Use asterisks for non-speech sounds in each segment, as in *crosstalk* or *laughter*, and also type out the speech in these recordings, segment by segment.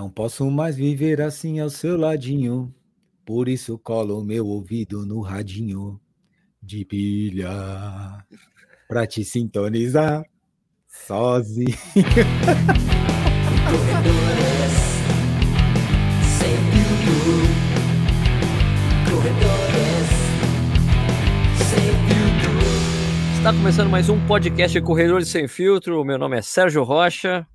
Não posso mais viver assim ao seu ladinho, por isso colo meu ouvido no radinho de pilha pra te sintonizar sozinho. Corredores sem filtro. Corredores sem filtro. Está começando mais um podcast Corredores Sem Filtro. Meu nome é Sérgio Rocha.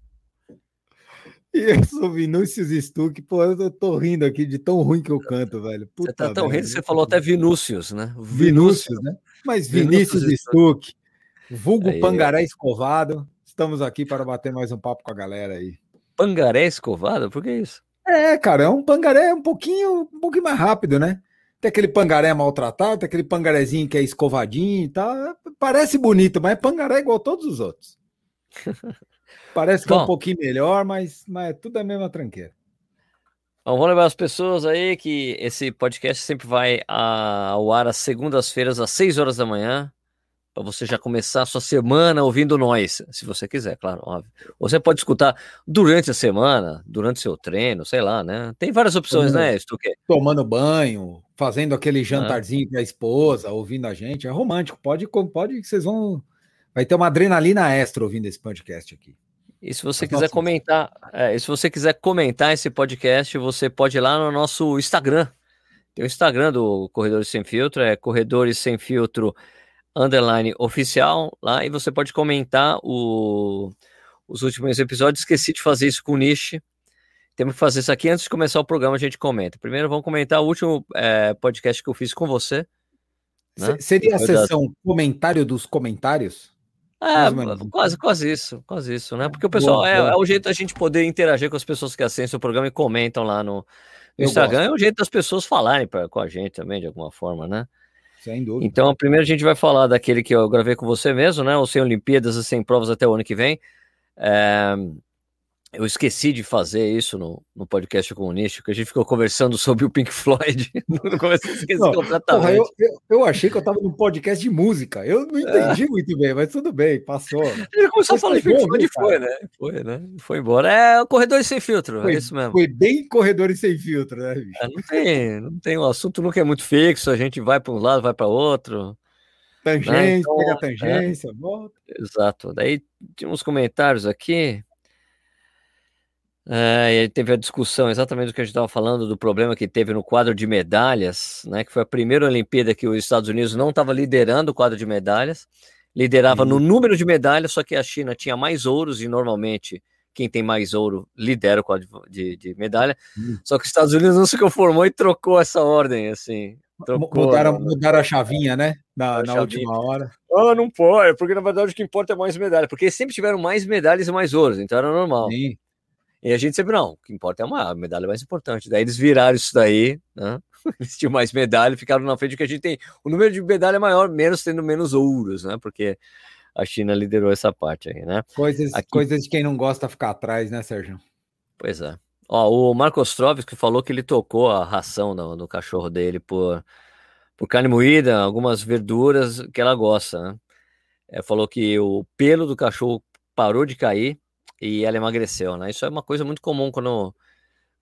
E eu sou Vinícius Stuck. Pô, eu tô rindo aqui de tão ruim que eu canto, velho. Puta você tá tão rindo você falou até Vinúcius, né? Vinúcius, né? Mas Vinícius, Vinícius Stuck, vulgo aí. Pangaré Escovado. Estamos aqui para bater mais um papo com a galera aí. Pangaré Escovado? Por que isso? É, cara, é um pangaré um pouquinho, um pouquinho mais rápido, né? Tem aquele pangaré maltratado, tem aquele pangarézinho que é escovadinho e tal. Parece bonito, mas é pangaré igual todos os outros. *laughs* Parece que Bom, é um pouquinho melhor, mas, mas é tudo a mesma tranqueira. Bom, vou lembrar as pessoas aí que esse podcast sempre vai ao ar às segundas-feiras, às 6 horas da manhã, para você já começar a sua semana ouvindo nós, se você quiser, claro, óbvio. Você pode escutar durante a semana, durante seu treino, sei lá, né? Tem várias opções, tomando, né, Stuque? Tomando banho, fazendo aquele jantarzinho com a esposa, ouvindo a gente. É romântico, pode, pode que vocês vão. Vai ter uma adrenalina extra ouvindo esse podcast aqui. E se você quiser comentar, é, se você quiser comentar esse podcast, você pode ir lá no nosso Instagram. Tem o Instagram do Corredores Sem Filtro, é Corredores Sem Filtro underline oficial lá e você pode comentar o, os últimos episódios. Esqueci de fazer isso com o Nishi. Temos que fazer isso aqui antes de começar o programa, a gente comenta. Primeiro vamos comentar o último é, podcast que eu fiz com você. Né? Seria a sessão comentário dos comentários? É, quase, quase isso, quase isso, né? Porque o pessoal boa, é, boa. é, o jeito da gente poder interagir com as pessoas que assistem o programa e comentam lá no, no Instagram, gosto. é o jeito das pessoas falarem pra, com a gente também, de alguma forma, né? Sem dúvida. Então, primeiro a gente vai falar daquele que eu gravei com você mesmo, né? O Sem Olimpíadas e Sem Provas até o ano que vem. É, eu esqueci de fazer isso no, no podcast com o Nicho, que a gente ficou conversando *laughs* sobre o Pink Floyd. *laughs* no começo esqueci não, completamente. Porra, eu, eu, eu, achei que eu estava num podcast de música. Eu não entendi é. muito bem, mas tudo bem, passou. Ele começou a falar de Pink Floyd e foi, né? Foi, né? Foi embora. É o Corredores Sem Filtro, foi, é isso mesmo. Foi bem Corredores Sem Filtro, né, bicho? É, não tem, não tem, o assunto nunca é muito fixo, a gente vai para um lado, vai para outro. Tangência, né? então, pega a tangência, é, volta. Exato. Daí tinha uns comentários aqui. É, teve a discussão exatamente do que a gente estava falando, do problema que teve no quadro de medalhas, né? Que foi a primeira Olimpíada que os Estados Unidos não estava liderando o quadro de medalhas, liderava uhum. no número de medalhas, só que a China tinha mais ouros e normalmente quem tem mais ouro lidera o quadro de, de medalha. Uhum. Só que os Estados Unidos não se conformou e trocou essa ordem, assim. Trocou, mudaram, mudaram a chavinha, né? Na, na última hora. Ah, não pode, porque na verdade o que importa é mais medalha, porque sempre tiveram mais medalhas e mais ouros, então era normal. Sim. E a gente sempre, não, o que importa é uma medalha mais importante. Daí eles viraram isso daí, né? *laughs* Eles tinham mais medalha, ficaram na frente que a gente tem. O número de medalha é maior, menos tendo menos ouros, né? Porque a China liderou essa parte aí, né? Coisas, Aqui... coisas de quem não gosta ficar atrás, né, Sérgio? Pois é. Ó, o Marcos que falou que ele tocou a ração no, no, cachorro dele por, por carne moída, algumas verduras que ela gosta, né? É, falou que o pelo do cachorro parou de cair e ela emagreceu, né? Isso é uma coisa muito comum quando,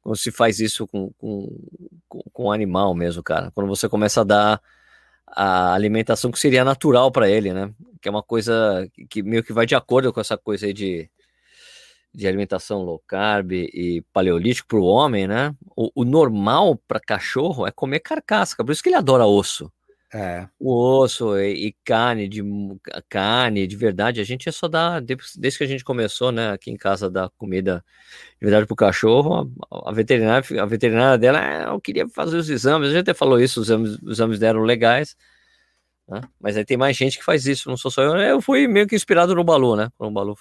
quando se faz isso com, com, com, animal mesmo, cara. Quando você começa a dar a alimentação que seria natural para ele, né? Que é uma coisa que meio que vai de acordo com essa coisa aí de, de alimentação low carb e paleolítico para o homem, né? O, o normal para cachorro é comer carcaça, por isso que ele adora osso. É. O osso e, e, carne de carne de verdade, a gente é só dá desde que a gente começou, né, aqui em casa dar comida de verdade pro cachorro, a, a veterinária, a veterinária dela, ah, eu queria fazer os exames, a gente até falou isso, os exames, os exames deram legais. Né? Mas aí tem mais gente que faz isso, não sou só eu. Eu fui meio que inspirado no Balu, né? Quando o Balu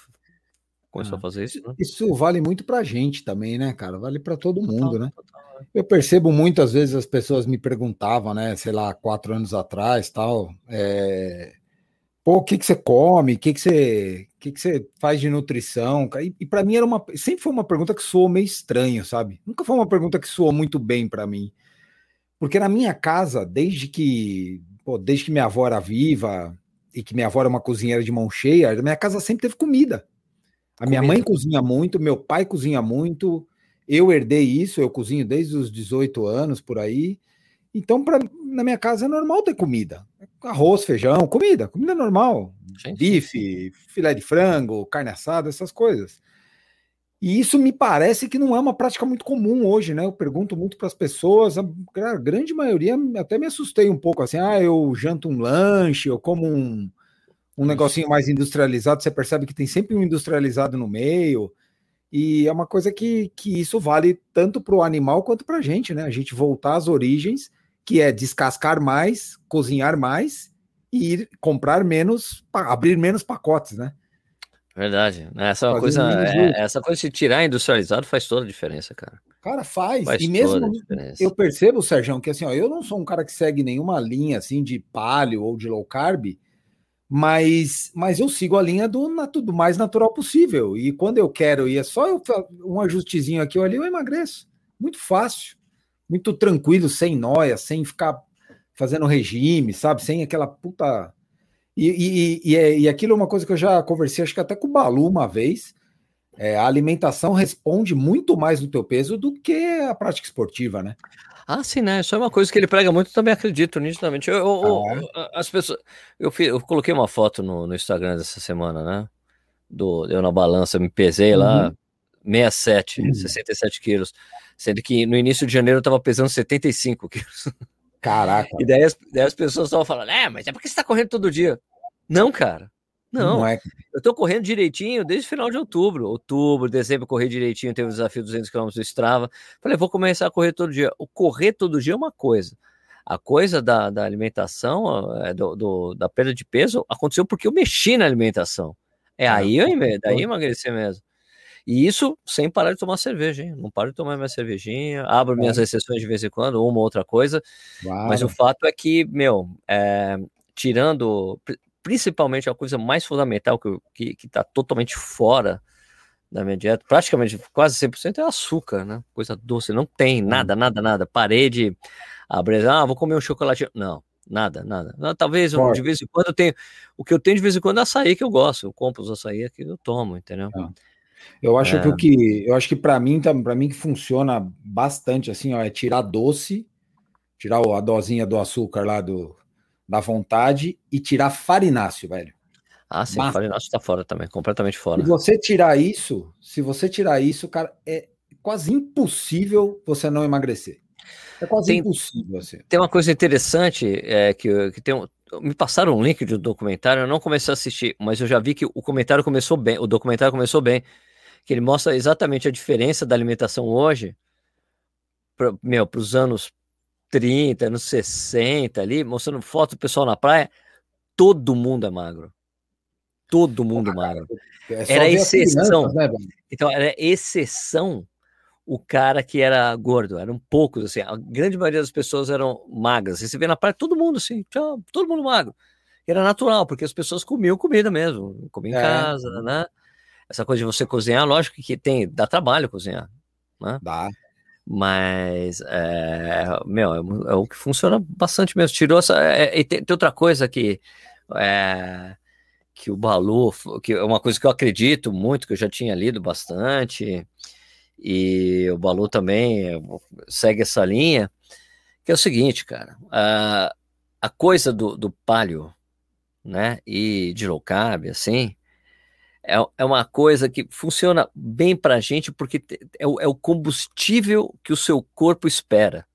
começou ah, a fazer isso. Né? Isso vale muito pra gente também, né, cara? Vale para todo mundo, né? Total. Eu percebo muitas vezes as pessoas me perguntavam, né, sei lá, quatro anos atrás, tal, é, pô, o que que você come, o que que você, o que que você faz de nutrição? E, e para mim era uma, sempre foi uma pergunta que soou meio estranho, sabe? Nunca foi uma pergunta que soou muito bem para mim, porque na minha casa, desde que, pô, desde que minha avó era viva e que minha avó era uma cozinheira de mão cheia, minha casa sempre teve comida. A comida. minha mãe cozinha muito, meu pai cozinha muito, Eu herdei isso, eu cozinho desde os 18 anos por aí. Então, pra, na minha casa é normal ter comida. Arroz, feijão, comida, comida normal. Gente. Bife, filé de frango, carne assada, essas coisas. E isso me parece que não é uma prática muito comum hoje, né? Eu pergunto muito para as pessoas, a, grande maioria até me assustei um pouco assim, ah, eu janto um lanche, eu como um, um negocinho mais industrializado, você percebe que tem sempre um industrializado no meio. E é uma coisa que, que isso vale tanto para o animal quanto para a gente, né? A gente voltar às origens, que é descascar mais, cozinhar mais e ir comprar menos, abrir menos pacotes, né? Verdade. Essa é uma coisa, é, essa coisa de tirar industrializado faz toda a diferença, cara. Cara, faz. faz e mesmo eu percebo, Sérgio, que assim, ó, eu não sou um cara que segue nenhuma linha assim de paleo ou de low carb, mas, mas eu sigo a linha do, do mais natural possível. E quando eu quero, e é só eu, um ajustezinho aqui ou ali, eu emagreço. Muito fácil, muito tranquilo, sem noia, sem ficar fazendo regime, sabe? Sem aquela puta e, e, e, é, e aquilo é uma coisa que eu já conversei, acho que até com o Balu uma vez. É, a alimentação responde muito mais no teu peso do que a prática esportiva, né? Ah, sim, né? Isso é uma coisa que ele prega muito, também acredito nitidamente. Eu, eu, ah, é? As pessoas. Eu, fiz, eu coloquei uma foto no, no, Instagram dessa semana, né? Do, eu na balança, me pesei uhum. lá, 67, uhum. 67 quilos. Sendo que no início de janeiro eu tava pesando 75 quilos. Caraca. *laughs* E daí as, daí as pessoas estavam falando, é, mas é porque você tá correndo todo dia. Não, cara. Não, não é. eu tô correndo direitinho desde o final de outubro. Outubro, dezembro, corri direitinho, teve o desafio 200 km do Strava. Falei, vou começar a correr todo dia. O correr todo dia é uma coisa. A coisa da, da alimentação, é, do, do, da perda de peso, aconteceu porque eu mexi na alimentação. É aí eu daí emagreci mesmo. E isso sem parar de tomar cerveja, hein? Não paro de tomar minha cervejinha, abro minhas exceções de vez em quando, uma ou outra coisa. Uau. Mas o fato é que, meu, é, tirando principalmente a coisa mais fundamental que, que, tá totalmente fora da minha dieta, praticamente quase 100% é açúcar, né? Coisa doce, não tem nada, nada, nada. Parei de abrir, ah, vou comer um chocolate. Não, nada, nada. Talvez de vez em quando eu tenho, o que eu tenho de vez em quando é açaí que eu gosto, eu compro os açaí aqui eu tomo, entendeu? Ah. Eu acho é. que o que eu acho que para mim, para mim que funciona bastante assim, ó, é tirar doce, tirar a dosinha do açúcar lá do da vontade e tirar farináceo, velho. Ah, sim, Mas, farináceo tá fora também, completamente fora. Se você tirar isso, se você tirar isso, cara, é quase impossível você não emagrecer. É quase tem, impossível assim. Tem uma coisa interessante é que, que tem um, me passaram um link de um documentário, eu não comecei a assistir, mas eu já vi que o comentário começou bem, o documentário começou bem que ele mostra exatamente a diferença da alimentação hoje, pra, meu, para os anos 30, anos 60 ali, mostrando foto do pessoal na praia, todo mundo é magro. Todo mundo ah, magro. É era exceção. Crianças, né, então, era exceção o cara que era gordo. Eram poucos, assim. A grande maioria das pessoas eram magras. Você vê na praia todo mundo, assim, todo mundo magro. Era natural, porque as pessoas comiam comida mesmo. Comiam em é. casa, né? essa coisa de você cozinhar, lógico que tem, dá trabalho cozinhar, né? Dá. Mas, é, meu, é, é, o que funciona bastante mesmo. Tirou essa. É, e tem, tem, outra coisa que. É, que o Balu, que é uma coisa que eu acredito muito, que eu já tinha lido bastante, e o Balu também segue essa linha, que é o seguinte, cara, a, a coisa do, do palio, né, e de low carb, assim, é, é uma coisa que funciona bem para a gente porque é o, é o combustível que o seu corpo espera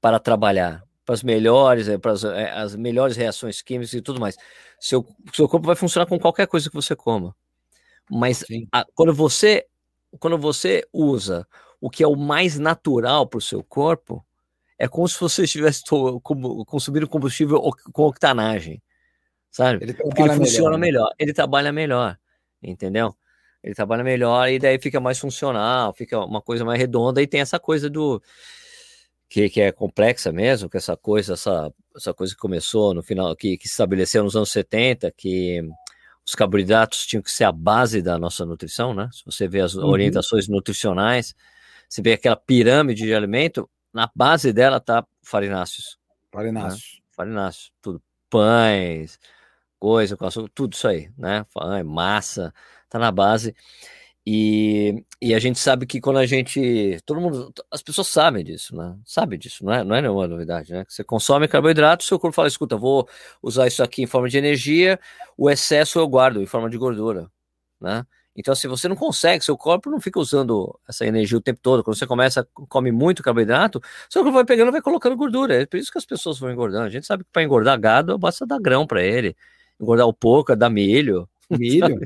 para trabalhar, para as melhores, é, para as, é, as, melhores reações químicas e tudo mais. Seu, seu corpo vai funcionar com qualquer coisa que você coma. Mas a, quando você quando você usa o que é o mais natural para o seu corpo, é como se você estivesse consumindo combustível com octanagem sabe? Ele Porque ele funciona melhor, melhor, ele trabalha melhor, entendeu? Ele trabalha melhor e daí fica mais funcional, fica uma coisa mais redonda e tem essa coisa do que, que é complexa mesmo, que essa coisa, essa, essa coisa que começou no final, que, que se estabeleceu nos anos 70, que os carboidratos tinham que ser a base da nossa nutrição, né? Se você vê as uhum. orientações nutricionais, você vê aquela pirâmide de alimento, na base dela tá farináceos. Farináceos. Né? Farináceos, tudo. Pães, coisa, com açúcar, tudo isso aí, né? Massa, tá na base. E, e a gente sabe que quando a gente. Todo mundo. As pessoas sabem disso, né? Sabe disso, não é, não é nenhuma novidade, né? Você consome carboidrato, seu corpo fala: escuta, vou usar isso aqui em forma de energia, o excesso eu guardo em forma de gordura, né? Então, se você não consegue, seu corpo não fica usando essa energia o tempo todo. Quando você começa, come muito carboidrato, seu corpo vai pegando vai colocando gordura. É por isso que as pessoas vão engordando. A gente sabe que para engordar gado, basta dar grão para ele. Engordar o pouco, dar milho. *laughs* Milho?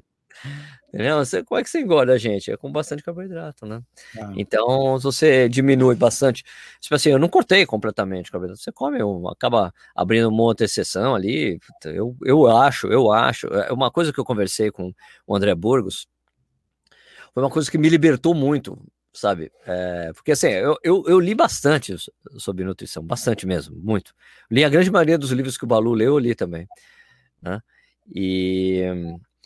Entendeu? Você, como é que você engorda, gente? É com bastante carboidrato, né? Ah. Então, se você diminui bastante, tipo assim, eu não cortei completamente o carboidrato, você come, acaba abrindo uma outra exceção ali. Eu, eu acho, eu acho. É uma coisa que eu conversei com o André Burgos, foi uma coisa que me libertou muito, sabe? É, porque assim, eu, eu, eu, li bastante sobre nutrição, bastante mesmo, muito. Li a grande maioria dos livros que o Balu leu, eu li também. Né? E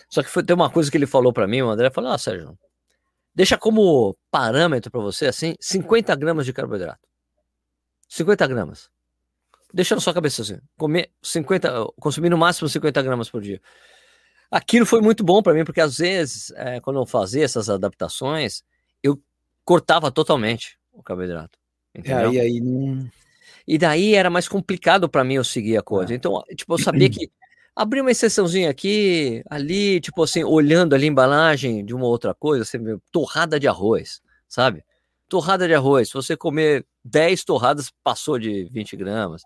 só que foi, tem uma coisa que ele falou para mim, o André falou: Ah, Sérgio, deixa como parâmetro para você assim 50 gramas de carboidrato. 50 gramas. Deixa na sua cabeça assim, comer 50, consumir no máximo 50 gramas por dia. Aquilo foi muito bom para mim, porque às vezes, é, quando eu fazia essas adaptações, eu cortava totalmente o carboidrato. Entendeu? É, aí, não... E daí era mais complicado para mim eu seguir a coisa. É. Então, tipo, eu sabia que abrir uma exceçãozinha aqui, ali, tipo assim, olhando ali a embalagem de uma outra coisa, assim, torrada de arroz, sabe? Torrada de arroz, se você comer 10 torradas, passou de 20 gramas.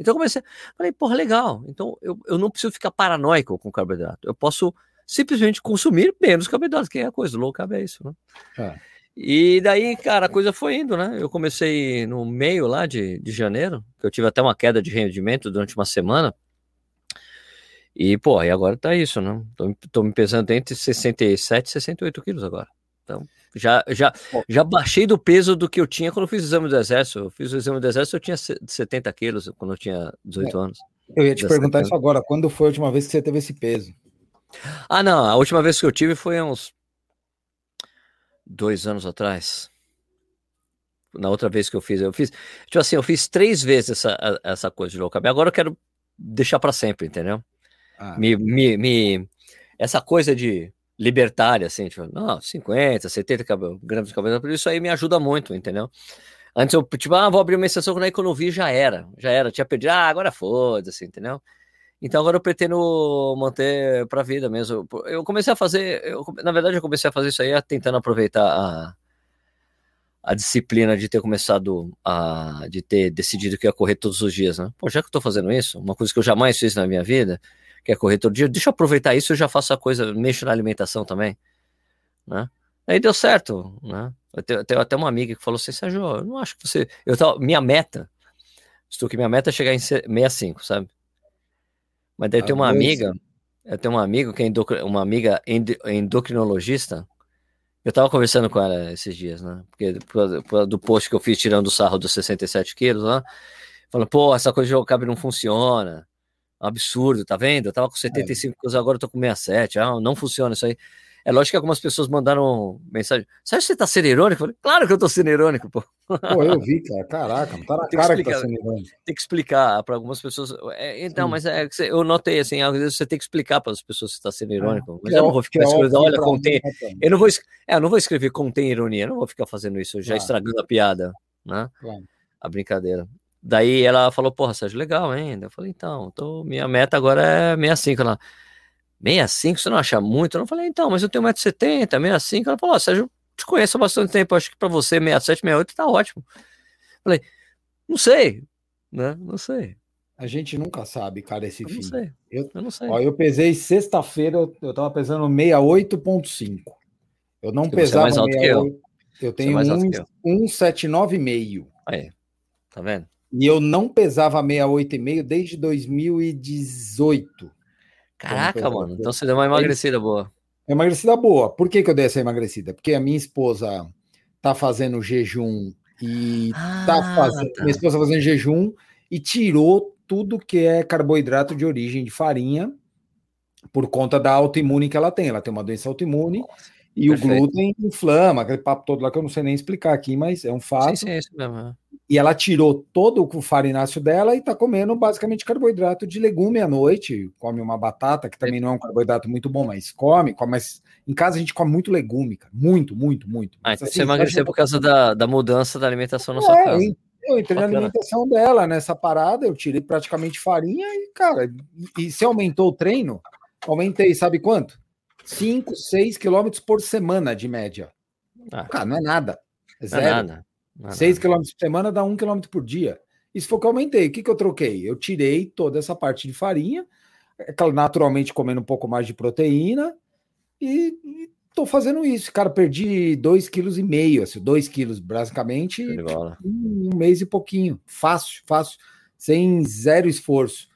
Então eu comecei, falei, porra, legal. Então eu, eu não preciso ficar paranoico com carboidrato. Eu posso simplesmente consumir menos carboidrato, que é a coisa, low carb é isso, né? É. E daí, cara, a coisa foi indo, né? Eu comecei no meio lá de, de janeiro, que eu tive até uma queda de rendimento durante uma semana. E, pô, e agora tá isso, né? Tô, tô me pesando entre 67 e 68 quilos agora. Então, já, já, já baixei do peso do que eu tinha quando eu fiz o exame do exército. Eu fiz o exame do exército, eu tinha 70 quilos quando eu tinha 18 é. anos. Eu ia te perguntar anos. isso agora. Quando foi a última vez que você teve esse peso? Ah, não. A última vez que eu tive foi uns dois anos atrás. Na outra vez que eu fiz, eu fiz, tipo assim, eu fiz três vezes essa, essa coisa de low carb. Agora eu quero deixar para sempre, entendeu? Ah. Me, me, me, essa coisa de libertária, assim, tipo, não, 50, 70 gramas de carboidrato, isso aí me ajuda muito, entendeu? Antes eu, tipo, ah, vou abrir uma exceção, quando aí quando eu vi já era, já era, tinha perdido, ah, agora foda-se, entendeu? Então agora eu pretendo manter para a vida mesmo. Eu comecei a fazer, eu, na verdade eu comecei a fazer isso aí tentando aproveitar a, a disciplina de ter começado a, de ter decidido que ia correr todos os dias, né? Pô, já que eu tô fazendo isso, uma coisa que eu jamais fiz na minha vida, que é correr todo dia, deixa eu aproveitar isso, eu já faço a coisa, mexo na alimentação também, né? Aí deu certo, né? Eu tenho, tenho até uma amiga que falou assim, Sérgio, eu não acho que você... Eu tava, minha meta, estou que minha meta é chegar em 65, sabe? Mas daí ah, tem uma amiga, eu tenho uma amiga que é uma amiga endocrinologista, eu tava conversando com ela esses dias, né? Porque do post que eu fiz tirando o sarro dos 67 quilos lá, falando, pô, essa coisa de low carb não funciona absurdo, tá vendo? Eu tava com 75 quilos, é. agora eu tô com 67. Ah, não funciona isso aí. É lógico que algumas pessoas mandaram mensagem. Você acha que você tá sendo irônico? Falei, claro que eu tô sendo irônico, pô. Pô, eu vi, cara. Caraca, tá na cara que, que tá sendo irônico. Tem que explicar para algumas pessoas. É, então, Sim. mas é, eu notei assim, às vezes você tem que explicar para as pessoas se está sendo ah, irônico. mas eu não vou ficar é escrevendo, olha, contém. Eu não vou, é, eu não vou escrever contém ironia, eu não vou ficar fazendo isso, já estragando a piada, né? Claro. A brincadeira. Daí ela falou, porra, Sérgio, legal ainda. Eu falei, então, tô, minha meta agora é 65. Ela, 65, você não acha muito? Eu falei, então, mas eu tenho 1,70m, 65. Ela falou, oh, Sérgio, te conheço há bastante tempo, acho que para você 67, 68 tá ótimo. Eu falei, não sei, né? Não sei. A gente nunca sabe, cara, esse eu fim. Não sei. Eu, eu não sei. Ó, eu pesei sexta-feira, eu, eu tava pesando 68,5. Eu não você pesava é mais alto 68. Que eu. eu tenho é 1,79,5. Aí, tá vendo? E eu não pesava 68,5 desde 2018. Caraca, mano. Então você deu uma emagrecida boa. Emagrecida boa. Por que, que eu dei essa emagrecida? Porque a minha esposa tá fazendo jejum e ah, tá fazendo. Tá. Minha esposa tá fazendo jejum e tirou tudo que é carboidrato de origem de farinha por conta da autoimune que ela tem. Ela tem uma doença autoimune Nossa, e perfeito. o glúten inflama, aquele papo todo lá que eu não sei nem explicar aqui, mas é um fato. Sim, sim, é isso mesmo. E ela tirou todo o farináceo dela e tá comendo basicamente carboidrato de legume à noite. Come uma batata, que também não é um carboidrato muito bom, mas come, come mas em casa a gente come muito legume, cara. Muito, muito, muito. Ah, então assim, você emagreceu por causa da, da mudança da alimentação na sua é, casa. Eu entrei Bacana. na alimentação dela, nessa parada, eu tirei praticamente farinha e, cara, e, e se aumentou o treino, aumentei, sabe quanto? 5, 6 quilômetros por semana de média. Ah. Cara, não é nada. É zero. Não é nada. 6 km por semana dá 1 km por dia. Isso foi o que eu aumentei. O que, que eu troquei? Eu tirei toda essa parte de farinha, é naturalmente comendo um pouco mais de proteína, e, estou fazendo isso. Cara, perdi 2,5 kg, assim, 2 quilos basicamente, em um mês e pouquinho. Fácil, fácil, sem zero esforço.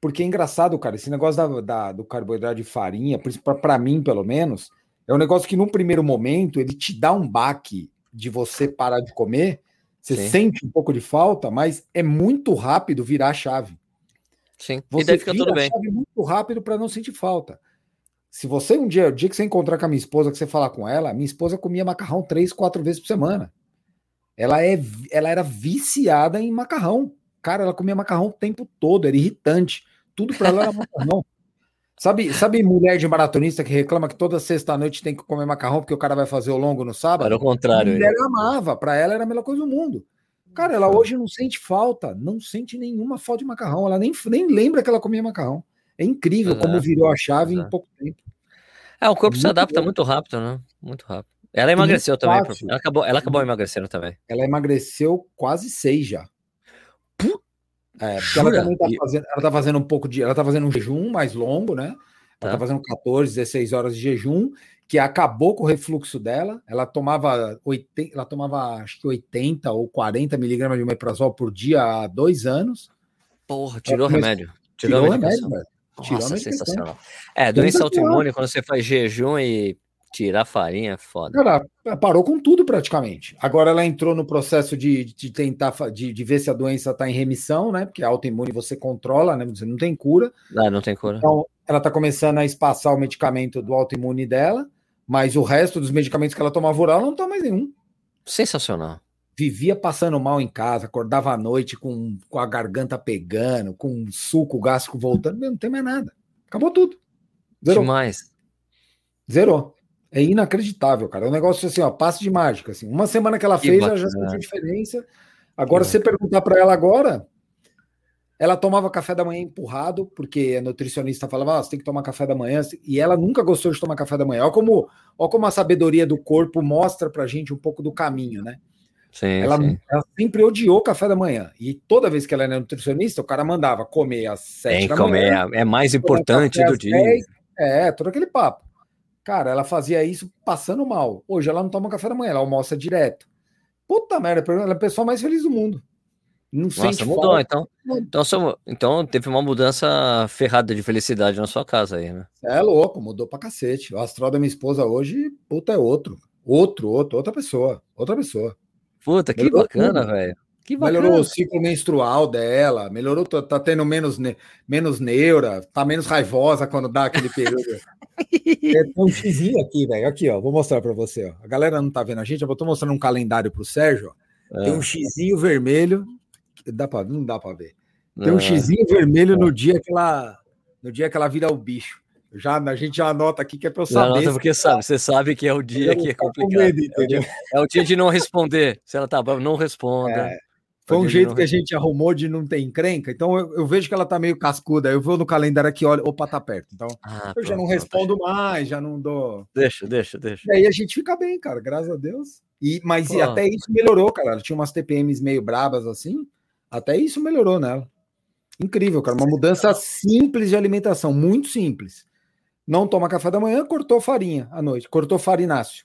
Porque é engraçado, cara, esse negócio da, da do carboidrato de farinha, para mim, pelo menos, é um negócio que, num primeiro momento, ele te dá um baque de você parar de comer, você Sim. sente um pouco de falta, mas é muito rápido virar a chave. Sim, você e daí fica tudo bem. muito rápido para não sentir falta. Se você um dia, o dia que você encontrar com a minha esposa, que você falar com ela, minha esposa comia macarrão três, quatro vezes por semana. Ela, é, ela era viciada em macarrão. Cara, ela comia macarrão o tempo todo, era irritante. Tudo para ela era *laughs* macarrão. Sabe, sabe mulher de maratonista que reclama que toda sexta-noite tem que comer macarrão porque o cara vai fazer o longo no sábado? Era o contrário. Ela amava, para ela era a melhor coisa do mundo. Cara, ela hoje não sente falta, não sente nenhuma falta de macarrão, ela nem, nem lembra que ela comia macarrão. É incrível como virou a chave em pouco tempo. É, o corpo muito se adapta bom. muito rápido, né? Muito rápido. Ela emagreceu também. Ela acabou, ela acabou emagrecendo também. Ela emagreceu quase seis já. É, porque ela também tá fazendo, ela tá fazendo um pouco de. Ela tá fazendo um jejum mais longo, né? Ela tá, tá fazendo 14, 16 horas de jejum, que acabou com o refluxo dela. Ela tomava 80, ela tomava acho que 80 ou 40 miligramas de omeprazol por dia há dois anos. Porra, tirou o remédio. Tirou, tirou remédio, velho. Nossa, sensacional. É, doença autoimune, quando você faz jejum e Tirar farinha é foda. Parou com tudo praticamente. Agora ela entrou no processo de, de tentar de, de ver se a doença está em remissão, né? Porque a autoimune você controla, né? Você não tem cura. Não, não tem cura. Então ela está começando a espaçar o medicamento do autoimune dela, mas o resto dos medicamentos que ela tomava oral não toma mais nenhum. Sensacional. Vivia passando mal em casa, acordava à noite com, com a garganta pegando, com suco gástrico voltando, não tem mais nada. Acabou tudo. Zerou. Demais. Zerou. É inacreditável, cara. É um negócio assim, ó, passe de mágica. Assim. Uma semana que ela que fez, ela já sentiu diferença. Agora, se você perguntar para ela agora, ela tomava café da manhã empurrado, porque a nutricionista falava, ah, você tem que tomar café da manhã, e ela nunca gostou de tomar café da manhã. Olha como, olha como a sabedoria do corpo mostra pra gente um pouco do caminho, né? Sim, ela, sim. ela sempre odiou café da manhã. E toda vez que ela era nutricionista, o cara mandava comer às sete tem da comer, manhã. É mais importante do dia. 10, é, todo aquele papo. Cara, ela fazia isso passando mal. Hoje ela não toma café da manhã, ela almoça direto. Puta merda, ela é a pessoa mais feliz do mundo. Não Nossa, mudou, então. Então, então teve uma mudança ferrada de felicidade na sua casa aí, né? É louco, mudou pra cacete. O astral da minha esposa hoje, puta, é outro. Outro, outro, outra pessoa. Outra pessoa. Puta, que Melhorou bacana, velho. Que melhorou o ciclo menstrual dela, melhorou, tá, tá tendo menos, ne, menos neura, tá menos raivosa quando dá aquele período. *laughs* é, tem um xizinho aqui, velho. Aqui, ó. Vou mostrar para você. Ó. A galera não tá vendo a gente, eu tô mostrando um calendário pro Sérgio. Ó. É. Tem um xizinho vermelho. Dá pra, não dá para ver. Tem um é. xizinho vermelho no dia que ela, no dia que ela vira o bicho. Já, a gente já anota aqui que é para eu saber. Anota porque sabe, você sabe que é o dia que é complicado. Medo, é, o dia, é, o dia, de não responder. Se ela tá, não responda. É. Foi um jeito que a gente arrumou de não ter encrenca. Então eu, eu, vejo que ela tá meio cascuda. Eu vou no calendário aqui, olha, opa, tá perto. Então ah, eu já não respondo mais, já não dou. Deixa, deixa, deixa. E aí a gente fica bem, cara, graças a Deus. E, mas e até isso melhorou, cara. Ela tinha umas TPMs meio brabas assim. Até isso melhorou nela. Incrível, cara. Uma mudança simples de alimentação, muito simples. Não toma café da manhã, cortou farinha à noite, cortou farináceo.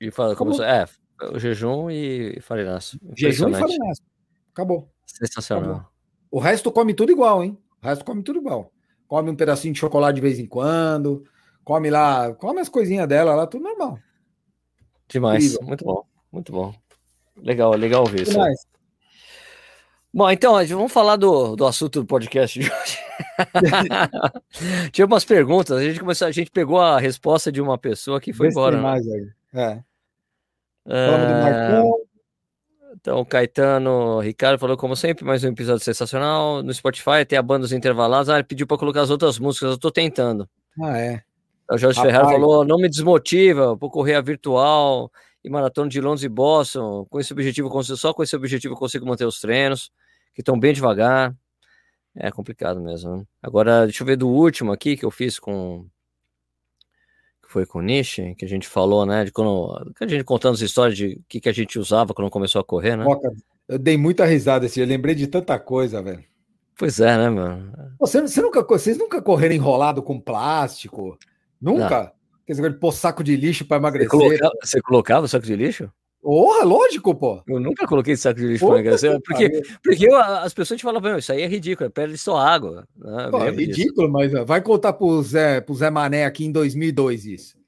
E fala como, como é, o jejum e farináceo. Jejum e farináceo. Acabou. Sensacional. Acabou. O resto come tudo igual, hein? O resto come tudo igual. Come um pedacinho de chocolate de vez em quando, come lá, come as coisinhas dela lá, tudo normal. Demais. Incrível. Muito bom, muito bom. Legal, legal ver isso. Bom, então, vamos falar do, do assunto do podcast de hoje. *laughs* Tinha umas perguntas, a gente começou, a gente pegou a resposta de uma pessoa que foi Vê embora. Né? É. Falamos do Marcão. Então, Caetano Ricardo falou, como sempre, mais um episódio sensacional. No Spotify tem a banda dos intervalados. Ah, ele pediu para colocar as outras músicas, eu tô tentando. Ah, é. O Jorge Rapaz. Ferreira falou: não me desmotiva, vou correr a virtual e maratona de Londres e Boston. Com esse objetivo, só com esse objetivo eu consigo manter os treinos, que estão bem devagar. É complicado mesmo. Né? Agora, deixa eu ver do último aqui que eu fiz com. Que foi com o Nishi, que a gente falou, né? De quando. A gente contando as histórias de o que, que a gente usava quando começou a correr, né? eu dei muita risada assim, eu lembrei de tanta coisa, velho. Pois é, né, mano? Você, você nunca, vocês nunca correram enrolado com plástico? Nunca? Quer dizer, pôr saco de lixo para emagrecer. Você colocava, você colocava saco de lixo? Porra, lógico, pô. Eu nunca coloquei saco de lixo para emagrecer. Porque, porque as pessoas te falam, isso aí é ridículo, é perde só água. Né? Pô, é ridículo, mas vai contar pro Zé, pro Zé Mané aqui em 2002 isso.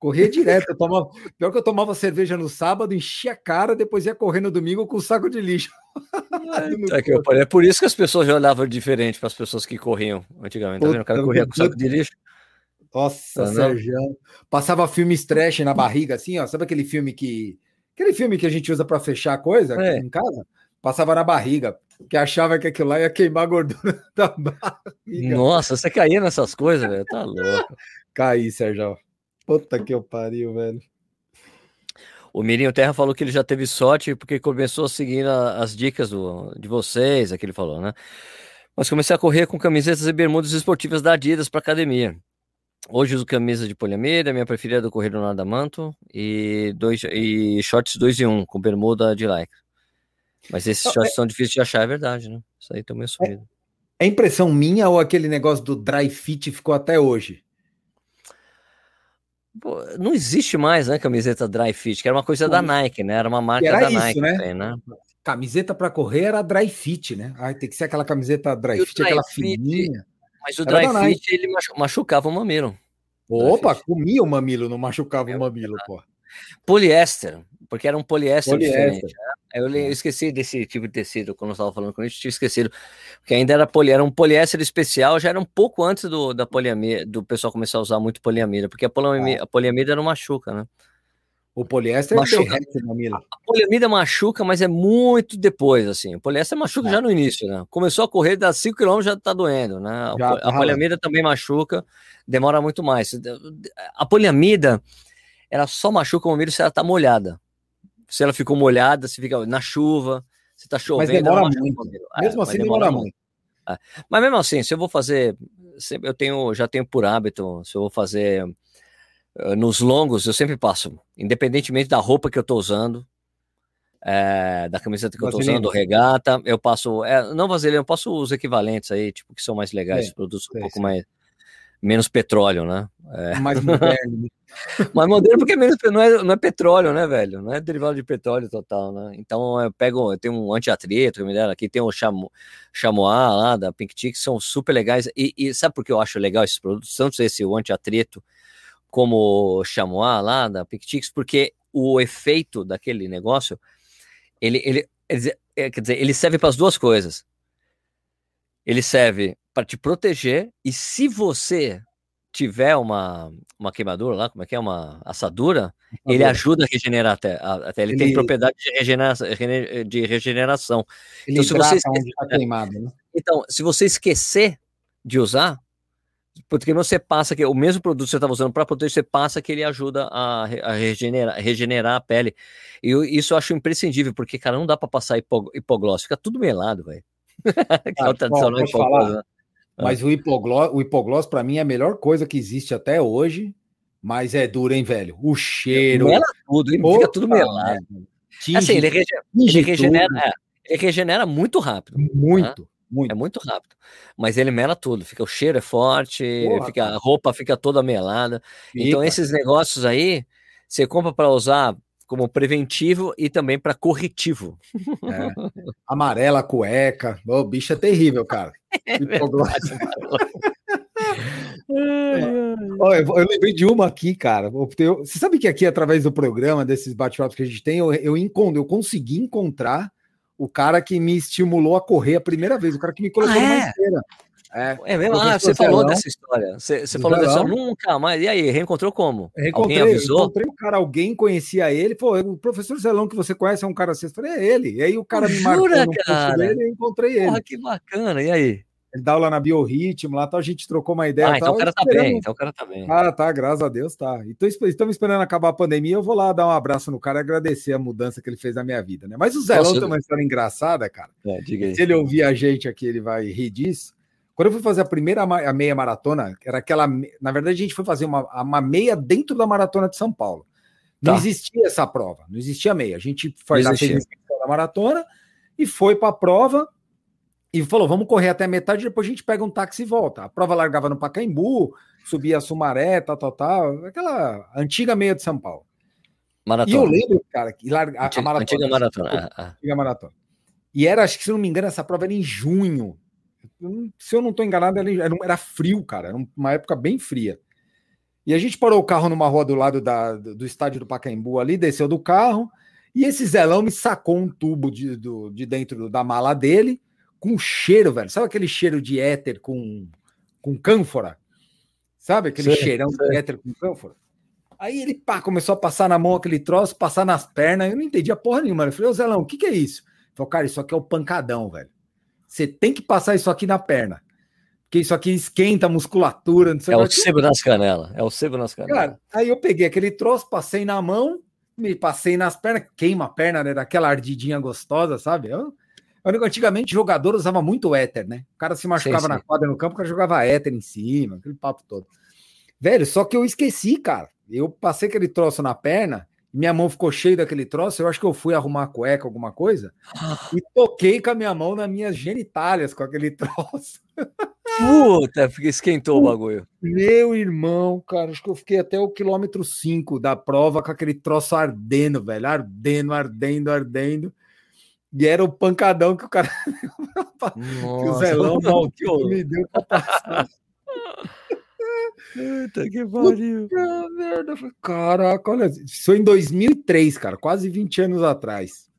Corria direto. Eu tomava, pior que eu tomava cerveja no sábado, enchia a cara, depois ia correr no domingo com o saco de lixo. *laughs* É, é, por isso que as pessoas já olhavam diferente para as pessoas que corriam antigamente. Tá vendo? O cara corria com saco de lixo. Nossa, tá Sérgio. Passava filme trash na barriga, assim, ó. Sabe aquele filme que. Aquele filme que a gente usa para fechar a coisa é. em casa? Passava na barriga, que achava que aquilo lá ia queimar a gordura *laughs* da barriga. Nossa, você caía nessas coisas, velho. Tá louco. Caí, Sérgio. Puta que eu pariu, velho. O Mirinho Terra falou que ele já teve sorte porque começou a seguir as dicas do, de vocês, é que ele falou, né? Mas comecei a correr com camisetas e bermudas esportivas da Adidas para academia. Hoje uso camisa de poliamida, minha preferida é do Correio do Nadamanto, e, dois, e shorts 2 e 1, um, com bermuda de lycra. Mas esses Não, shorts é... são difíceis de achar, é verdade, né? Isso aí também é subido. É, é impressão minha ou aquele negócio do dry fit ficou até hoje? Pô, não existe mais, né, camiseta dry fit, que era uma coisa da Nike, né? Era uma marca era da isso, Nike, né? Também, né? Camiseta para correr era dry fit, né? Ai, tem que ser aquela camiseta dry fit, dry aquela fit, fininha. Mas o dry fit ele machucava o mamilo. Opa, comia o mamilo, não machucava o mamilo, pô. Poliéster, porque era um poliéster, poliéster. diferente. Né? Eu, eu, esqueci desse tipo de tecido, quando eu estava falando com isso, tinha esquecido. Porque ainda era, poli, era um poliéster especial, já era um pouco antes do, da poliamida, do pessoal começar a usar muito poliamida, porque a poliamida, ah. a poliamida não machuca, né? O poliéster machuca. A, a poliamida machuca, mas é muito depois, assim. O poliéster machuca é. já no início, né? Começou a correr, dá 5 km já tá doendo, né? Já, a, a poliamida também machuca, demora muito mais. A poliamida, ela só machuca o mamilo se ela tá molhada. Se ela ficou molhada, se fica na chuva, se tá chovendo. Mas demora muito. É, mesmo assim, demora, demora muito. muito. É. Mas mesmo assim, se eu vou fazer, eu tenho, já tenho por hábito, se eu vou fazer nos longos, eu sempre passo, independentemente da roupa que eu tô usando, é, da camiseta que vaselina. eu tô usando, regata, eu passo, é, não vaselina, eu passo os equivalentes aí, tipo, que são mais legais, é, produtos um pouco mais menos petróleo, né? É. Mais *laughs* moderno. Né? Mais moderno porque é menos, não, é, não é petróleo, né, velho? Não é derivado de petróleo total, né? Então eu pego, eu tenho um anti-atrito, me deram aqui, tem o chamo, chamois lá da Pink Tick, são super legais. E, e, sabe por que eu acho legal esses produtos? Tanto esse o anti-atrito como chamois lá da Ticks, porque o efeito daquele negócio, ele, ele, ele é, quer dizer, ele serve para as duas coisas. Ele serve para te proteger e se você tiver uma, uma queimadura lá, como é que é? Uma assadura, ele ajuda a regenerar até. até ele, ele, tem propriedade de regeneração. De regeneração. Ele então, se você esquecer, está queimado, né? Então, se você esquecer de usar, porque você passa que o mesmo produto que você estava usando para proteger, você passa que ele ajuda a, a regenerar, regenerar a pele. E eu, isso eu acho imprescindível, porque, cara, não dá para passar hipoglós, fica tudo melado, velho. *laughs* ah, é tradicional hipoglós, né? É. Mas o hipoglós, o hipoglós para mim é a melhor coisa que existe até hoje, mas é duro, hein, velho? O cheiro. Mela tudo, ele fica tudo melado. Tinge, assim, ele, rege, ele regenera, é, ele regenera muito rápido. Muito. Né? Muito. É muito rápido. Mas ele mela tudo, fica o cheiro é forte, fica, a roupa fica toda melada. Fica. Então, esses negócios aí, você compra para usar como preventivo e também para corretivo. É. Amarela cueca. O bicho é terrível, cara. *laughs* É Olha, *laughs* eu lembrei de uma aqui, cara. Você sabe que aqui, através do programa, desses bate-papos que a gente tem, eu, eu, eu consegui encontrar o cara que me estimulou a correr a primeira vez, o cara que me colocou ah, numa é? esteira. É, é mesmo? Ah, você falou dessa história. Você, você falou dessa nunca mais. E aí, reencontrou como? Reencontrei, alguém avisou? Encontrei o cara, alguém conhecia ele. Pô, o professor Zelão que você conhece é um cara assim. Eu falei, é ele. E aí o cara me marcou jura, no cara? dele e encontrei Porra, ele. que bacana. E aí? Ele dá aula na Biorritmo, lá tal, a gente trocou uma ideia. Ah, então o cara tá bem, então o cara tá bem. Ah, tá, graças a Deus tá. Então estamos esperando acabar a pandemia, eu vou lá dar um abraço no cara e agradecer a mudança que ele fez na minha vida, né? Mas o Zelão Posso... tem uma história engraçada, cara. É, Se ele ouvir a gente aqui, ele vai rir disso. Quando eu fui fazer a primeira a meia maratona, era aquela. Na verdade, a gente foi fazer uma, uma meia dentro da maratona de São Paulo. Não tá. existia essa prova, não existia meia. A gente faz a da maratona e foi para a prova e falou: vamos correr até a metade, depois a gente pega um táxi e volta. A prova largava no Pacaembu, subia a Sumaré, tal, tal, tal, aquela antiga meia de São Paulo. Maratona. E eu lembro, cara, que larga, antiga, a maratona. Antiga maratona. Ah. Antiga maratona. E era, acho que se não me engano, essa prova era em junho. Se eu não estou enganado, era, era frio, cara. Era uma época bem fria. E a gente parou o carro numa rua do lado da, do estádio do Pacaembu ali, desceu do carro, e esse Zelão me sacou um tubo de, do, de dentro da mala dele com cheiro, velho. Sabe aquele cheiro de éter com, com cânfora? Sabe aquele cheirão de éter com cânfora? Aí ele pá, começou a passar na mão aquele troço, passar nas pernas. Eu não entendia porra nenhuma. Eu falei, ô Zelão, o que, que é isso? Ele falou, cara, isso aqui é o pancadão, velho. Você tem que passar isso aqui na perna. Porque isso aqui esquenta a musculatura. é o sebo nas canelas. É o sebo nas canelas. Cara, aí eu peguei aquele troço, passei na mão, me passei nas pernas, queima a perna, né? Daquela ardidinha gostosa, sabe? Eu, Antigamente, jogador usava muito éter, né? O cara se machucava sim, sim. na quadra no campo, o cara jogava éter em cima, aquele papo todo. Velho, só que eu esqueci, cara. Eu passei aquele troço na perna, minha mão ficou cheia daquele troço. Eu acho que eu fui arrumar a cueca, alguma coisa, *gasps* e toquei com a minha mão nas minhas genitálias com aquele *laughs* troço. Puta, esquentou o bagulho. Meu irmão, cara, acho que eu fiquei até o quilômetro 5 da prova com aquele troço ardendo, velho. Ardendo, ardendo, ardendo. E era o pancadão que o cara. *laughs* Que o Zelão *laughs* maldito me deu pra passar. Puta que pariu. merda. Caraca, olha. Isso foi em 2003, cara, quase 20 anos atrás.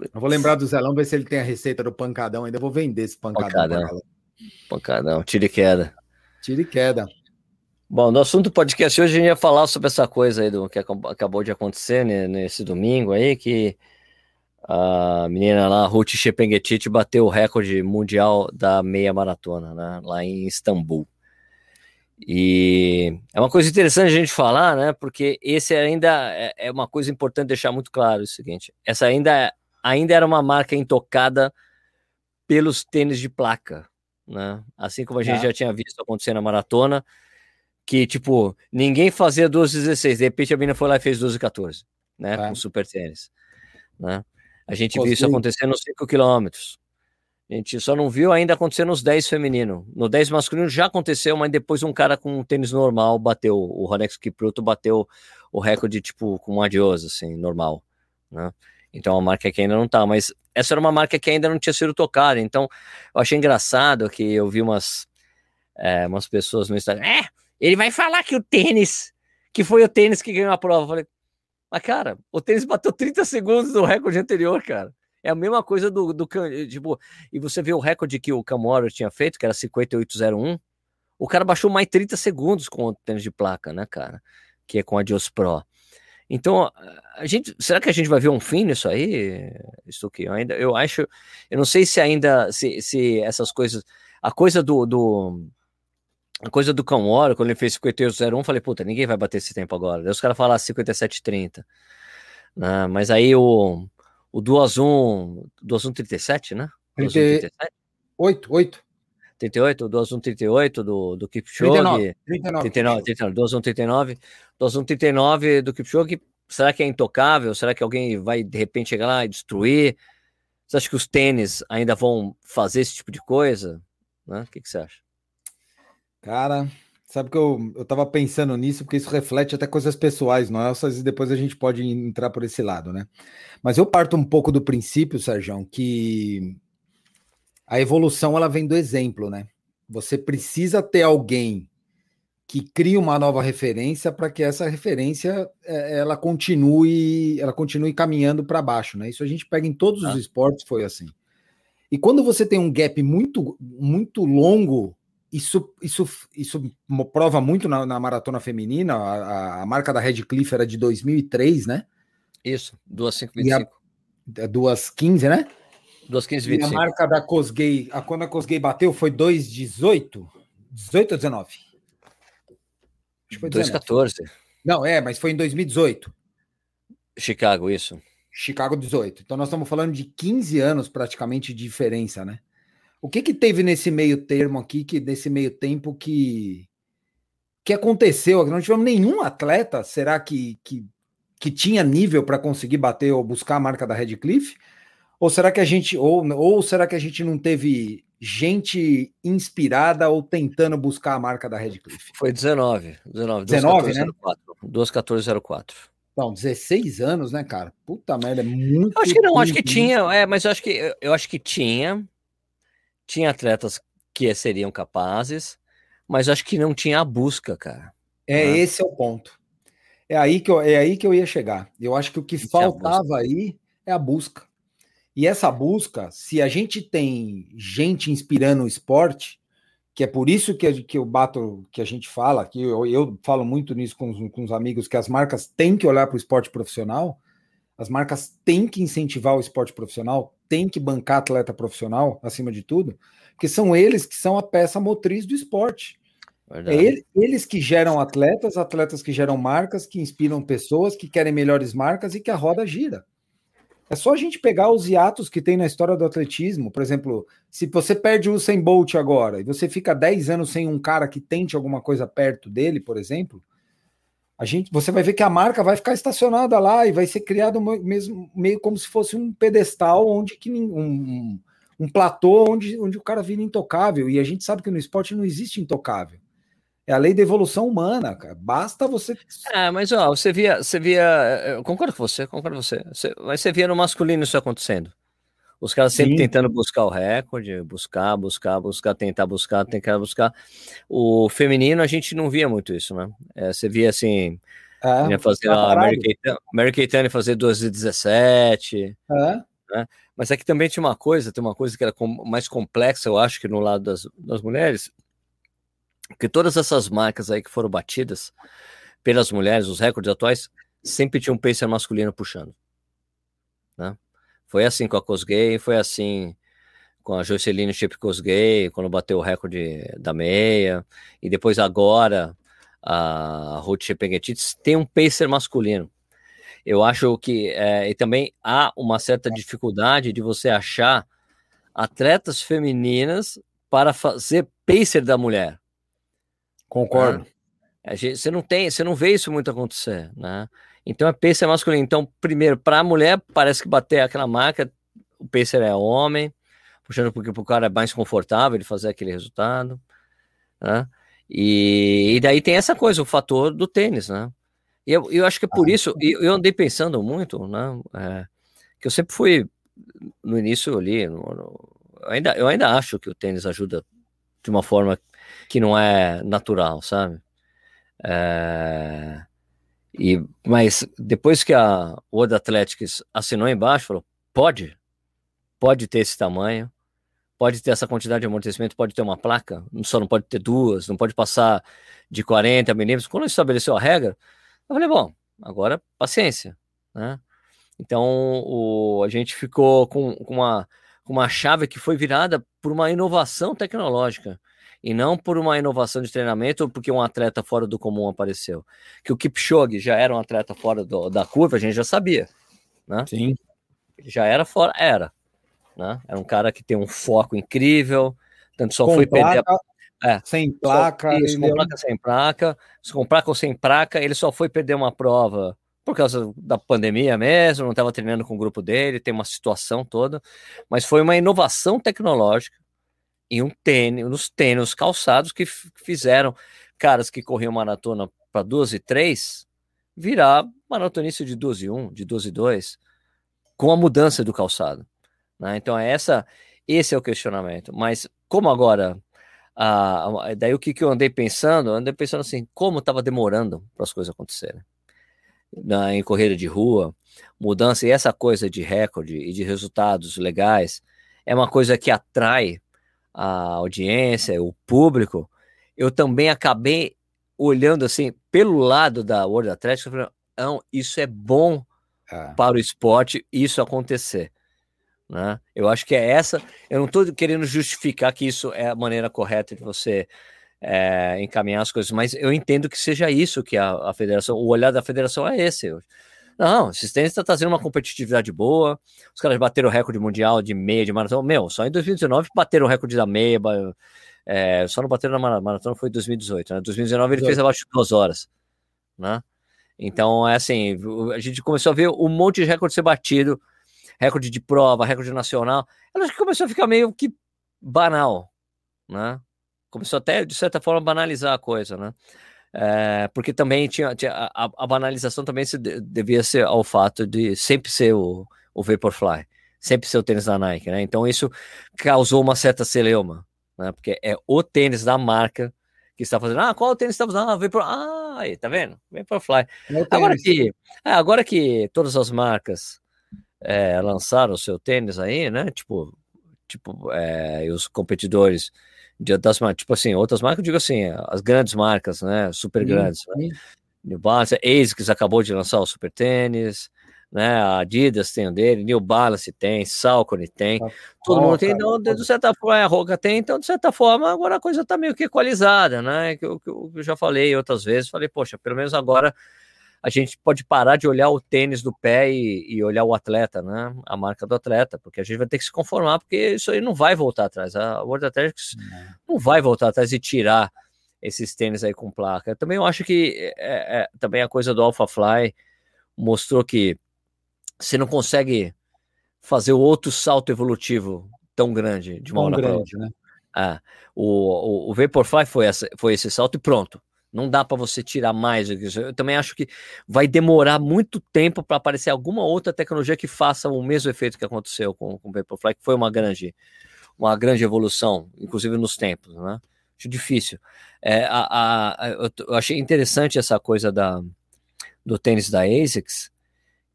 Eu vou lembrar do Zelão, ver se ele tem a receita do pancadão. Ainda vou vender esse pancadão. Pancadão, pancadão. tira e queda. Tira e queda. Bom, no assunto do podcast hoje a gente ia falar sobre essa coisa aí do que acabou de acontecer né, nesse domingo aí, que a menina lá, Ruth Chepengetich, bateu o recorde mundial da meia maratona, né, lá em Istambul. E é uma coisa interessante a gente falar, né, porque esse ainda é, é uma coisa importante deixar muito claro o seguinte, essa ainda, ainda era uma marca intocada pelos tênis de placa, né, assim como a gente é. já tinha visto acontecer na maratona, que, tipo, ninguém fazia 12,16, de repente a menina foi lá e fez 12,14, né, é. com super tênis, né. A gente viu isso acontecer nos 5 quilômetros. A gente só não viu ainda acontecer nos 10 feminino. No 10 masculino já aconteceu, mas depois um cara com um tênis normal bateu, o Ronex Kipruto bateu o recorde, tipo, com um adios, assim, normal, né? Então é uma marca que ainda não tá, mas essa era uma marca que ainda não tinha sido tocada, então eu achei engraçado que eu vi umas, é, umas pessoas no Instagram, é, ele vai falar que o tênis, que foi o tênis que ganhou a prova, eu falei, mas, cara, o tênis bateu 30 segundos do recorde anterior, cara. É a mesma coisa do, do tipo, e você vê o recorde que o Camora tinha feito, que era 5801, o cara baixou mais 30 segundos com o tênis de placa, né, cara? Que é com a Dios Pro. Então, a gente, será que a gente vai ver um fim nisso aí? Isso que eu ainda, eu acho, eu não sei se ainda, se, se essas coisas, a coisa do, do a coisa do Cão Hora, quando ele fez 5801, falei, puta, ninguém vai bater esse tempo agora. Daí os caras falaram 57,30. Né? Mas aí o, o 2-1, 2-1-37, né? 38, 8. 38, 2-1-38 do, do Kipchoge. 39, 39. 39, 39 2-1-39. 2-1-39 do Kipchoge. Será que é intocável? Será que alguém vai, de repente, chegar lá e destruir? Você acha que os tênis ainda vão fazer esse tipo de coisa? Né? O que, que você acha? Cara, sabe que eu, eu tava pensando nisso, porque isso reflete até coisas pessoais nossas, e depois a gente pode entrar por esse lado, né? Mas eu parto um pouco do princípio, Sérgio, que a evolução ela vem do exemplo, né? Você precisa ter alguém que crie uma nova referência para que essa referência é, ela continue ela continue caminhando para baixo, né? Isso a gente pega em todos os ah. esportes, foi assim. E quando você tem um gap muito, muito longo, isso, isso, isso prova muito na, na maratona feminina. A, a, marca da Red Cliff era de 2003, né? Isso, 2,525. 2,15, né? 2,1525. E a marca da Cosgay, a, quando a Cosgay bateu, foi 2,18? 18 ou 19? Acho que foi 2,14. Não, é, mas foi em 2018. Chicago, isso. Chicago 18. Então nós estamos falando de 15 anos praticamente de diferença, né? O que que teve nesse meio termo aqui, que nesse meio tempo que que aconteceu? Não tivemos nenhum atleta, será que que, que tinha nível para conseguir bater ou buscar a marca da Red Cliff? Ou será que a gente ou, ou será que a gente não teve gente inspirada ou tentando buscar a marca da Red Cliff? Foi 19, 19, 19, né? 21404. Não, 16 anos, né, cara? Puta merda, é muito. Eu acho que não, acho que tinha, é, mas eu acho que eu acho que tinha. Tinha atletas que seriam capazes, mas acho que não tinha a busca, cara. É, né? esse é o ponto. É aí, que eu, é aí que eu ia chegar. Eu acho que o que faltava aí é a busca. E essa busca, se a gente tem gente inspirando o esporte, que é por isso que, que eu bato, que a gente fala, que eu, eu falo muito nisso com, com os amigos, que as marcas têm que olhar para o esporte profissional, as marcas têm que incentivar o esporte profissional, têm que bancar atleta profissional, acima de tudo, porque são eles que são a peça motriz do esporte. É ele, eles que geram atletas, atletas que geram marcas, que inspiram pessoas, que querem melhores marcas e que a roda gira. É só a gente pegar os hiatos que tem na história do atletismo. Por exemplo, se você perde o Usain Bolt agora e você fica 10 anos sem um cara que tente alguma coisa perto dele, por exemplo, a gente, você vai ver que a marca vai ficar estacionada lá e vai ser criado mesmo meio como se fosse um pedestal onde que um, um, platô onde, onde o cara vira intocável. E a gente sabe que no esporte não existe intocável. É a lei da evolução humana, cara. Basta você. É, mas ó, você via, você via. Eu concordo com você, concordo com você. você mas você via no masculino isso acontecendo. Os caras sempre Sim. tentando buscar o recorde, buscar, buscar, buscar, tentar buscar, tentar buscar. O feminino a gente não via muito isso, né? É, você via assim. É, fazer a Mary Kay fazer 12 e 17. É. Né? Mas aqui também tinha uma coisa, tem uma coisa que era mais complexa, eu acho, que no lado das, das mulheres, que todas essas marcas aí que foram batidas pelas mulheres, os recordes atuais, sempre tinha um pacer masculino puxando. Né? Foi assim com a Cosgay, foi assim com a Joyceline Chip Cosgay, quando bateu o recorde da meia, e depois agora a Ruth Chepengetits tem um pacer masculino. Eu acho que é, e também há uma certa dificuldade de você achar atletas femininas para fazer pacer da mulher. Concordo. É, você não tem, você não vê isso muito acontecer, né? Então é pacer masculino. Então, primeiro, para a mulher, parece que bater aquela marca, o pacer é homem, puxando porque o cara é mais confortável de fazer aquele resultado, né? E, e, daí tem essa coisa, o fator do tênis, né? E eu, eu acho que é por ah, isso, eu, eu andei pensando muito, né? É, que eu sempre fui, no início ali, no, no, eu, ainda, eu ainda acho que o tênis ajuda de uma forma que não é natural, sabe? É... E, mas depois que a World Athletics assinou embaixo, falou: pode, pode ter esse tamanho, pode ter essa quantidade de amortecimento, pode ter uma placa, só não pode ter duas, não pode passar de 40 milímetros. Quando estabeleceu a regra, eu falei: bom, agora paciência, né? Então o, a gente ficou com, com, uma, com uma chave que foi virada por uma inovação tecnológica e não por uma inovação de treinamento ou porque um atleta fora do comum apareceu. Que o Kipchoge já era um atleta fora do, da curva, a gente já sabia, né? Sim. Ele já era fora, era, né? Era um cara que tem um foco incrível, tanto só com foi placa, perder é, sem placa, só, isso, com é placa sem placa, com placa ou sem placa, ele só foi perder uma prova por causa da pandemia mesmo, não estava treinando com o grupo dele, tem uma situação toda, mas foi uma inovação tecnológica em um tênis, nos tênis calçados que fizeram caras que corriam maratona para 12 e 3 virar maratonista de 12 e 1, de 12 e 2, com a mudança do calçado. Né? Então, é essa, esse é o questionamento. Mas como agora, ah, daí o que, que eu andei pensando? Eu andei pensando assim, como estava demorando para as coisas acontecerem. Na, em corrida de rua, mudança, e essa coisa de recorde e de resultados legais, é uma coisa que atrai a audiência, o público, eu também acabei olhando assim pelo lado da World Athletics, falando, não, isso é bom é. para o esporte isso acontecer. Né? Eu acho que é essa. Eu não estou querendo justificar que isso é a maneira correta de você é, encaminhar as coisas, mas eu entendo que seja isso que a, a federação, o olhar da federação é esse. Não, esses tênis está trazendo uma competitividade boa. Os caras bateram o recorde mundial de meia de maratona. Meu, só em 2019 bateram o recorde da meia. É, só não bateram na maratona foi em 2018. Né? 2019 ele fez abaixo de duas horas. Né? Então, é assim, a gente começou a ver um monte de recorde ser batido, recorde de prova, recorde nacional. Ela começou a ficar meio que banal, né? Começou até, de certa forma, banalizar a coisa, né? É, porque também tinha, tinha a, a, banalização também se devia ser ao fato de sempre ser o, o Vaporfly, sempre ser o tênis da Nike, né? Então isso causou uma certa celeuma, né? Porque é o tênis da marca que está fazendo. Ah, qual tênis está usando? Ah, Vapor. Ah, aí, tá vendo? Vaporfly. É agora que, é, agora que todas as marcas é, lançaram o seu tênis aí, né? Tipo, tipo, é, os competidores de, das marcas, tipo assim, outras marcas, eu digo assim, as grandes marcas, né? Super grandes. Né? New Balance, ASICS acabou de lançar o super tênis, né? A Adidas tem o dele, New Balance tem, Salcone tem, tá todo mundo tem, então, de certa forma, a Roca tem, então, de certa forma, agora a coisa tá meio que equalizada, né? Que eu, que eu já falei outras vezes, falei, poxa, pelo menos agora a gente pode parar de olhar o tênis do pé e, e, olhar o atleta, né? A marca do atleta, porque a gente vai ter que se conformar, porque isso aí não vai voltar atrás. A World Athletics não, não vai voltar atrás e tirar esses tênis aí com placa. Eu também eu acho que é, é, também a coisa do Alpha Fly mostrou que você não consegue fazer outro salto evolutivo tão grande de uma tão hora para outra. Né? Ah, o, o, o Vaporfly foi, essa, foi esse salto e pronto. Não dá para você tirar mais. Eu também acho que vai demorar muito tempo para aparecer alguma outra tecnologia que faça o mesmo efeito que aconteceu com, com o Vaporfly, que foi uma grande, uma grande evolução, inclusive nos tempos, né? Acho difícil. É, a, a, eu achei interessante essa coisa da, do tênis da ASICS,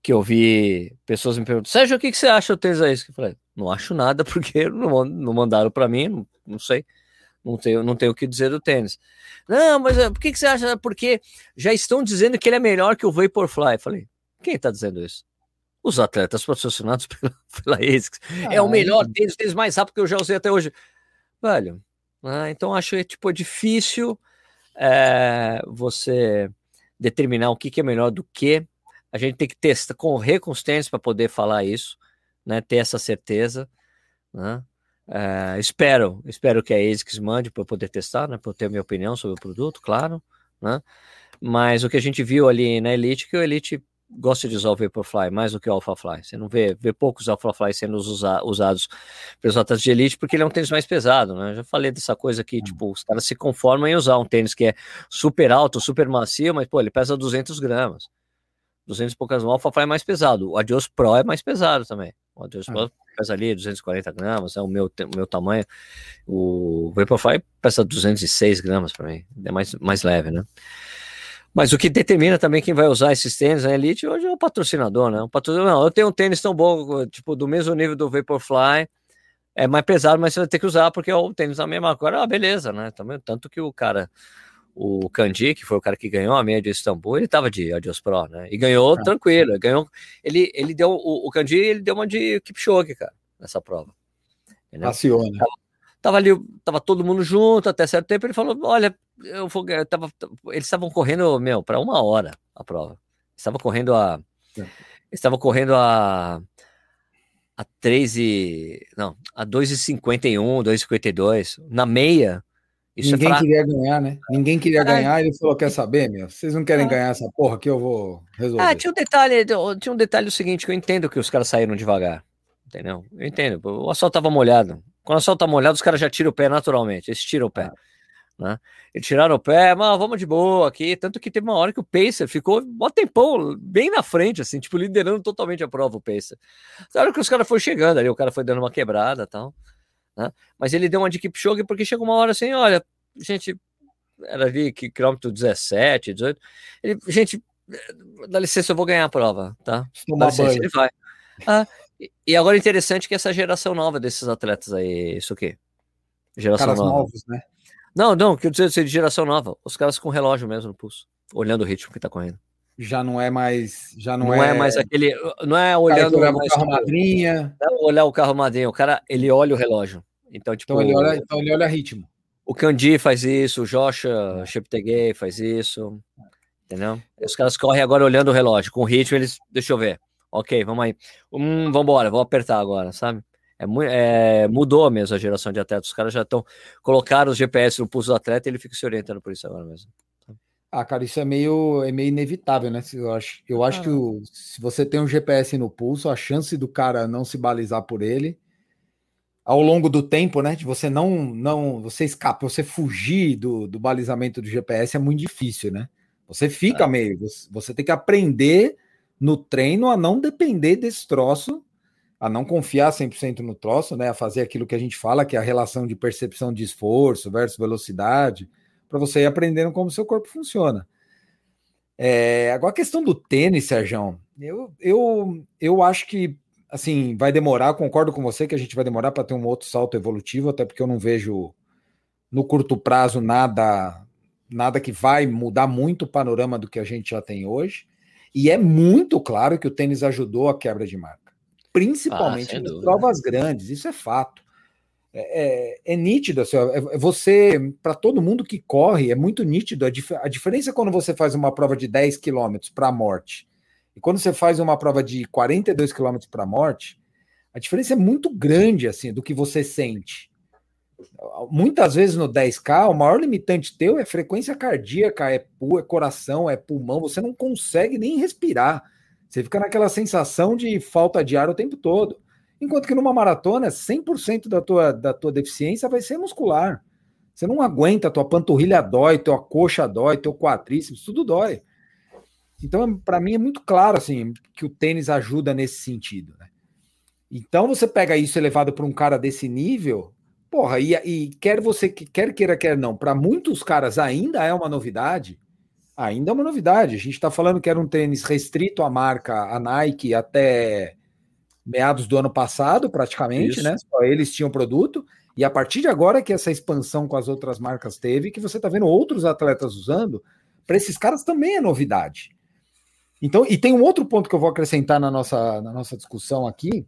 que eu vi pessoas me perguntando, Sérgio, o que, que você acha do tênis da ASICS? Eu falei, não acho nada, *laughs* porque não, não mandaram para mim, não, não, sei, não tenho, não tenho o que dizer do tênis. Não, mas eh, por que, que você acha? Porque já estão dizendo que ele é melhor que o Vaporfly. Eu falei, quem está dizendo isso? Os atletas patrocinados *laughs* pela, pela ASICS. Ah, é o melhor tênis, tênis mais rápido que eu já usei até hoje. Velho, ah, então acho que tipo, difícil é, você determinar o que, que é melhor do que a gente tem que testar, correr com os tênis para poder falar isso, né? Ter essa certeza, né? Uh, espero, espero que a ASICS mande para poder testar, né? Para ter a minha opinião sobre o produto, claro, né? Mas o que a gente viu ali na Elite, que o Elite gosta de usar o Vaporfly mais do que o AlphaFly. Você não vê, vê poucos AlphaFly sendo usa, usados pelos atletas de Elite porque ele é um tênis mais pesado, né? Eu já falei dessa coisa aqui, hum. tipo, os caras se conformam em usar um tênis que é super alto, super macio, mas, pô, ele pesa 200 gramas. 200 e poucas o Alpha Fly é mais pesado. O Adios Pro é mais pesado também. O Adios ah. Pesa ali 240 gramas, é o meu, o meu tamanho. O Vaporfly pesa 206 gramas para mim, é mais, mais leve, né? Mas o que determina também quem vai usar esses tênis na Elite hoje é o patrocinador, né? O patrocinador, não, eu tenho um tênis tão bom, tipo, do mesmo nível do Vaporfly, é mais pesado, mas você vai ter que usar porque é o tênis da mesma cor. Ah, beleza, né? Também, tanto que o cara o Kandi, que foi o cara que ganhou a meia de Istambul, ele estava de Adios Pro, né? E ganhou ah. tranquilo, ganhou. Ele, ele deu o, o Kandi, ele deu uma de Kipchoge, cara, nessa prova. Passeou, né? Tava, tava, ali, tava todo mundo junto até certo tempo. Ele falou: Olha, eu vou, eu tava, eles estavam correndo, meu, para uma hora a prova. Estava correndo a, é. estava correndo a a 3 e não, a 2,51, 2,52 na meia isso é Ninguém é queria ganhar, né? Ninguém queria ganhar. Ele falou: Quer saber, meu? Vocês não querem ah. ganhar essa porra que eu vou resolver. Ah, tinha um detalhe, tinha um detalhe o seguinte: que eu entendo que os caras saíram devagar. Entendeu? Eu entendo. O asfalto tava molhado. Quando o asfalto tá molhado, os caras já tiram o pé naturalmente. Eles tiram o pé. Ah. Né? Eles tiraram o pé, mas vamos de boa aqui. Tanto que teve uma hora que o Pacer ficou um tempão bem na frente, assim, tipo, liderando totalmente a prova, o Pacer. Na hora que os caras foram chegando ali, o cara foi dando uma quebrada e tal. Né? Mas ele deu uma de Kipchoge porque chegou uma hora assim, olha, gente, era ali que quilômetro 17, 18, ele, gente, dá licença, eu vou ganhar a prova, tá? Dá licença, ele vai. Ah, E, agora interessante que essa geração nova desses atletas aí, isso o quê? Geração Caras nova. novos, né? Não, não, quer dizer de geração nova. Os caras com relógio mesmo no pulso, olhando o ritmo que tá correndo. Já não é mais, já não, não é... é mais aquele, não é olhando o carro madrinha. Não é olhar o carro madrinha, o cara, ele olha o relógio. Então, tipo, então ele olha, então ele olha ritmo. O Kandi faz isso, o Joshua Cheptegei faz isso, entendeu? Os caras correm agora olhando o relógio, com o ritmo eles, deixa eu ver, ok, vamos aí, hum, vamos embora, vou apertar agora, sabe? É, é, mudou mesmo a geração de atletas. Os caras já estão colocaram os GPS no pulso do atleta e ele fica se orientando por isso agora mesmo. Ah, cara, isso é meio, é meio inevitável, né? Eu acho, eu acho ah. que o, se você tem um GPS no pulso, a chance do cara não se balizar por ele ao longo do tempo, né? De você não, não, você escapa, você fugir do, do balizamento do GPS é muito difícil, né? Você fica é. meio, você, você tem que aprender no treino a não depender desse troço a não confiar 100% no troço, né, a fazer aquilo que a gente fala, que é a relação de percepção de esforço versus velocidade, para você ir aprendendo como seu corpo funciona. É, agora a questão do tênis, Sérgio, eu, eu, eu acho que assim vai demorar, concordo com você que a gente vai demorar para ter um outro salto evolutivo, até porque eu não vejo no curto prazo nada nada que vai mudar muito o panorama do que a gente já tem hoje. E é muito claro que o tênis ajudou a quebra de marca principalmente ah, nas provas grandes, isso é fato. É, é, é nítido, assim, é, é você, para todo mundo que corre, é muito nítido a, dif a diferença quando você faz uma prova de 10 km para a morte e quando você faz uma prova de 42 km para a morte, a diferença é muito grande assim do que você sente. Muitas vezes no 10K, o maior limitante teu é frequência cardíaca, é, é coração, é pulmão, você não consegue nem respirar. Você fica naquela sensação de falta de ar o tempo todo. Enquanto que numa maratona, 100% da tua, da tua deficiência vai ser muscular. Você não aguenta, tua panturrilha dói, tua coxa dói, teu quadríceps, tudo dói. Então, para mim é muito claro assim que o tênis ajuda nesse sentido. Né? Então, você pega isso elevado para um cara desse nível, porra, e, e quer você quer queira, quer não, para muitos caras ainda é uma novidade ainda é uma novidade. A gente está falando que era um tênis restrito à marca, a Nike, até meados do ano passado, praticamente, Isso. né? Só eles tinham produto. E a partir de agora que essa expansão com as outras marcas teve, que você está vendo outros atletas usando, para esses caras também é novidade. Então, e tem um outro ponto que eu vou acrescentar na nossa, na nossa discussão aqui,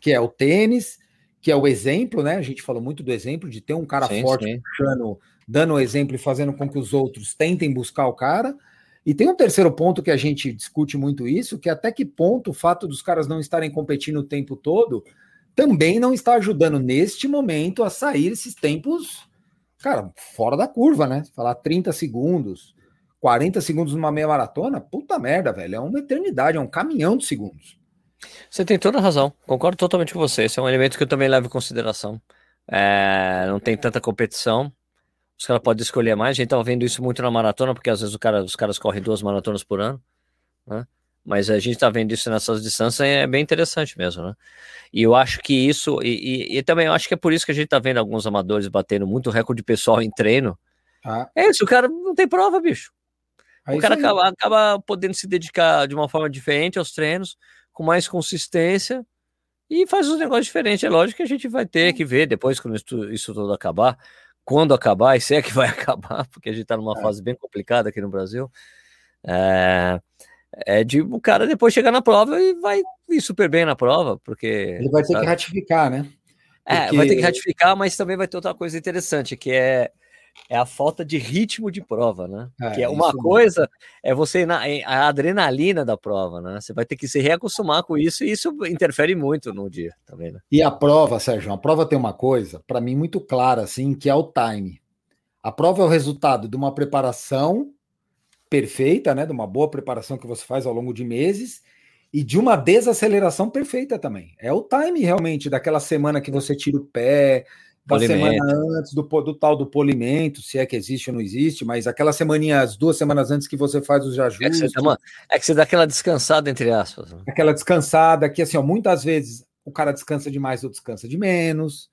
que é o tênis, que é o exemplo, né? A gente falou muito do exemplo de ter um cara sim, forte sim. puxando dando o exemplo e fazendo com que os outros tentem buscar o cara. E tem um terceiro ponto que a gente discute muito isso, que é até que ponto o fato dos caras não estarem competindo o tempo todo também não está ajudando neste momento a sair esses tempos, cara, fora da curva, né? Falar 30 segundos, 40 segundos numa meia maratona, puta merda, velho, é uma eternidade, é um caminhão de segundos. Você tem toda a razão, concordo totalmente com você. Esse é um elemento que eu também levo em consideração. É, não tem tanta competição, os caras podem escolher mais. A gente tava vendo isso muito na maratona, porque às vezes cara, os caras correm duas maratonas por ano, né? Mas a gente tá vendo isso nessas distâncias é bem interessante mesmo, né? E eu acho que isso, e, e, e também eu acho que é por isso que a gente tá vendo alguns amadores batendo muito recorde pessoal em treino. Ah. É isso, o cara não tem prova, bicho. É o cara acaba, acaba podendo se dedicar de uma forma diferente aos treinos, com mais consistência, e faz uns negócios diferentes. É lógico que a gente vai ter que ver depois, quando isso, isso tudo acabar, quando acabar, e se é que vai *laughs* acabar, porque a gente está numa é. fase bem complicada aqui no Brasil, é, é de o cara depois chegar na prova e vai ir super bem na prova, porque. Ele vai ter sabe? que ratificar, né? Porque... É, vai ter que ratificar, mas também vai ter outra coisa interessante, que é é a falta de ritmo de prova, né? É, que é uma coisa mesmo. é você na a adrenalina da prova, né? Você vai ter que se reacostumar com isso e isso interfere muito no dia também, né? E a prova, Sérgio, a prova tem uma coisa para mim muito clara assim, que é o time. A prova é o resultado de uma preparação perfeita, né, de uma boa preparação que você faz ao longo de meses e de uma desaceleração perfeita também. É o time realmente daquela semana que você tira o pé, da semana antes do, do, tal do polimento, se é que existe ou não existe, mas aquela semaninha, as duas semanas antes que você faz os ajustes. É que você, uma, é que você dá aquela descansada, entre aspas. Né? Aquela descansada, que assim, ó, muitas vezes o cara descansa demais ou descansa de menos,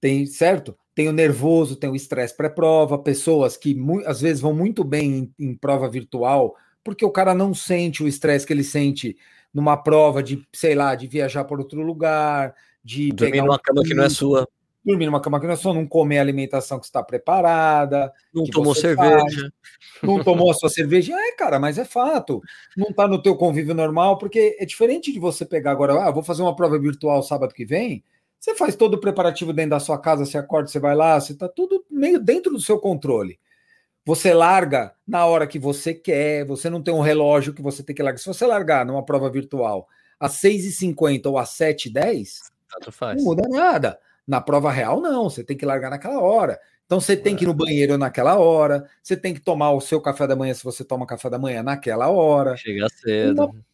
tem, certo? Tem o nervoso, tem o estresse pré-prova, pessoas que às vezes vão muito bem em, em prova virtual, porque o cara não sente o estresse que ele sente numa prova de, sei lá, de viajar para outro lugar, de dormir numa um... cama que não é sua. Dormir numa cama que não é sua, não comer a alimentação que está preparada. Não tomou cerveja. Faz, não tomou a sua cerveja. É, cara, mas é fato. Não está no teu convívio normal, porque é diferente de você pegar agora, ah, vou fazer uma prova virtual sábado que vem. Você faz todo o preparativo dentro da sua casa, você acorda, você vai lá, você está tudo meio dentro do seu controle. Você larga na hora que você quer, você não tem um relógio que você tem que largar. Se você largar numa prova virtual às 6h50 ou às 7h10, não muda nada. Na prova real, não, você tem que largar naquela hora. Então você tem que ir no banheiro naquela hora, você tem que tomar o seu café da manhã se você toma café da manhã naquela hora. Chega cedo. Tem uma,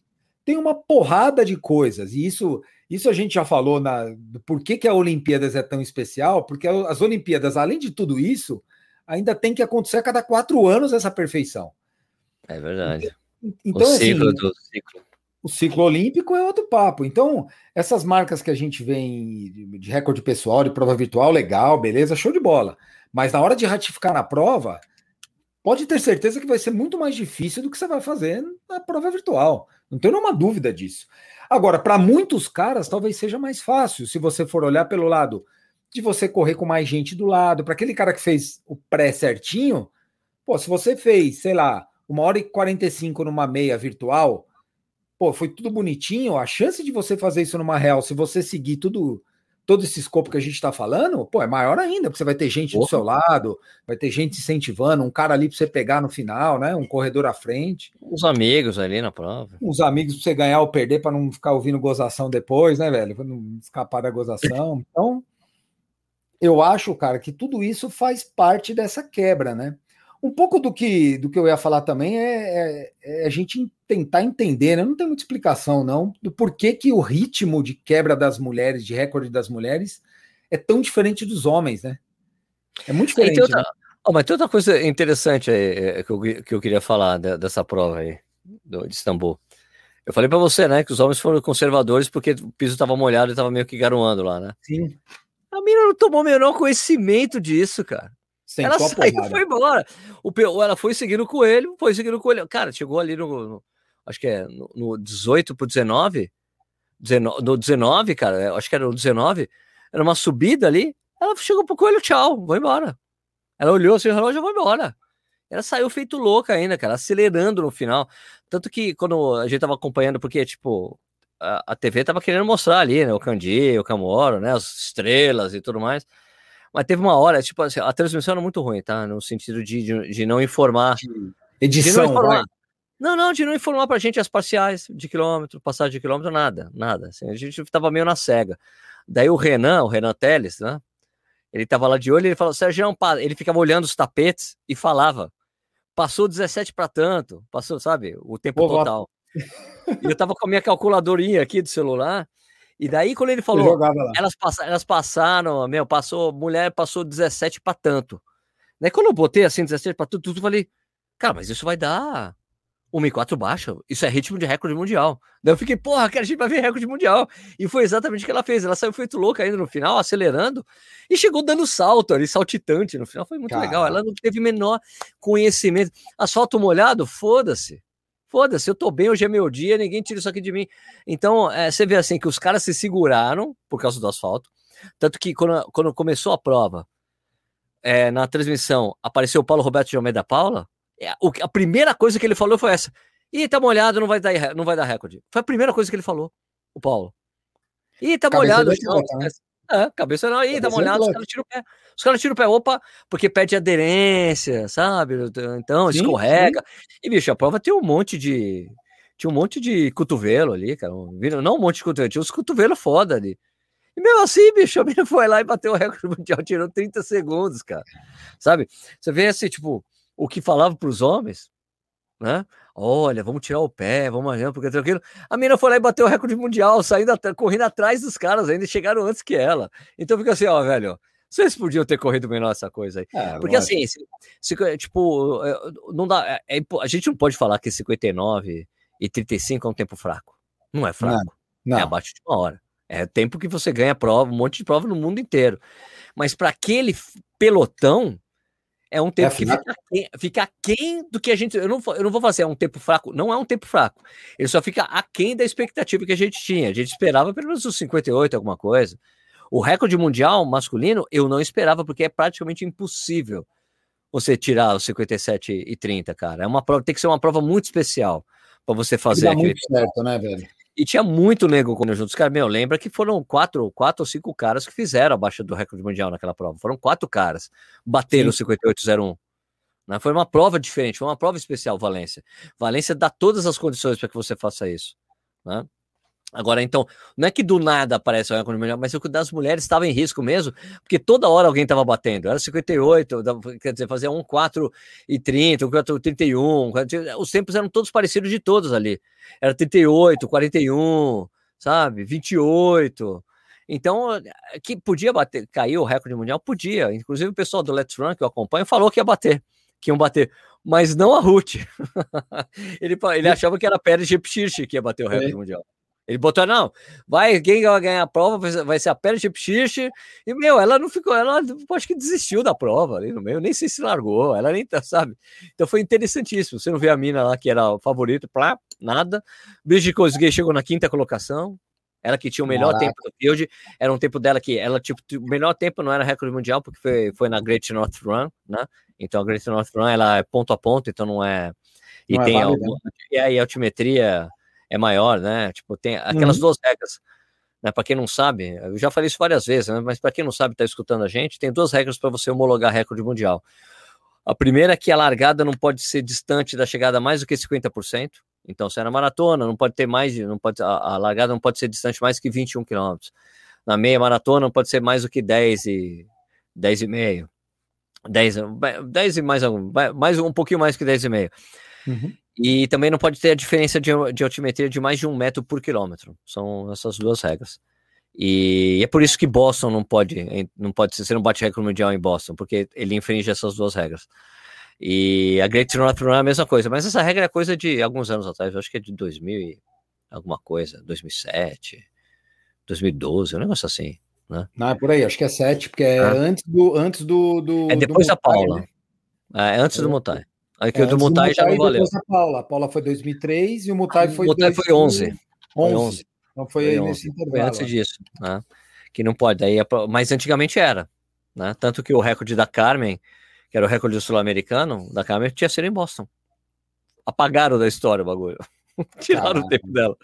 tem uma porrada de coisas, e isso, isso a gente já falou na por que, que a Olimpíadas é tão especial, porque as Olimpíadas, além de tudo isso, ainda tem que acontecer a cada quatro anos essa perfeição. É verdade. Então, o assim, ciclo assim, do ciclo. O ciclo olímpico é outro papo. Então, essas marcas que a gente vê de recorde pessoal, de prova virtual, legal, beleza, show de bola. Mas na hora de ratificar na prova, pode ter certeza que vai ser muito mais difícil do que você vai fazer na prova virtual. Não tenho nenhuma dúvida disso. Agora, para muitos caras, talvez seja mais fácil, se você for olhar pelo lado de você correr com mais gente do lado. Para aquele cara que fez o pré certinho, pô, se você fez, sei lá, uma hora e 45 numa meia virtual, pô, foi tudo bonitinho, a chance de você fazer isso numa real, se você seguir tudo, todo esse escopo que a gente está falando, pô, é maior ainda, porque você vai ter gente do seu lado, vai ter gente incentivando, um cara ali para você pegar no final, né? Um corredor à frente. Os amigos ali na prova. Os amigos para você ganhar ou perder para não ficar ouvindo gozação depois, né, velho? Para não escapar da gozação. Então, eu acho, cara, que tudo isso faz parte dessa quebra, né? Um pouco do que, do que eu ia falar também é, é, é a gente tentar entender, né? Não tem muita explicação, não, do porquê que o ritmo de quebra das mulheres, de recorde das mulheres, é tão diferente dos homens, né? É muito diferente. outra, né? oh, mas tem outra coisa interessante aí, é, que, eu, que eu queria falar dessa prova aí, do, de Istambul. Eu falei para você, né, que os homens foram conservadores porque o piso estava molhado e estava meio que garoando lá, né? Sim. A mina não tomou o menor conhecimento disso, cara. Sentou ela saiu e foi embora. O, ela foi seguindo o coelho, foi seguindo o coelho. Cara, chegou ali no. no acho que é no, no 18 pro 19. 19. No 19, cara, acho que era o 19. Era uma subida ali. Ela chegou pro coelho, tchau, vou embora. Ela olhou assim, o relógio, vou embora. Ela saiu feito louca ainda, cara, acelerando no final. Tanto que quando a gente tava acompanhando, porque, tipo, a, TV tava querendo mostrar ali, né? O Candi, o Camoro, né? As estrelas e tudo mais. Mas teve uma hora, tipo assim, a transmissão era muito ruim, tá? No sentido de, de, de não informar. Edição, não, informar. não, não, de não informar pra gente as parciais de quilômetro, passagem de quilômetro, nada, nada. Assim, a gente tava meio na cega. Daí o Renan, o Renan Teles, né? Ele tava lá de olho e ele falou, Sérgio, ele ficava olhando os tapetes e falava, passou 17 para tanto, passou, sabe, o tempo Pô, total. E eu tava com a minha calculadorinha aqui do celular. E daí, quando ele falou, elas, pass elas passaram, meu, passou, mulher passou 17 para tanto. Daí, quando eu botei assim, 17 para tudo, eu falei, cara, mas isso vai dar 1.4 baixa. Isso é ritmo de recorde mundial. Daí eu fiquei, porra, que a gente vai ver recorde mundial. E foi exatamente o que ela fez. Ela saiu feito louca ainda no final, acelerando, e chegou dando salto ali, saltitante no final. Foi muito legal. Ela não teve menor conhecimento. Asfalto molhado, foda-se foda-se, eu tô bem, hoje é meu dia, ninguém tira isso aqui de mim. Então, é, você vê assim que os caras se seguraram por causa do asfalto. Tanto que quando, quando começou a prova, é, na transmissão, apareceu o Paulo Roberto de Almeida Paula. É, o, a primeira coisa que ele falou foi essa: Ih, tá molhado, não vai dar, não vai dar recorde. Foi a primeira coisa que ele falou, o Paulo. Ih, tá Cabeça molhado. Não, né? É, cabeça não, aí, dá uma olhada, os caras tiram o pé. Os caras tiram o pé, opa, porque pede aderência, sabe? Então, sim, escorrega. Sim. E, bicho, a prova tem um monte de. Tinha um monte de cotovelo ali, cara. Não um monte de cotovelo, tinha uns cotovelos foda ali. E mesmo assim, bicho, *laughs* a menina foi lá e bateu o recorde mundial, tirou 30 segundos, cara. Sabe? Você vê assim, tipo, o que falava para os homens, né? Olha, vamos tirar o pé, vamos amanhã, porque tranquilo. A menina foi lá e bateu o recorde mundial, saindo, correndo atrás dos caras ainda, chegaram antes que ela. Então fica assim, ó, velho, vocês podiam ter corrido melhor essa coisa aí. É, porque assim, se, se, tipo, é, não dá, é, é, a gente não pode falar que 59 e 35 é um tempo fraco. Não é fraco. Não, não. É abaixo de uma hora. É tempo que você ganha prova, um monte de prova no mundo inteiro. Mas para aquele pelotão, É um tempo é que fica aquém, fica aquém do que a gente. Eu não, eu não vou fazer, é um tempo fraco. Não é um tempo fraco. Ele só fica aquém da expectativa que a gente tinha. A gente esperava pelo menos os 58, alguma coisa. O recorde mundial masculino eu não esperava, porque é praticamente impossível você tirar os 57 e 30, cara. É uma prova, tem que ser uma prova muito especial para você fazer. Dá muito certo, né, velho? E tinha muito nego com juntos. Cara, meu, lembra que foram quatro, quatro ou cinco caras que fizeram abaixo do recorde mundial naquela prova. Foram quatro caras. Bateram o 5801. Né? Foi uma prova diferente, foi uma prova especial, Valência. Valência dá todas as condições para que você faça isso. Né? Agora, então, não é que do nada aparece o recorde mundial, mas é que das mulheres estava em risco mesmo, porque toda hora alguém estava batendo. Era 58, quer dizer, fazia um 4 e 30, um 4 31. Os tempos eram todos parecidos de todos ali. Era 38, 41, sabe? 28. Então, que podia bater, cair o recorde mundial? Podia. Inclusive, o pessoal do Let's Run que eu acompanho falou que ia bater, que iam bater, mas não a Ruth. *laughs* ele, ele achava que era a Pérez Jepchirch que ia bater o recorde é. mundial. Ele botou, não, vai, quem vai ganhar a prova vai ser a Pérez Jepchirch. E, meu, ela não ficou, ela acho que desistiu da prova ali no meio, nem sei se largou, ela nem tá, sabe? Então foi interessantíssimo. Você não vê a mina lá que era o favorito, plá, nada. Bridget Kosgei chegou na quinta colocação, ela que tinha o melhor Caraca. tempo do field, era um tempo dela que ela, tipo, o melhor tempo não era recorde mundial, porque foi, foi na Great North Run, né? Então a Great North Run, ela é ponto a ponto, então não é. E não é tem é algum, e aí a altimetria é maior, né? Tipo, tem aquelas uhum. duas regras. Né, para quem não sabe, eu já falei isso várias vezes, né, mas para quem não sabe, está escutando a gente, tem duas regras para você homologar recorde mundial. A primeira é que a largada não pode ser distante da chegada mais do que 50%. Então, se é na maratona, não pode ter mais, não pode, a, a largada não pode ser distante mais que 21 km. Na meia maratona não pode ser mais do que 10 e 10 e meio. 10, 10 e mais algum, mais um pouquinho mais que 10 e meio. Uhum. E também não pode ter a diferença de, de altimetria de mais de um metro por quilômetro. São essas duas regras. E é por isso que Boston não pode, não pode ser, você não bate recorde mundial em Boston, porque ele infringe essas duas regras. E a Great North Run é a mesma coisa, mas essa regra é coisa de alguns anos atrás, eu acho que é de 2000 e alguma coisa, 2007, 2012, um negócio assim, né? Não, é por aí, acho que é 7, porque é ah. antes do antes do, do É depois do da Paula. Né? É, é antes é. do Mutai. Aqui é, o do Mutai já não valeu. A Paula. a Paula foi 2003 e o Mutai foi. O Mutai foi 11. 11. Foi 11. Então foi, foi nesse intervalo. Foi antes disso, né? Que não pode. Daí, é mas antigamente era. Né? Tanto que o recorde da Carmen, que era o recorde sul-americano, da Carmen tinha sido em Boston. Apagaram da história o bagulho. *laughs* Tiraram o tempo dela.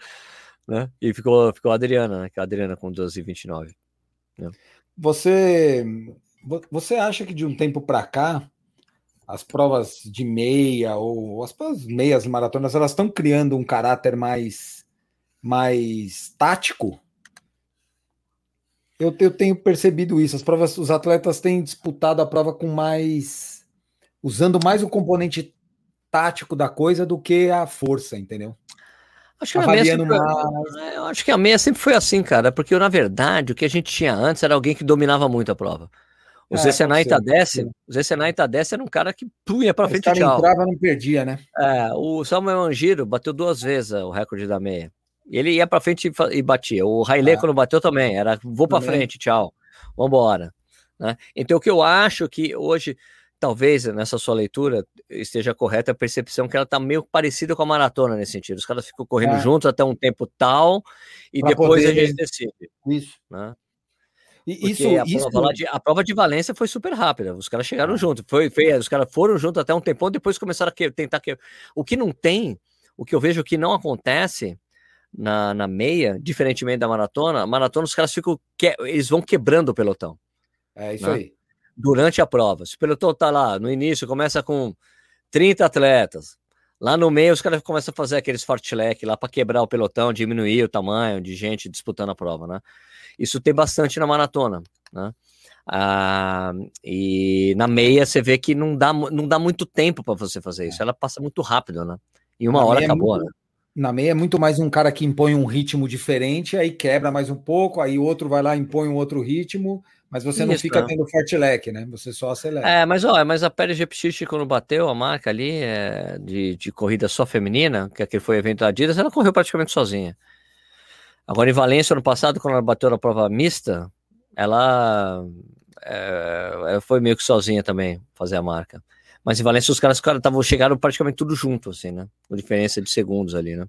Né? E ficou, ficou a Adriana, né? Que a Adriana com 12,29. Né? Você, você acha que de um tempo para cá as provas de meia ou as meias maratonas elas estão criando um caráter mais mais tático. Eu, eu tenho percebido isso. As provas os atletas têm disputado a prova com mais usando mais o componente tático da coisa do que a força entendeu? Acho que, a meia sempre, é, eu acho que a meia sempre foi assim, cara, porque na verdade o que a gente tinha antes era alguém que dominava muito a prova. O é, Zé Senai Tadesse, o Zé Senai Tadesse era um cara que punha para frente e entrava não perdia, né? É, o Samuel Angiro bateu duas vezes o recorde da meia. Ele ia para frente e batia. O Railê, ah. quando bateu também, era vou para frente, tchau, vambora. Né? Então, o que eu acho que hoje, talvez nessa sua leitura esteja correta a percepção que ela está meio parecida com a maratona nesse sentido. Os caras ficam correndo é. juntos até um tempo tal e pra depois poder... a gente decide. Isso. Né? Isso, a, isso... Prova de, a prova de Valência foi super rápida. Os caras chegaram ah. junto. Foi, foi, os caras foram juntos até um tempão, depois começaram a que, tentar que. O que não tem, o que eu vejo que não acontece na, na meia, diferentemente da maratona, maratona os caras ficam. Que, eles vão quebrando o pelotão. É isso né? aí. Durante a prova. Se o pelotão tá lá no início, começa com 30 atletas. Lá no meio, os caras começam a fazer aqueles fartlek lá para quebrar o pelotão, diminuir o tamanho de gente disputando a prova, né? Isso tem bastante na maratona, né? Ah, e na meia você vê que não dá, não dá muito tempo para você fazer isso. É. Ela passa muito rápido, né? E uma na hora acabou, é muito, né? Na meia é muito mais um cara que impõe um ritmo diferente, aí quebra mais um pouco, aí outro vai lá impõe um outro ritmo, mas você não fica é. tendo fartlek, né? Você só acelera. É, mas ó, mas a Pérez Gepchich, quando bateu a marca ali é, de, de corrida só feminina, que aquele foi evento da Adidas, ela correu praticamente sozinha. Agora, em Valência, ano passado, quando ela bateu na prova mista, ela é, foi meio que sozinha também fazer a marca. Mas em Valência os caras estavam chegaram praticamente tudo junto, assim, né? Com diferença de segundos ali, né?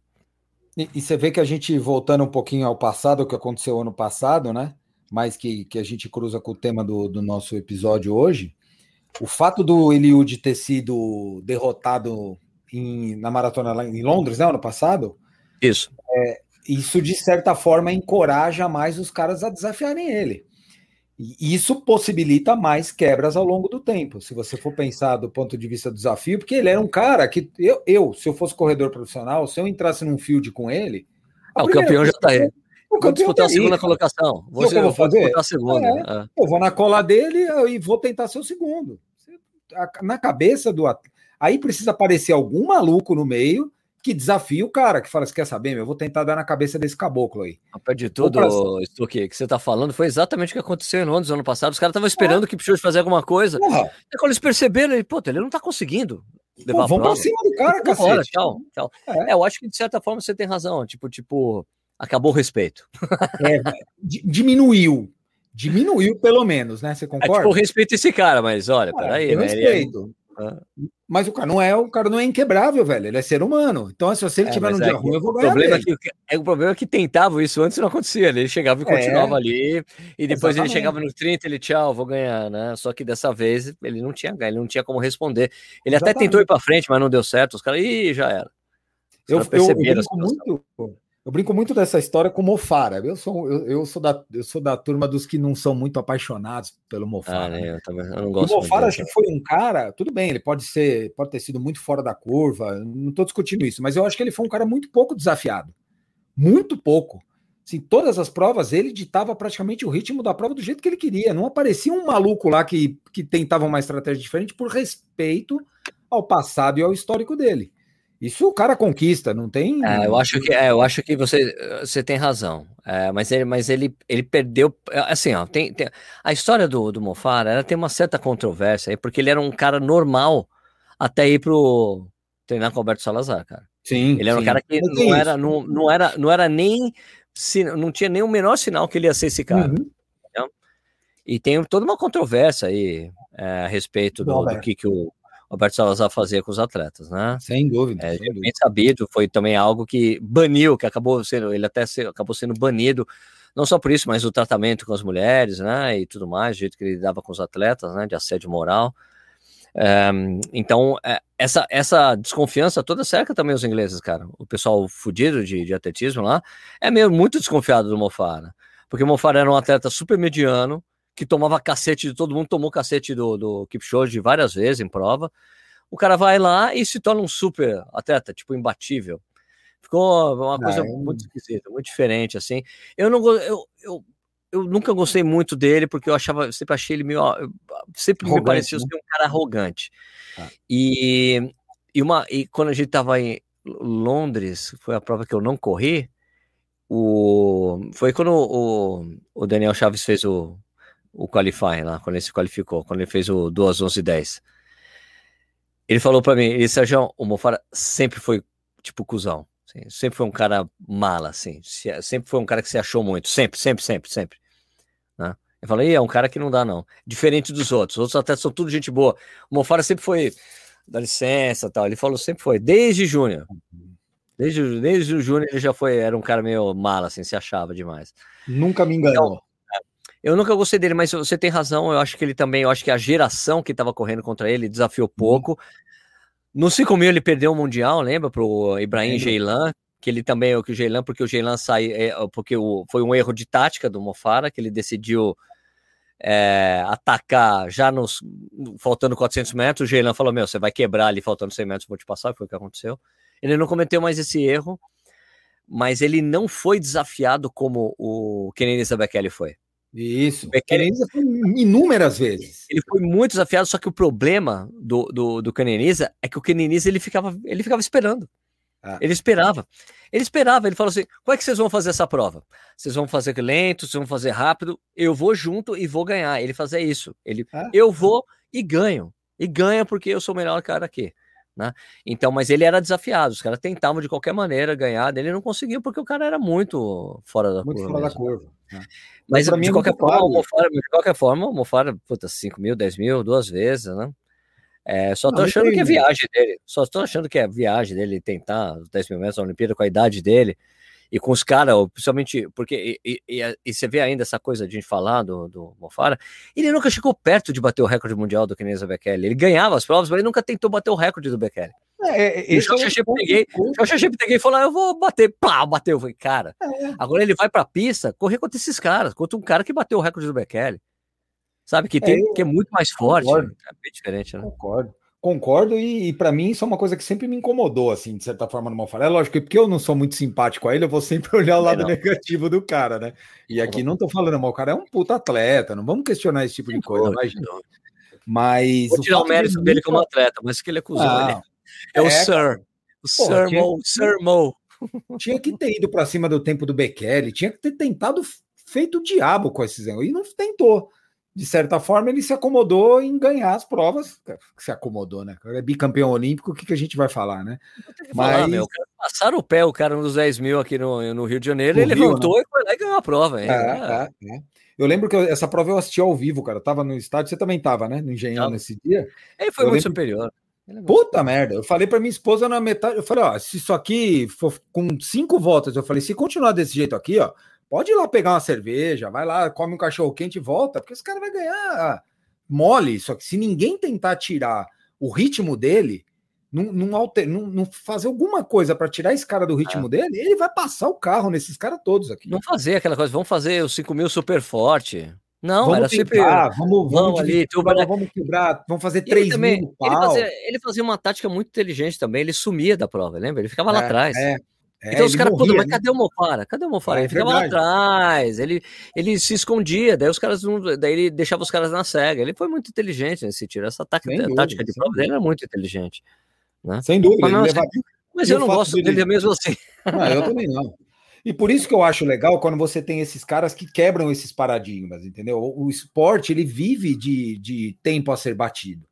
E, e, você vê que a gente, voltando um pouquinho ao passado, o que aconteceu ano passado, né? Mas que, que a gente cruza com o tema do, do nosso episódio hoje, o fato do Eliud ter sido derrotado em, na maratona lá em Londres, né, ano passado? Isso. É, isso, de certa forma, encoraja mais os caras a desafiarem ele. E isso possibilita mais quebras ao longo do tempo. Se você for pensar do ponto de vista do desafio, porque ele era um cara que eu, eu se eu fosse corredor profissional, se eu entrasse num field com ele. Ah, o campeão já está aí. O vou disputar tá a segunda colocação. Você, eu vou fazer? a segunda. É, é. Eu vou na cola dele e vou tentar ser o segundo. Na cabeça do Aí precisa aparecer algum maluco no meio que desafia o cara, que fala: Você quer saber? Meu, eu vou tentar dar na cabeça desse caboclo aí. Apesar de tudo, isso que, que você tá falando foi exatamente o que aconteceu em Londres ano passado. Os caras estavam esperando é. que precisou fazer alguma coisa. Porra. E quando eles perceberam, ele, pô, ele não tá conseguindo. Levar Pô, vamos pra cima do cara, cacete. Hora, tchau, tchau. É. é. eu acho que de certa forma você tem razão. Tipo, tipo, acabou o respeito. É, diminuiu. Diminuiu, pelo menos, né? Você concorda? É, tipo, respeito esse cara, mas olha, é, peraí. Né? Respeito. Mas o cara não é, o cara não é inquebrável, velho. Ele é ser humano. Então, se você é, tiver num é dia ruim, eu vou ganhar. O problema, é que, é, o problema é que tentavam isso antes não acontecia. Ele chegava e continuava é, ali, e depois exatamente. ele chegava no 30, ele tchau, vou ganhar, né? Só que dessa vez ele não tinha ele não tinha como responder. Ele exatamente. até tentou ir para frente, mas não deu certo. Os caras, ih, já era. Os eu, eu, eu muito, eu brinco muito dessa história com Mofara. Eu sou, eu, eu, sou da, eu sou da turma dos que não são muito apaixonados pelo Mofara. Ah, né? eu, também, eu não gosto o Mofara acho que foi um cara, tudo bem, ele pode ser, pode ter sido muito fora da curva, não estou discutindo isso, mas eu acho que ele foi um cara muito pouco desafiado. Muito pouco. Assim, todas as provas ele ditava praticamente o ritmo da prova do jeito que ele queria. Não aparecia um maluco lá que, que tentava uma estratégia diferente por respeito ao passado e ao histórico dele. Isso o cara conquista, não tem. É, eu acho que, é, eu acho que você, você tem razão. É, mas ele, mas ele, ele perdeu. Assim, ó, tem, tem a história do, do Mofara ela tem uma certa controvérsia aí, porque ele era um cara normal até ir pro treinar com o Alberto Salazar, cara. Sim. Ele era sim. um cara que não era, não, não, era, não era nem. Não tinha nem o menor sinal que ele ia ser esse cara. Uhum. E tem toda uma controvérsia aí é, a respeito do, do que, que o Roberto Salazar fazia com os atletas, né? Sem dúvida. É, sem dúvida. bem sabido, foi também algo que baniu, que acabou sendo, ele até se, acabou sendo banido, não só por isso, mas o tratamento com as mulheres, né? E tudo mais, o jeito que ele dava com os atletas, né? De assédio moral. É, então, é, essa, essa desconfiança toda cerca também os ingleses, cara. O pessoal fudido de, de atletismo lá é meio muito desconfiado do Mofara, porque o Mofara era um atleta super mediano, que tomava cacete de todo mundo, tomou cacete do, do Kipchoge várias vezes em prova. O cara vai lá e se torna um super atleta, tipo, imbatível. Ficou uma coisa ah, é... muito esquisita, muito diferente, assim. Eu não eu, eu, eu nunca gostei muito dele, porque eu achava, sempre achei ele meio. Sempre arrogante, me pareceu né? ser um cara arrogante. Ah. E, e, uma, e quando a gente tava em Londres, foi a prova que eu não corri. O, foi quando o, o Daniel Chaves fez o, o qualifying lá, quando ele se qualificou, quando ele fez o 2 11 10. Ele falou para mim, ele Sérgio, o Mofara sempre foi tipo cuzão, assim, sempre foi um cara mala, assim, sempre foi um cara que se achou muito, sempre, sempre, sempre, sempre. Né? Eu falei, é um cara que não dá não, diferente dos outros, os outros até são tudo gente boa. O Mofara sempre foi, dá licença, tal. Ele falou sempre foi, desde Júnior. Desde, desde o Júnior ele já foi, era um cara meio mala, assim, se achava demais. Nunca me enganou. Então, eu nunca gostei dele, mas você tem razão. Eu acho que ele também, eu acho que a geração que estava correndo contra ele desafiou uhum. pouco. No 5 mil ele perdeu o Mundial, lembra? Pro Ibrahim Geilan, que ele também, o que o Geilan, porque o Geilan saiu, é, porque o, foi um erro de tática do Mofara, que ele decidiu é, atacar já nos faltando 400 metros. O Geilan falou: Meu, você vai quebrar ali faltando 100 metros, vou te passar. Foi o que aconteceu. Ele não cometeu mais esse erro, mas ele não foi desafiado como o Kenny Zabekele foi. Isso. Caneniza foi inúmeras vezes. Ele foi muito desafiado, só que o problema do, do, do Caneniza é que o Caneniza ele ficava, ele ficava esperando. Ah. Ele esperava. Ele esperava, ele falou assim: como é que vocês vão fazer essa prova? Vocês vão fazer lento, vocês vão fazer rápido, eu vou junto e vou ganhar. Ele fazia isso. Ele, ah. eu vou e ganho. E ganha porque eu sou o melhor cara aqui. Né? Então, mas ele era desafiado, os caras tentavam de qualquer maneira ganhar, ele não conseguiu porque o cara era muito fora da muito curva. Fora da curva né? Mas, de, qualquer forma, Mofara, de qualquer forma, o Mofara, puta, 5 mil, 10 mil, duas vezes, né? É, só tô não, achando que é viagem dele, só tô achando que é viagem dele tentar os 10 mil metros da Olimpíada com a idade dele e com os caras, principalmente porque e, e, e, você vê ainda essa coisa de a gente falar do, do Mofara, ele nunca chegou perto de bater o recorde mundial do Kenesa Bekele. Ele ganhava as provas, mas ele nunca tentou bater o recorde do Bekele. É, é, o Xaxê peguei, peguei e falou: ah, Eu vou bater, pá, bateu. Eu falei, cara, é. agora ele vai pra pista correr contra esses caras, contra um cara que bateu o recorde do Bekele. Sabe, que, tem, é, que é muito mais forte. É bem diferente, né? Concordo. Concordo, e, e para mim isso é uma coisa que sempre me incomodou, assim, de certa forma, no Malfara. É lógico que porque eu não sou muito simpático a ele, eu vou sempre *laughs* olhar o lado negativo do cara, né? E aqui não tô falando mal, o cara é um puta atleta, não vamos questionar esse tipo de coisa, mas. mas vou tirar o, o mérito dele como atleta, mas que ele acusou, ah, ele. É, é o Sir. O Sir Mo, Sir Mo. Tinha que ter ido para cima do tempo do Bekele, tinha que ter tentado feito o diabo com esses e não tentou de certa forma, ele se acomodou em ganhar as provas. Se acomodou, né? É bicampeão olímpico, o que, que a gente vai falar, né? Mas falar, meu, passaram o pé o cara nos 10 mil aqui no, no Rio de Janeiro, no ele Rio, levantou né? e foi lá e ganhou a prova. É, é, é. Eu lembro que eu, essa prova eu assisti ao vivo, cara. Eu tava no estádio, você também tava, né? No Engenhão nesse dia. Ele foi eu muito lembro... superior. É Puta merda, eu falei para minha esposa na metade, eu falei, ó, se isso aqui for com cinco voltas, eu falei, se continuar desse jeito aqui, ó, Pode ir lá pegar uma cerveja, vai lá, come um cachorro quente e volta, porque esse cara vai ganhar mole. Só que se ninguém tentar tirar o ritmo dele, não, não, alter, não, não fazer alguma coisa para tirar esse cara do ritmo é. dele, ele vai passar o carro nesses caras todos aqui. Não fazer aquela coisa, vamos fazer os 5 mil super forte. Não, vamos era tentar, sempre. Vamos, vamos, ali, tudo, vamos quebrar, vamos fazer 3 também, mil. Ele fazia, ele fazia, uma tática muito inteligente também, ele sumia da prova, lembra? Ele ficava é, lá atrás. É. É, então os caras, pô, mas né? cadê o Mofara? Cadê o Mofara? É, ele ficava lá atrás, ele, ele se escondia, daí os caras não, daí ele deixava os caras na cega. Ele foi muito inteligente nesse tiro. Essa tática, dúvida, tática de prova dele era muito inteligente. Né? Sem dúvida. Mas, mas eu não gosto dele, dele mesmo assim. *laughs* Não, eu também não. E por isso que eu acho legal quando você tem esses caras que quebram esses paradigmas, entendeu? O, o esporte ele vive de, de tempo a ser batido.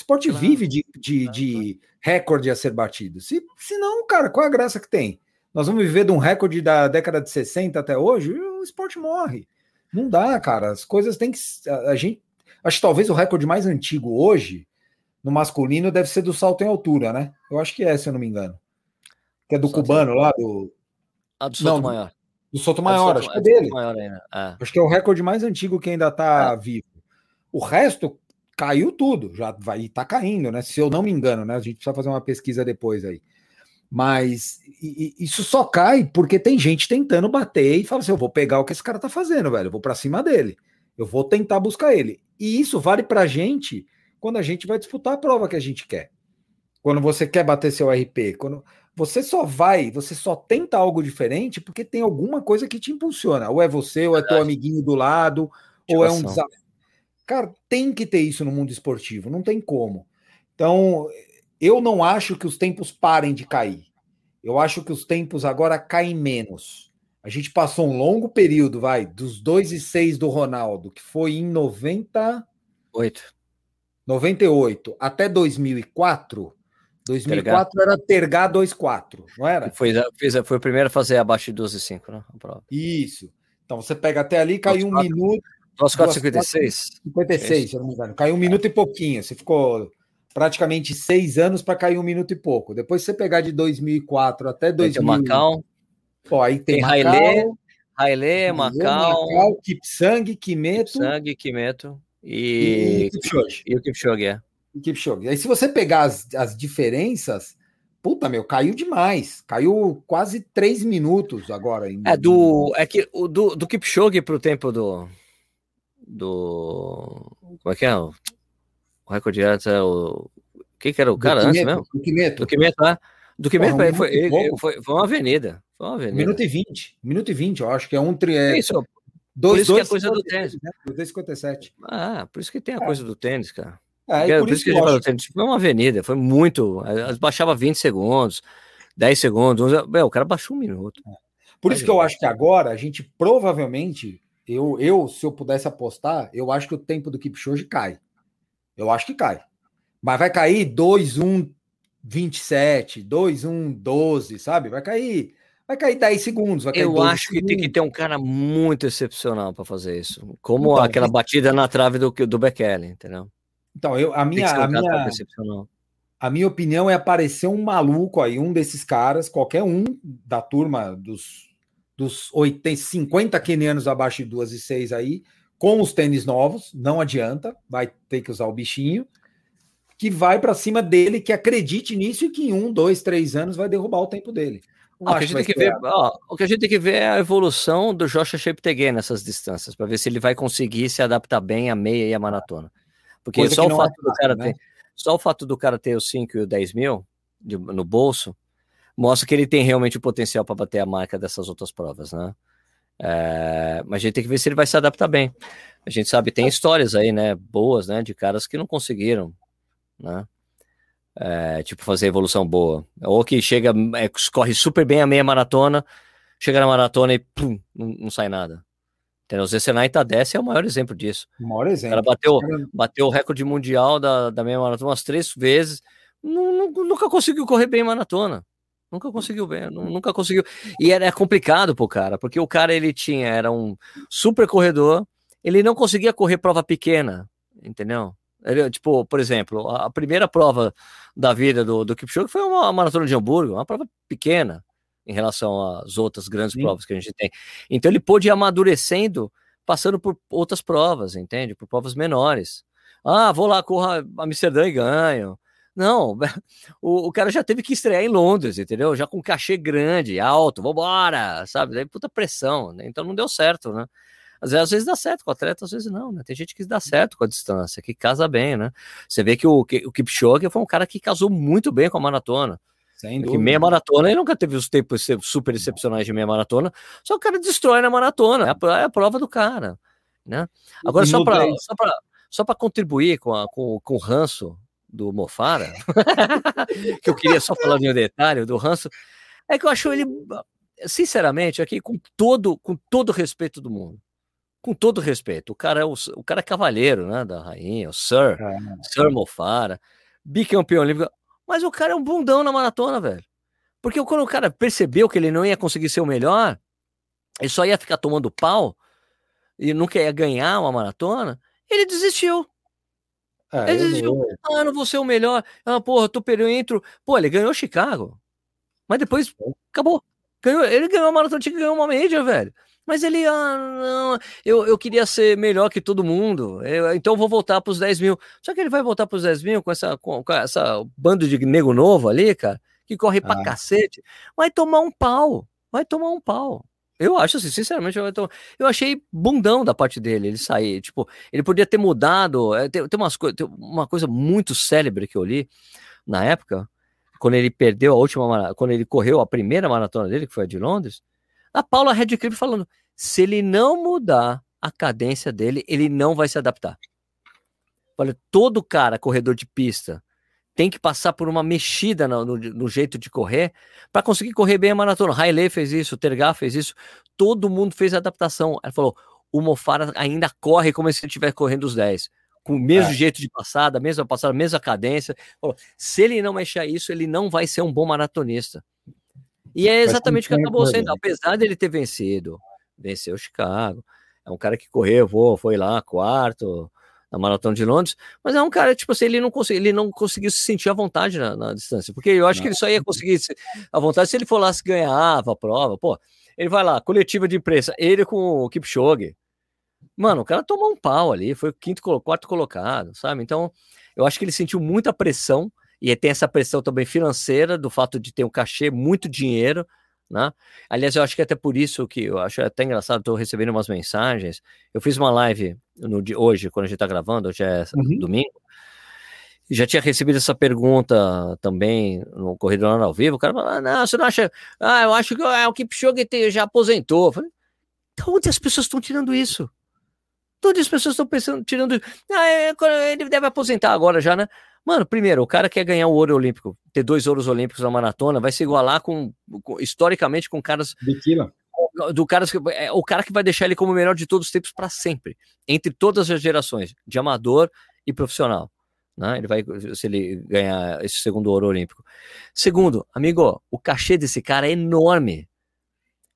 Esporte claro. vive de, de, de recorde a ser batido. Se, se não, cara, qual é a graça que tem? Nós vamos viver de um recorde da década de 60 até hoje, o esporte morre. Não dá, cara. As coisas têm que. A, a gente. Acho que talvez o recorde mais antigo hoje, no masculino, deve ser do salto em altura, né? Eu acho que é, se eu não me engano. Que é do salto cubano lá, do. Ah, do salto não, maior. Do salto maior, acho que é, é dele. É. Acho que é o recorde mais antigo que ainda está é. vivo. O resto caiu tudo, já vai tá caindo, né? Se eu não me engano, né? A gente precisa fazer uma pesquisa depois aí. Mas isso só cai porque tem gente tentando bater e fala assim: eu vou pegar o que esse cara tá fazendo, velho, eu vou para cima dele, eu vou tentar buscar ele. E isso vale pra gente quando a gente vai disputar a prova que a gente quer. Quando você quer bater seu RP, quando você só vai, você só tenta algo diferente porque tem alguma coisa que te impulsiona. Ou é você, ou é teu amiguinho do lado, ou é um desafio Cara, tem que ter isso no mundo esportivo, não tem como. Então, eu não acho que os tempos parem de cair. Eu acho que os tempos agora caem menos. A gente passou um longo período, vai, dos 2 e 6 do Ronaldo, que foi em 98. 98 até 2004. 2004 Tergar. era Tergar 2,4, não era? Foi, fez, foi o primeiro a fazer abaixo de 12,5, né? Isso. Então você pega até ali, caiu um minuto. Nosso 456? 56, se eu não me engano. Caiu um minuto e pouquinho. Você ficou praticamente seis anos para cair um minuto e pouco. Depois você pegar de 2004 até 2000... Tem Macau. Pô, aí tem, tem Macau. Haile, Macau, Macau Kipsang, Kimeto. Kipsang, Kimeto. E, e, Kipchoge. E o Kipchoge, é. E Kipchoge. Aí se você pegar as, as diferenças... Puta, meu, caiu demais. Caiu quase três minutos agora. Em... É, do. É que o do, do Kipchoge pro tempo do, do. Como é que é? O, o recorde é o. Quem que era o do cara Quimeto, antes mesmo? Do Quimeto. Do Quimeto, é. Do Quimeto Porra, um foi, foi, foi, uma avenida. Foi uma avenida. Minuto e vinte. Minuto e vinte, eu acho que é um tri. É, isso. Dois, por isso dois, que é coisa do tênis. Né? 2,57. Ah, por isso que tem a é. coisa do tênis, cara. É, por, por, isso que a gente falou tênis. Foi uma avenida, foi muito. Baixava 20 segundos, 10 segundos. Meu, o cara baixou um minuto. É. Por isso que eu acho que agora a gente provavelmente eu, eu, se eu pudesse apostar, eu acho que o tempo do Kipchoge cai. Eu acho que cai. Mas vai cair 2, 1, 27, 2, 1, 12, sabe? Vai cair. Vai cair 10 segundos. Vai cair eu acho que tem que ter um cara muito excepcional para fazer isso. Como então, aquela batida na trave do, do Bekele, entendeu? Então, eu, a minha. Um a minha a minha opinião é aparecer um maluco aí, um desses caras, qualquer um da turma dos, dos 80, 50 quenianos abaixo de 2 e 6 aí, com os tênis novos, não adianta, vai ter que usar o bichinho, que vai para cima dele, que acredite nisso e que em um, dois, três anos vai derrubar o tempo dele. Ah, o, que a gente tem que ver, ó, o que a gente tem que ver é a evolução do Joshua Cheptegei nessas distâncias, para ver se ele vai conseguir se adaptar bem à meia e à maratona. Porque Coisa só o fato é do cara né? ter só o fato do cara ter os 5 e o 10 mil de, no bolso mostra que ele tem realmente o potencial para bater a marca dessas outras provas, né? É, mas a gente tem que ver se ele vai se adaptar bem. A gente sabe, tem histórias aí, né, boas, né, de caras que não conseguiram, né? É, tipo, fazer evolução boa. Ou que chega, é, corre super bem a meia maratona, chega na maratona e pum, não, não sai nada. Entendeu? O Zecenay Tadesse é o maior exemplo disso. O maior exemplo. Cara bateu, bateu o recorde mundial da, da meia maratona umas três vezes. Nunca conseguiu correr bem maratona. Nunca conseguiu bem, nunca conseguiu. E era complicado pro cara, porque o cara ele tinha, era um super corredor, ele não conseguia correr prova pequena, entendeu? Ele, tipo, por exemplo, a primeira prova da vida do, do Kipchoge foi uma maratona de Hamburgo, uma prova pequena em relação às outras grandes Sim. provas que a gente tem. Então ele pôde ir amadurecendo, passando por outras provas, entende? Por provas menores. Ah, vou lá, corra Amsterdã e ganho. Não, *laughs* o, o, cara já teve que estrear em Londres, entendeu? Já com cachê grande, alto, vambora, sabe? Daí puta pressão, né? Então não deu certo, né? Às vezes, às vezes dá certo com o atleta, às vezes não, né? Tem gente que dá certo com a distância, que casa bem, né? Você vê que o, que, o Kipchoge foi um cara que casou muito bem com a maratona. Sem dúvida. meia maratona ele nunca teve os tempos super excepcionais de meia maratona, só o cara destrói na maratona, é a, é a prova do cara. Né? Agora, só para só só contribuir com, a, com, com o ranço do Mofara, *laughs* que eu queria só falar de um detalhe do ranço, é que eu acho ele, sinceramente, aqui com todo com todo respeito do mundo, com todo respeito, o cara é o, o cara é cavaleiro, né, da rainha, o Sir, é. Sir Mofara, bicampeão olímpico. Mas o cara é um bundão na maratona, velho. Porque quando o cara percebeu que ele não ia conseguir ser o melhor, ele só ia ficar tomando pau e nunca ia ganhar uma maratona, ele desistiu. É, desistiu. Não... Ah, não vou ser o melhor. Ah, porra, tô perdendo, entro. Pô, ele ganhou Chicago. Mas depois acabou. Ganhou, ele ganhou a maratona, tinha que ganhar uma média, velho. Mas ele, ah, não, eu, eu queria ser melhor que todo mundo, eu, então vou voltar para os 10 mil. Só que ele vai voltar para os 10 mil com essa, com, com, essa bando de nego novo ali, cara, que corre ah. pra cacete. Vai tomar um pau, vai tomar um pau. Eu acho assim, sinceramente, eu, eu achei bundão da parte dele, ele sair. Tipo, ele podia ter mudado. É, tem, tem, umas tem uma coisa muito célebre que eu li na época, quando ele perdeu a última quando ele correu a primeira maratona dele, que foi a de Londres, a Paula Redcliffe falando: se ele não mudar a cadência dele, ele não vai se adaptar. Olha, todo cara corredor de pista tem que passar por uma mexida no, no, no jeito de correr para conseguir correr bem a maratona. Hailey fez isso, Tergar fez isso, todo mundo fez a adaptação. Ela falou: o Mofara ainda corre como se ele estivesse correndo os 10, com o mesmo é. jeito de passada, mesma passada, mesma cadência. Falou, se ele não mexer isso, ele não vai ser um bom maratonista. E é exatamente o que acabou sendo, apesar dele ter vencido venceu Chicago. É um cara que correu, voou, foi lá, quarto na Maratona de Londres, mas é um cara, tipo assim, ele não, consegui, ele não conseguiu se sentir à vontade na, na distância, porque eu acho não. que ele só ia conseguir se, à vontade se ele for lá se ganhava a prova, pô, ele vai lá, coletiva de imprensa, ele com o Kipchoge, mano, o cara tomou um pau ali, foi o quinto, quarto colocado, sabe, então eu acho que ele sentiu muita pressão, e tem essa pressão também financeira, do fato de ter um cachê, muito dinheiro, né? Aliás, eu acho que é até por isso que eu acho até engraçado, estou recebendo umas mensagens. Eu fiz uma live no de hoje, quando a gente está gravando, hoje é uhum. domingo. Já tinha recebido essa pergunta também no Corredor ao Vivo. O cara falou: ah, não, você não acha. Ah, eu acho que ah, o Kipchoge já aposentou. Eu falei, então onde as pessoas estão tirando isso? Todas as pessoas estão pensando, tirando. Ah, é, ele deve aposentar agora já, né? Mano, primeiro, o cara quer ganhar o ouro olímpico, ter dois ouros olímpicos na maratona, vai se igualar com, com historicamente com caras Biquila. Do caras que é o cara que vai deixar ele como o melhor de todos os tempos para sempre, entre todas as gerações, de amador e profissional, né? Ele vai, se ele ganhar esse segundo ouro olímpico. Segundo, amigo, o cachê desse cara é enorme.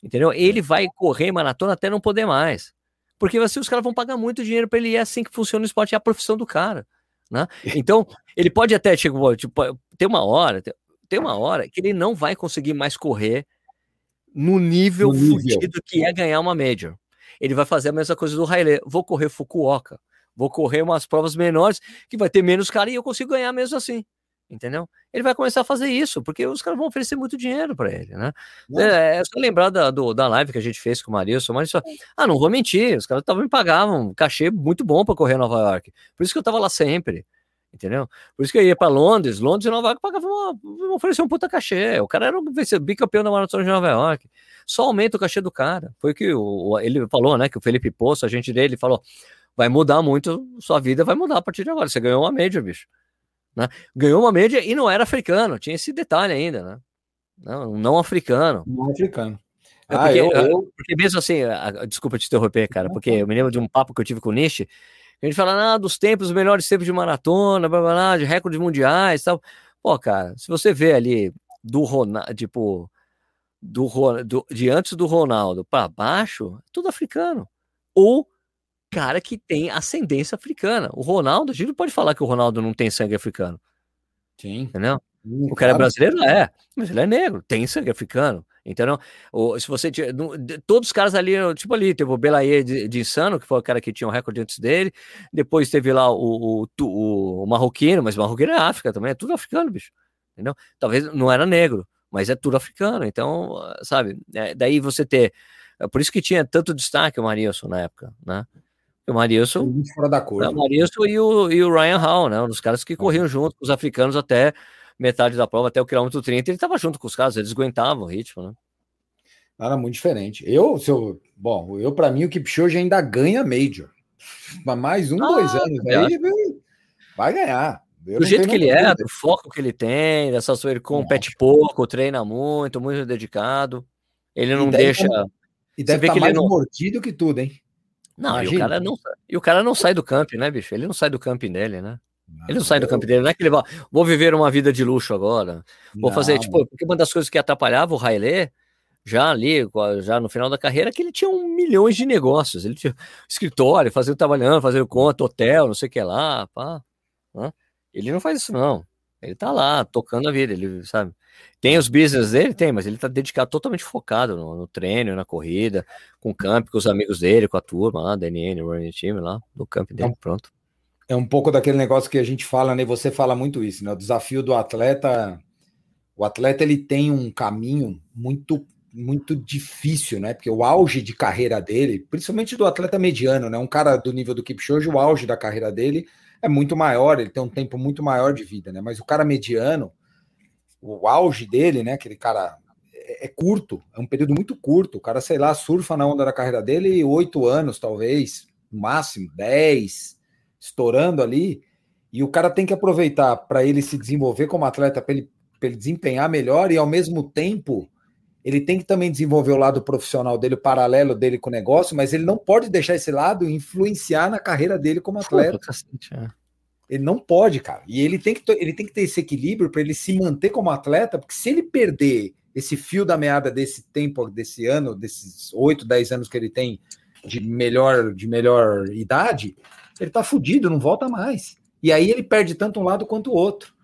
Entendeu? Ele vai correr maratona até não poder mais. Porque assim, os caras vão pagar muito dinheiro para ele e é assim que funciona o esporte, é a profissão do cara. Né? *laughs* Então, ele pode até, tipo, tipo, ter uma hora, tem uma hora que ele não vai conseguir mais correr no nível, no nível. fudido que é ganhar uma Major. Ele vai fazer a mesma coisa do Haile. Vou correr Fukuoka. Vou correr umas provas menores que vai ter menos cara e eu consigo ganhar mesmo assim. Entendeu? Ele vai começar a fazer isso, porque os caras vão oferecer muito dinheiro para ele, né? É, é, só lembrar da, do, da live que a gente fez com o Marilson, mas só, ah, não vou mentir, os caras tavam, me pagavam um cachê muito bom para correr Nova York. Por isso que eu tava lá sempre, entendeu? Por isso que eu ia para Londres, Londres e Nova York pagavam uma, oferecer um puta cachê. O cara era um bicampeão da maratona de Nova York. Só aumenta o cachê do cara. Foi o que o, ele falou, né? Que o Felipe Poço, a gente dele, falou: vai mudar muito, sua vida vai mudar a partir de agora. Você ganhou uma média, bicho. Né? Ganhou uma média e não era africano, tinha esse detalhe ainda, né? Não, não africano. Não africano. É porque, ah, eu, eu... porque mesmo assim, desculpa te interromper, cara, porque eu me lembro de um papo que eu tive com o Nish, a gente fala ah, dos tempos, os melhores tempos de maratona, blá, blá, blá, de recordes mundiais tal. Pô, cara, se você vê ali do Ronaldo, tipo, do, do, de antes do Ronaldo para baixo, tudo africano. Ou cara que tem ascendência africana. O Ronaldo, a gente não pode falar que o Ronaldo não tem sangue africano. Sim. Entendeu? Hum, o cara é claro. é brasileiro, é, mas ele é negro, tem sangue africano. Entendeu? O, se você todos os caras ali, tipo ali, teve o Belaye de, de, Insano, que foi o cara que tinha um recorde antes dele. Depois teve lá o, o, o, o marroquino, mas o marroquino é África também, é tudo africano, bicho. Entendeu? Talvez não era negro, mas é tudo africano. Então, sabe, é, daí você ter. É por isso que tinha tanto destaque o Marilson na época, né? O Marilson. Fora da cor. O Marilson e o, e o Ryan Hall, né? Um dos caras que corriam junto com os africanos até metade da prova, até o quilômetro 30, ele estava junto com os caras, eles aguentavam o ritmo, né? Era muito diferente. Eu, se eu, bom, eu para mim o Kipchoge ainda ganha Major. Mais um, ah, dois anos aí, vai ganhar. Eu do jeito que ele é, do foco que ele tem, dessa ele compete pouco, treina muito, muito dedicado. Ele não deixa. e deve estar tá mais não... mordido que tudo, hein? Não, e o, cara não, e o cara não sai do camping, né, bicho? Ele não sai do camping dele, né? Não, ele não sai do camping dele, não é que ele vai, vou viver uma vida de luxo agora. Vou não, fazer, tipo, porque uma das coisas que atrapalhava o Haile, já ali, já no final da carreira, é que ele tinha um milhões de negócios. Ele tinha escritório, fazendo trabalhando, fazendo conta, hotel, não sei o que lá, pá. Ele não faz isso, não. Ele tá lá, tocando a vida, ele sabe. Tem os business dele? Tem, mas ele tá dedicado, totalmente focado no, no treino, na corrida, com o camp, com os amigos dele, com a turma lá, da NN, o running team lá, do camp dele, é pronto. É um pouco daquele negócio que a gente fala, né? Você fala muito isso, né? O desafio do atleta, o atleta ele tem um caminho muito muito difícil, né? Porque o auge de carreira dele, principalmente do atleta mediano, né? Um cara do nível do Kipchoge, o auge da carreira dele é muito maior, ele tem um tempo muito maior de vida, né? Mas o cara mediano, o auge dele, né? Aquele cara é, é curto, é um período muito curto. O cara, sei lá, surfa na onda da carreira dele oito anos, talvez, no máximo, dez, estourando ali. E o cara tem que aproveitar para ele se desenvolver como atleta, para ele, ele desempenhar melhor e ao mesmo tempo ele tem que também desenvolver o lado profissional dele, o paralelo dele com o negócio, mas ele não pode deixar esse lado influenciar na carreira dele como atleta. É. Ele não pode, cara. E ele tem que, ele tem que ter esse equilíbrio para ele se manter como atleta, porque se ele perder esse fio da meada desse tempo, desse ano, desses 8, 10 anos que ele tem de melhor, de melhor idade, ele tá fudido, não volta mais. E aí ele perde tanto um lado quanto o outro.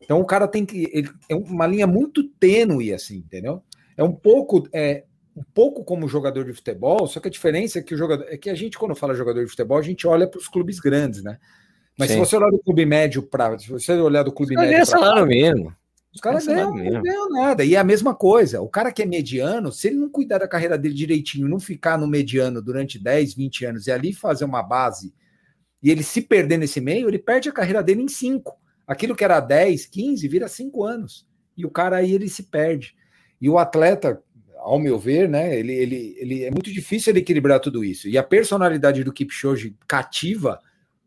Então o cara tem que. Ele, é uma linha muito tênue, assim, entendeu? é um pouco é, um pouco como jogador de futebol, só que a diferença é que o jogador é que a gente, quando fala jogador de futebol, a gente olha para os clubes grandes, né? Mas Sim. se você olhar do clube médio para. Se você olhar do clube médio. É salário mesmo. Os caras ganham, não ganham nada. E é a mesma coisa. O cara que é mediano, se ele não cuidar da carreira dele direitinho, não ficar no mediano durante 10, 20 anos e ali fazer uma base, e ele se perder nesse meio, ele perde a carreira dele em 5. Aquilo que era 10, 15, vira 5 anos. E o cara aí ele se perde. E o atleta, ao meu ver, né, ele, ele, ele é muito difícil ele equilibrar tudo isso. E a personalidade do Kipchoge cativa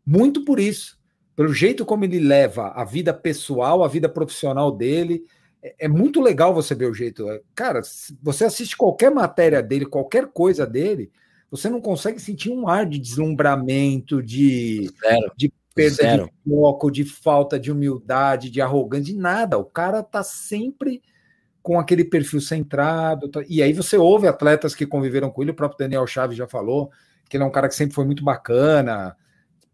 muito por isso, pelo jeito como ele leva a vida pessoal, a vida profissional dele. É, é muito legal você ver o jeito. Cara, você assiste qualquer matéria dele, qualquer coisa dele, você não consegue sentir um ar de deslumbramento, de, de perda Zero. de foco, de falta de humildade, de arrogância, de nada. O cara tá sempre com aquele perfil centrado. Tá... E aí você ouve atletas que conviveram com ele, o próprio Daniel Chaves já falou, que ele é um cara que sempre foi muito bacana.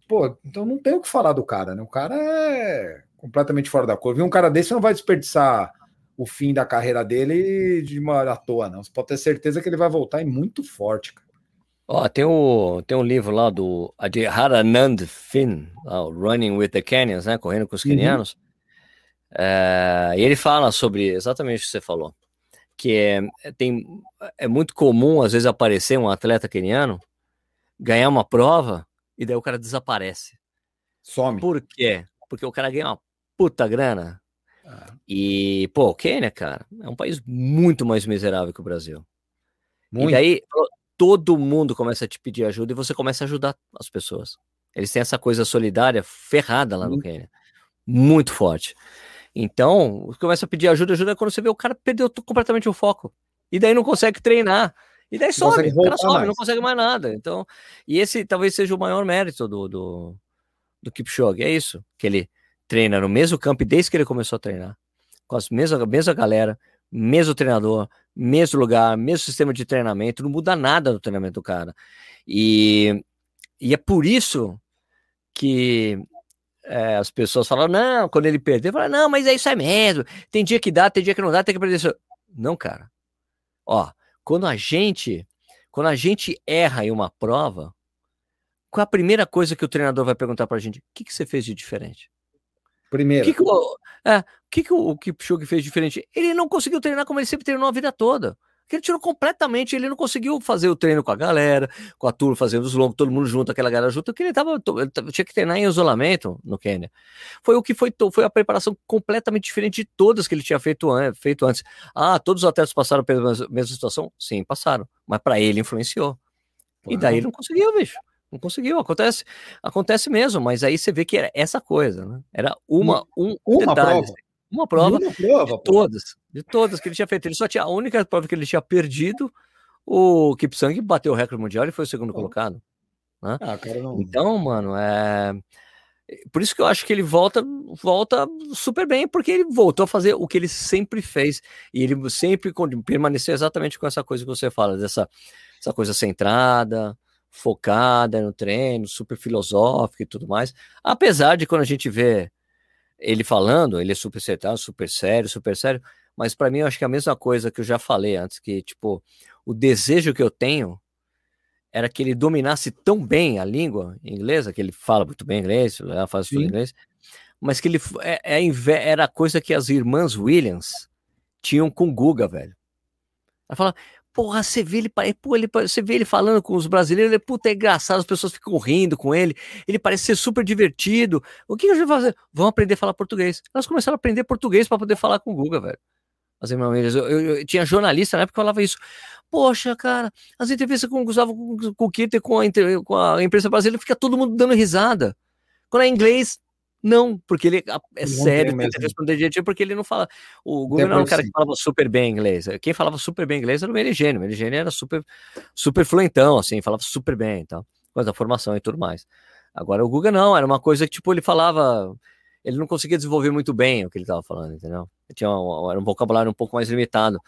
Pô, então não tem o que falar do cara, né? O cara é completamente fora da curva. E um cara desse não vai desperdiçar o fim da carreira dele de uma à toa, não. Você pode ter certeza que ele vai voltar e muito forte, cara. Ó, tem, o, tem um livro lá do Haranand Finn, Running with the Canyons, né? Correndo com os uhum. Kenianos. É, e ele fala sobre exatamente o que você falou. Que é, tem, é muito comum, às vezes, aparecer um atleta keniano, ganhar uma prova, e daí o cara desaparece. Some. Por quê? Porque o cara ganha uma puta grana. Ah. E, pô, o Quênia, cara, é um país muito mais miserável que o Brasil. Muito. E daí todo mundo começa a te pedir ajuda e você começa a ajudar as pessoas. Eles têm essa coisa solidária ferrada lá no uhum. Quênia. Muito forte. Então, começa a pedir ajuda, ajuda quando você vê o cara perdeu completamente o foco. E daí não consegue treinar. E daí some, o cara some, mais. não consegue mais nada. Então, e esse talvez seja o maior mérito do, do, do Kipchoge. É isso, que ele treina no mesmo campo desde que ele começou a treinar, com a mesma, mesma galera, mesmo treinador, mesmo lugar, mesmo sistema de treinamento, não muda nada no treinamento do cara. E, e é por isso que é, as pessoas falam, não, quando ele perder, fala, não, mas é isso é mesmo. Tem dia que dá, tem dia que não dá, tem que perder isso. Não, cara. Ó, quando a gente, quando a gente erra em uma prova, qual a primeira coisa que o treinador vai perguntar pra gente? O que, que você fez de diferente? Primeiro. O que, que, o, é, que, que o Kipchoge fez diferente? Ele não conseguiu treinar como ele sempre treinou a vida toda. Ele tirou completamente, ele não conseguiu fazer o treino com a galera, com a turma fazendo os lombos, todo mundo junto, aquela galera junto, porque ele, tava, ele tinha que treinar em isolamento no Quênia. Foi o que foi, foi a preparação completamente diferente de todas que ele tinha feito, feito antes. Ah, todos os atletas passaram pela mesma situação? Sim, passaram, mas para ele influenciou. E daí ele não conseguiu, bicho. Não conseguiu, acontece, acontece mesmo, mas aí você vê que era essa coisa, né? Era uma, um uma detalhe, prova. Uma prova, uma prova de todas, de todas que ele tinha feito. Ele só tinha a única prova que ele tinha perdido, o Kipsang bateu o recorde mundial e foi o segundo colocado. Né? Ah, não... Então, mano, é por isso que eu acho que ele volta, volta super bem, porque ele voltou a fazer o que ele sempre fez e ele sempre permaneceu exatamente com essa coisa que você fala, dessa essa coisa centrada, focada no treino, super filosófica e tudo mais. Apesar de quando a gente vê ele falando, ele é super acertado, super sério, super sério, mas para mim eu acho que é a mesma coisa que eu já falei antes, que tipo, o desejo que eu tenho era que ele dominasse tão bem a língua inglesa, que ele fala muito bem inglês, faz tudo inglês, mas que ele é, é, era a coisa que as irmãs Williams tinham com Guga, velho. Ela fala, Porra, você vê ele, pô, ele, você vê ele falando com os brasileiros, ele, puta, é engraçado, as pessoas ficam rindo com ele, ele parece ser super divertido. O que a gente vai fazer? Vamos aprender a falar português. Elas começaram a aprender português para poder falar com o Guga, velho. As irmãs, eu, eu, eu, tinha jornalista na época que falava isso. Poxa, cara, as entrevistas com o Gustavo, com, com o Kitter, com a, com a imprensa brasileira, fica todo mundo dando risada. Quando é inglês, não, porque ele é sério, tenta responder direitinho, porque ele não fala. O Google não era um cara que falava super bem inglês. Quem falava super bem inglês era o Merigênio. O Merigênio era super, super fluentão, assim, falava super bem e tal, com a formação e tudo mais. Agora o Guga não, era uma coisa que, tipo, ele falava. Ele não conseguia desenvolver muito bem o que ele estava falando, entendeu? Ele tinha um, era um vocabulário um pouco mais limitado.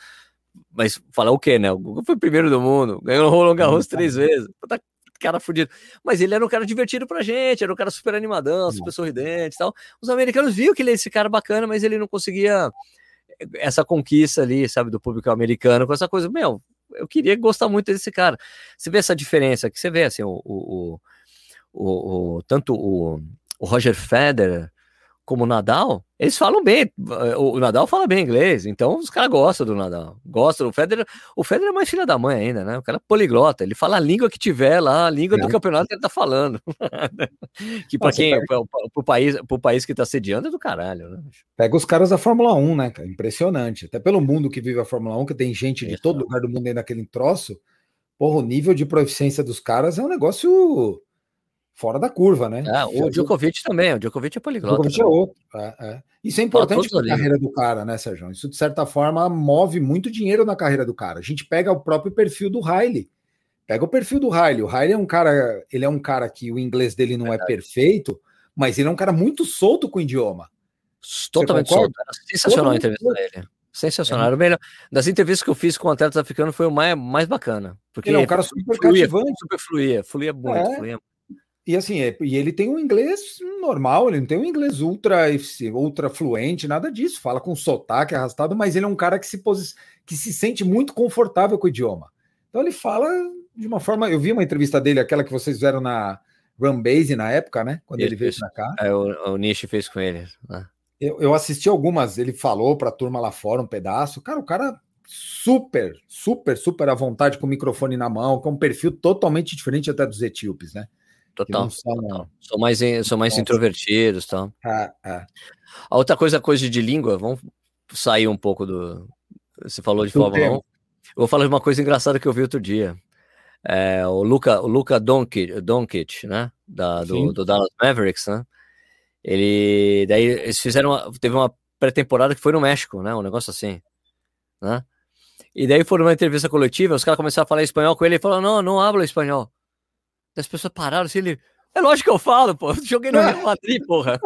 Mas falar o quê, né? O Guga foi o primeiro do mundo, ganhou o Roland Garros três vezes. Puta cara fudido. Mas ele era um cara divertido pra gente, era um cara super animadão, super sorridente e tal. Os americanos viram que ele é esse cara bacana, mas ele não conseguia eh, essa conquista ali, sabe, do público americano com essa coisa. Meu, eu queria gostar muito desse cara. Você vê essa diferença que você vê, assim, o, o, o, o tanto o, o Roger Federer como o Nadal, eles falam bem. O Nadal fala bem inglês, então os caras gostam do Nadal. Gostam. O Federer, o Federer é mais filha da mãe ainda, né? O cara é poliglota, ele fala a língua que tiver lá, a língua é. do campeonato que ele tá falando. *laughs* que para quem, pega... pro, pro, país, pro país que tá sediando é do caralho, né? Pega os caras da Fórmula 1, né, cara? Impressionante. Até pelo mundo que vive a Fórmula 1, que tem gente de todo lugar do mundo aí naquele troço. Porra, o nível de proficiência dos caras é um negócio fora da curva, né? É, o Djokovic também, o Djokovic é poliglota. O Djokovic é outro. É, é. Isso é importante para a carreira do cara, né, Sérgio? Isso, de certa forma, move muito dinheiro na carreira do cara. A gente pega o próprio perfil do Riley. Pega o perfil do Riley. O Riley é um cara, ele é um cara que o inglês dele não é, é perfeito, mas ele é um cara muito solto com o idioma. Totalmente solto. Era sensacional a entrevista solto. dele. Sensacional. É. melhor. Das entrevistas que eu fiz com atletas africanos foi o mais, mais bacana. Porque ele é um cara super fluía, cativante. Super fluía, fluía muito, é. fluía. E assim, é, e ele tem um inglês normal, ele não tem um inglês ultra, ultra fluente, nada disso. Fala com sotaque arrastado, mas ele é um cara que se, posi que se sente muito confortável com o idioma. Então ele fala de uma forma. Eu vi uma entrevista dele, aquela que vocês fizeram na Runbase na época, né? Quando ele, ele veio para cá. É, o, o Nish fez com ele. Né? Eu, eu assisti algumas, ele falou para a turma lá fora um pedaço. Cara, o cara super, super, super à vontade com o microfone na mão, com um perfil totalmente diferente até dos etíopes, né? Total. São, total. São mais, são mais introvertidos, tá? É, é. A outra coisa, coisa de língua, vamos sair um pouco do. Você falou de Fórmula 1. Eu vou falar de uma coisa engraçada que eu vi outro dia. É, o Luca, o Luca Doncic, Doncic né? Da, do, do Dallas Mavericks, né? Ele. Daí eles fizeram. Uma, teve uma pré-temporada que foi no México, né? Um negócio assim. Né? E daí foram numa entrevista coletiva, os caras começaram a falar espanhol com ele, ele falou: não, não hablo espanhol. As pessoas pararam assim, ele. É lógico que eu falo, pô. *laughs* Joguei no Real Madrid, porra.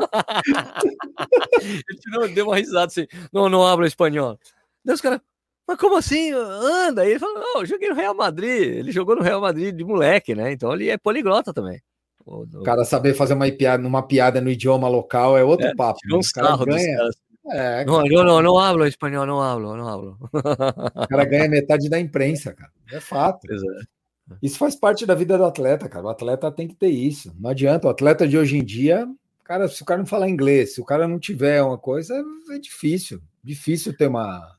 ele tirou, deu uma risada assim. Não, não hablo espanhol. Daí os caras, mas como assim? Anda? E ele falou: não, eu joguei no Real Madrid. Ele jogou no Real Madrid de moleque, né? Então ele é poliglota também. O cara saber fazer uma piada, uma piada no idioma local é outro é, papo. Né? Um cara ganha. É, não, eu não, não hablo espanhol, não hablo, não hablo. O cara ganha metade da imprensa, cara. É fato. É. Isso faz parte da vida do atleta, cara. O atleta tem que ter isso. Não adianta. O atleta de hoje em dia, cara, se o cara não falar inglês, se o cara não tiver uma coisa, é difícil. Difícil ter uma.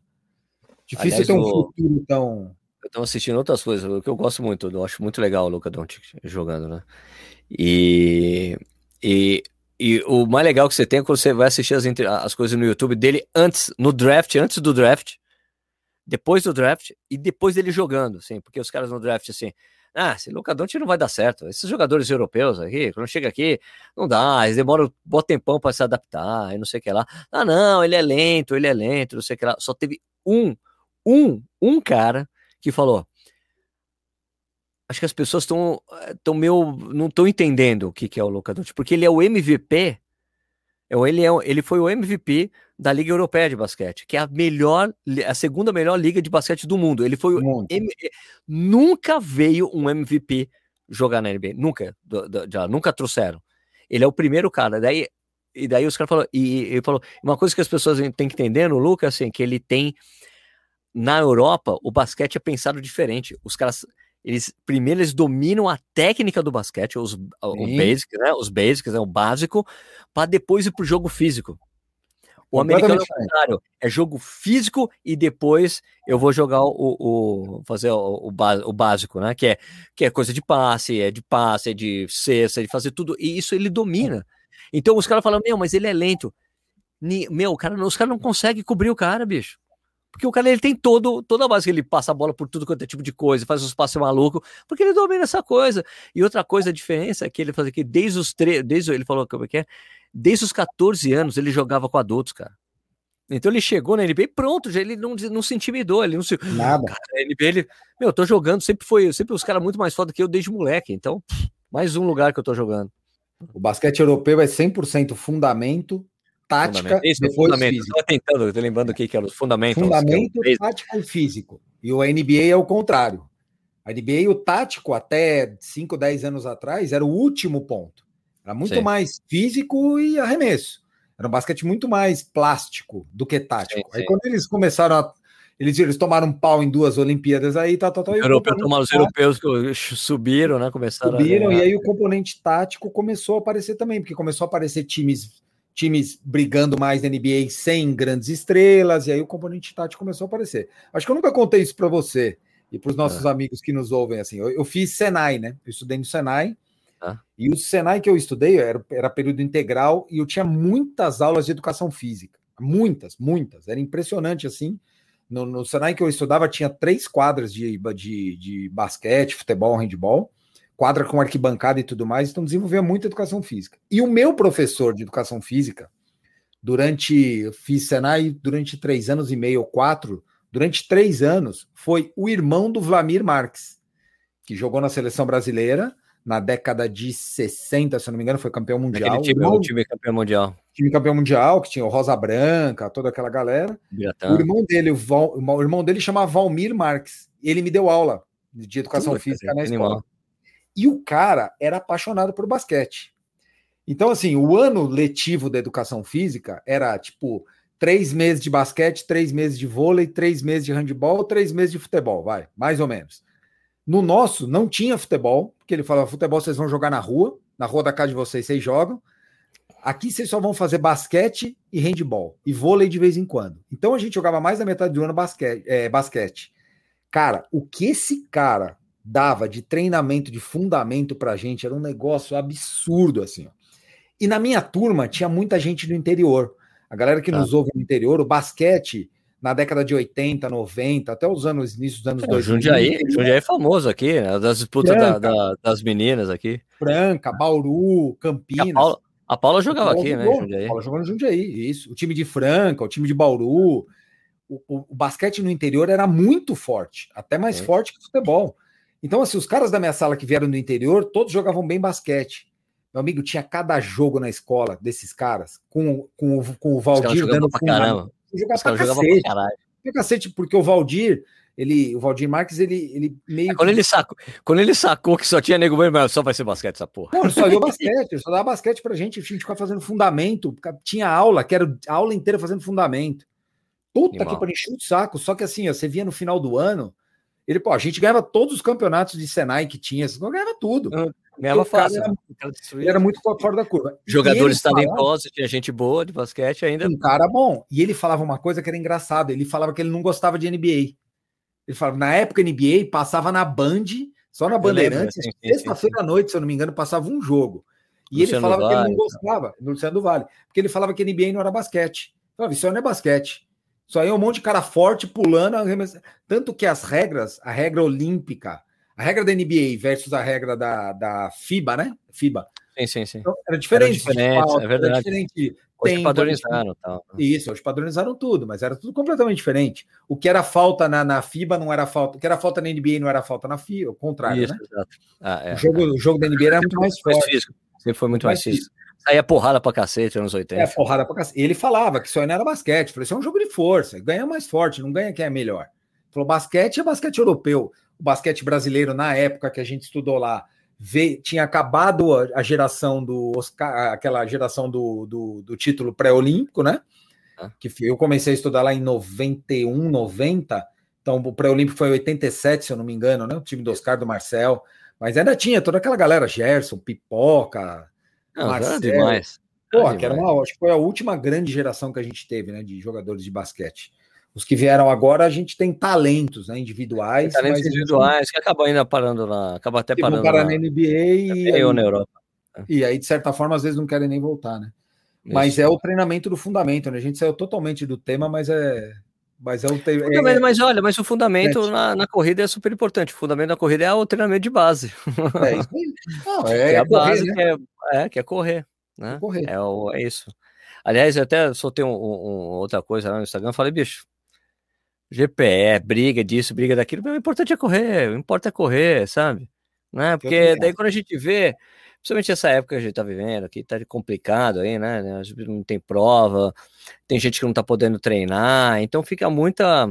Difícil Aliás, ter um o... futuro tão. Eu assistindo outras coisas, o que eu gosto muito, eu acho muito legal o Luca Doncic jogando, né? E, e, e o mais legal que você tem é quando você vai assistir as, as coisas no YouTube dele antes, no draft, antes do draft, depois do draft e depois dele jogando, assim, porque os caras no draft, assim, ah, esse Luca Doncic não vai dar certo. Esses jogadores europeus aqui, quando chega aqui, não dá, eles demoram um bom tempão para se adaptar e não sei o que lá. Ah, não, ele é lento, ele é lento, não sei o que lá. Só teve um, um, um cara que falou: acho que as pessoas estão tão eh, meio não estão entendendo o que, que é o Luka Doncic, porque ele é o MVP, é ele, é, ele foi o MVP da Liga Europeia de Basquete, que é a melhor, a segunda melhor liga de basquete do mundo. Ele foi o M, nunca veio um MVP jogar na NBA, nunca, já nunca trouxeram. Ele é o primeiro cara. Daí e daí os caras falaram, e ele falou, uma coisa que as pessoas têm que entender no Lucas, assim, que ele tem na Europa, o basquete é pensado diferente. Os caras eles primeiro eles dominam a técnica do basquete, os, o basic, né? Os basics, né? o básico, para depois ir pro jogo físico. O americano é o contrário, é jogo físico e depois eu vou jogar o, o fazer o, o, básico, né? Que é, que é coisa de passe, é de passe, é de cesta, é de fazer tudo, e isso ele domina. Então os caras falam, meu, mas ele é lento. Meu, cara, os caras não conseguem cobrir o cara, bicho. Porque o cara ele tem todo, toda a base, ele passa a bola por tudo quanto é tipo de coisa, faz os passos maluco, porque ele domina essa coisa. E outra coisa, a diferença é que ele faz aqui desde os três, desde ele falou como é que é, desde os 14 anos ele jogava com adultos, cara. Então ele chegou na NBA pronto, já ele não, não se intimidou, ele não se. Nada. Cara, NBA, ele, meu, eu tô jogando, sempre foi, sempre os caras muito mais foda que eu desde moleque, então, mais um lugar que eu tô jogando. O basquete europeu é 100% fundamento, tática, Isso, depois fundamento. físico. tentando, tô lembrando o que, era os fundamentos. Fundamento, é tática e físico. E o NBA é o contrário. A NBA, o tático, até 5, 10 anos atrás, era o último ponto. Era muito Sim. mais físico e arremesso. Era um basquete muito mais plástico do que tático. Sim, Aí quando eles começaram a. Eles, eles tomaram um pau em duas Olimpíadas aí, tá, tá, tá, Europeu, os europeus subiram, né? Começaram subiram, e aí o componente tático começou a aparecer também, porque começou a aparecer times times brigando mais na NBA sem grandes estrelas, e aí o componente tático começou a aparecer. Acho que eu nunca contei isso para você e para os nossos é. amigos que nos ouvem. assim. Eu, eu, fiz Senai, né? Eu estudei no Senai, e o Senai que eu estudei era, era período integral e eu tinha muitas aulas de educação física. Muitas, muitas. Era impressionante assim. No, no Senai que eu estudava tinha três quadras de, de, de basquete, futebol, handball quadra com arquibancada e tudo mais, então desenvolvia muita educação física. E o meu professor de educação física, durante, fiz Senai durante três anos e meio ou quatro, durante três anos, foi o irmão do Vlamir Marques, que jogou na seleção brasileira, na década de 60, se eu não me engano, foi campeão mundial. Aquele time, irmão, o time campeão mundial. Time campeão mundial, que tinha o Rosa Branca, toda aquela galera. O irmão dele, o, Val, o irmão dele chamava Valmir Marques. Ele me deu aula de educação Tudo, física na escola. Animal. E o cara era apaixonado por basquete. Então, assim, o ano letivo da educação física era tipo três meses de basquete, três meses de vôlei, três meses de handebol, três meses de futebol, vai, mais ou menos. No nosso, não tinha futebol, porque ele falava: futebol vocês vão jogar na rua, na rua da casa de vocês, vocês jogam. Aqui vocês só vão fazer basquete e handball, e vôlei de vez em quando. Então a gente jogava mais da metade do ano basquete. É, basquete. Cara, o que esse cara dava de treinamento, de fundamento pra gente, era um negócio absurdo, assim. Ó. E na minha turma tinha muita gente do interior. A galera que tá. nos ouve no interior, o basquete, na década de 80, 90, até os anos, início dos anos é, 2000. Jundiaí, Jundiaí é famoso aqui, né? das disputas da, da, das meninas aqui. Franca, Bauru, Campinas. A Paula, a Paula jogava aqui, né, jogou, né? Jundiaí. A Paula jogou no Jundiaí, isso. O time de Franca, o time de Bauru. O, o, o basquete no interior era muito forte, até mais é. forte que o futebol. Então, assim, os caras da minha sala que vieram do interior, todos jogavam bem basquete. Meu amigo, tinha cada jogo na escola desses caras, com, com, com o Valdir dando pra Jogar pra cacete. Pra. Pra cacete, porque o Valdir, ele, o Valdir Marques, ele, ele meio. É, quando, ele sacou, quando ele sacou que só tinha nego bem, só vai ser basquete essa porra. Não, ele só deu *laughs* basquete, ele só dava basquete pra gente, a gente ficava fazendo fundamento. Tinha aula, que era a aula inteira fazendo fundamento. Puta que para encher o saco. Só que assim, ó, você via no final do ano, ele, pô, a gente ganhava todos os campeonatos de Senai que tinha, ganhava tudo. Ganhava fácil. Era, era, muito fora da curva. Jogadores talentosos, tinha gente boa de basquete ainda. Um cara bom. E ele falava uma coisa que era engraçada. Ele falava que ele não gostava de NBA. Ele falava, na época NBA passava na Band, só na Bandeirantes, sexta-feira à noite, se eu não me engano, passava um jogo. E Luciano ele falava vale, que ele não gostava, no Luciano do Vale, porque ele falava que NBA não era basquete. Falava, isso não é basquete. Isso aí é um monte de cara forte pulando. Tanto que as regras, a regra olímpica, a regra da NBA versus a regra da, da FIBA, né? FIBA. Sim, sim, sim. Então, era diferente. Era diferente, falta, é verdade. Era diferente. Hoje tempo, padronizaram. Tal. Isso, hoje padronizaram tudo, mas era tudo completamente diferente. O que era falta na, na FIBA não era falta. O que era falta na NBA não era falta na FIBA, o contrário, Isso, né? Exato. Ah, é, o, jogo, é. o jogo da NBA era muito mais forte. Físico. Sempre foi muito mais, mais físico. Saía porrada pra cacete nos 80. É, porrada pra cacete. Ele falava que isso aí não era basquete. Falei, isso é um jogo de força. Ganha mais forte, não ganha quem é melhor. Falou, basquete é basquete europeu. O basquete brasileiro, na época que a gente estudou lá, veio, tinha acabado a, geração do Oscar, aquela geração do, do, do título pré-olímpico, né? Ah. Que eu comecei a estudar lá em 91, 90. Então, o pré-olímpico foi em 87, se eu não me engano, né? O time do Oscar do Marcel. Mas ainda tinha toda aquela galera, Gerson, Pipoca, não, Marcelo. demais. Pô, que era uma, acho que foi a última grande geração que a gente teve, né, de jogadores de basquete. Os que vieram agora, a gente tem talentos né, individuais. Tem talentos individuais gente... que acabam ainda parando lá, acaba até parando parar na, na NBA e, aí, na Europa. E aí, de certa forma, às vezes não querem nem voltar, né? Isso. Mas é o treinamento do fundamento, né? A gente saiu totalmente do tema, mas é. Mas é o é, é, Mas olha, mas o fundamento é, na, na, corrida é super importante. O fundamento da corrida é o treinamento de base. É isso aí. Não, *laughs* é, é a base correr, né? que, é, é, que é correr. Né? Correr. É, o, é isso. Aliás, eu até soltei um, um, outra coisa lá no Instagram. Falei, bicho, GPE, briga disso, briga daquilo. O importante é correr, o importante é correr, sabe? Né? Porque daí quando a gente vê, principalmente essa época que a gente tá vivendo aqui, tá complicado aí, né? Não tem prova, tem gente que não tá podendo treinar, então fica muita.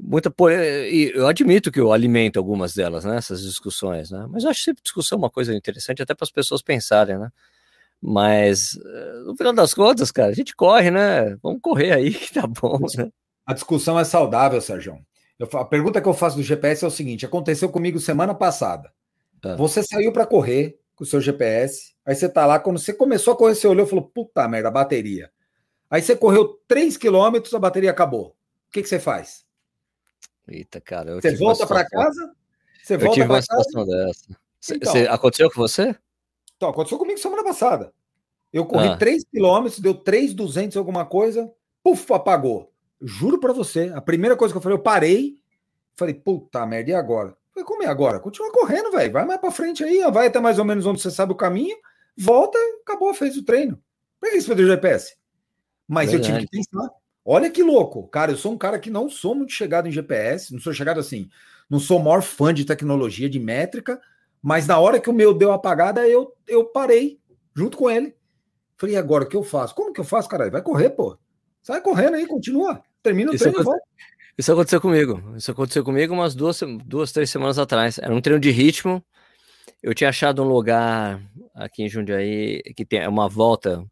Muita. E eu admito que eu alimento algumas delas, né? Essas discussões, né? Mas eu acho sempre discussão uma coisa interessante, até para as pessoas pensarem, né? Mas, eh, no final das contas, cara, a gente corre, né? Vamos correr aí, *laughs* que tá bom, né? A discussão é saudável, Sérgio. a pergunta que eu faço do GPS é o seguinte: aconteceu comigo semana passada. Ah. Você saiu para correr com o seu GPS, aí você tá lá, quando você começou a correr, você olhou e falou: puta merda, bateria. Aí você correu 3 quilômetros, a bateria acabou. O que, que você faz? Eita, cara. Você volta para casa? Você volta para casa? situação dessa. Então, aconteceu com você? Então, aconteceu comigo semana passada. Eu corri ah. 3 quilômetros, deu 3,200 alguma coisa, puf, apagou. Juro para você, a primeira coisa que eu falei, eu parei, falei, puta merda, e agora? Falei, como é agora? Continua correndo, velho. Vai mais para frente aí, vai até mais ou menos onde você sabe o caminho, volta, acabou, fez o treino. Por que você fez o GPS? Mas Verdade. eu tive que pensar. Olha que louco, cara. Eu sou um cara que não sou muito chegado em GPS, não sou chegado assim, não sou o maior fã de tecnologia, de métrica, Mas na hora que o meu deu apagada, eu, eu parei junto com ele. Falei, e agora o que eu faço? Como que eu faço, cara? Vai correr, pô. Sai correndo aí, continua. Termina o isso treino aconteceu, Isso aconteceu comigo. Isso aconteceu comigo umas duas, duas, três semanas atrás. Era um treino de ritmo. Eu tinha achado um lugar aqui em Jundiaí que tem uma volta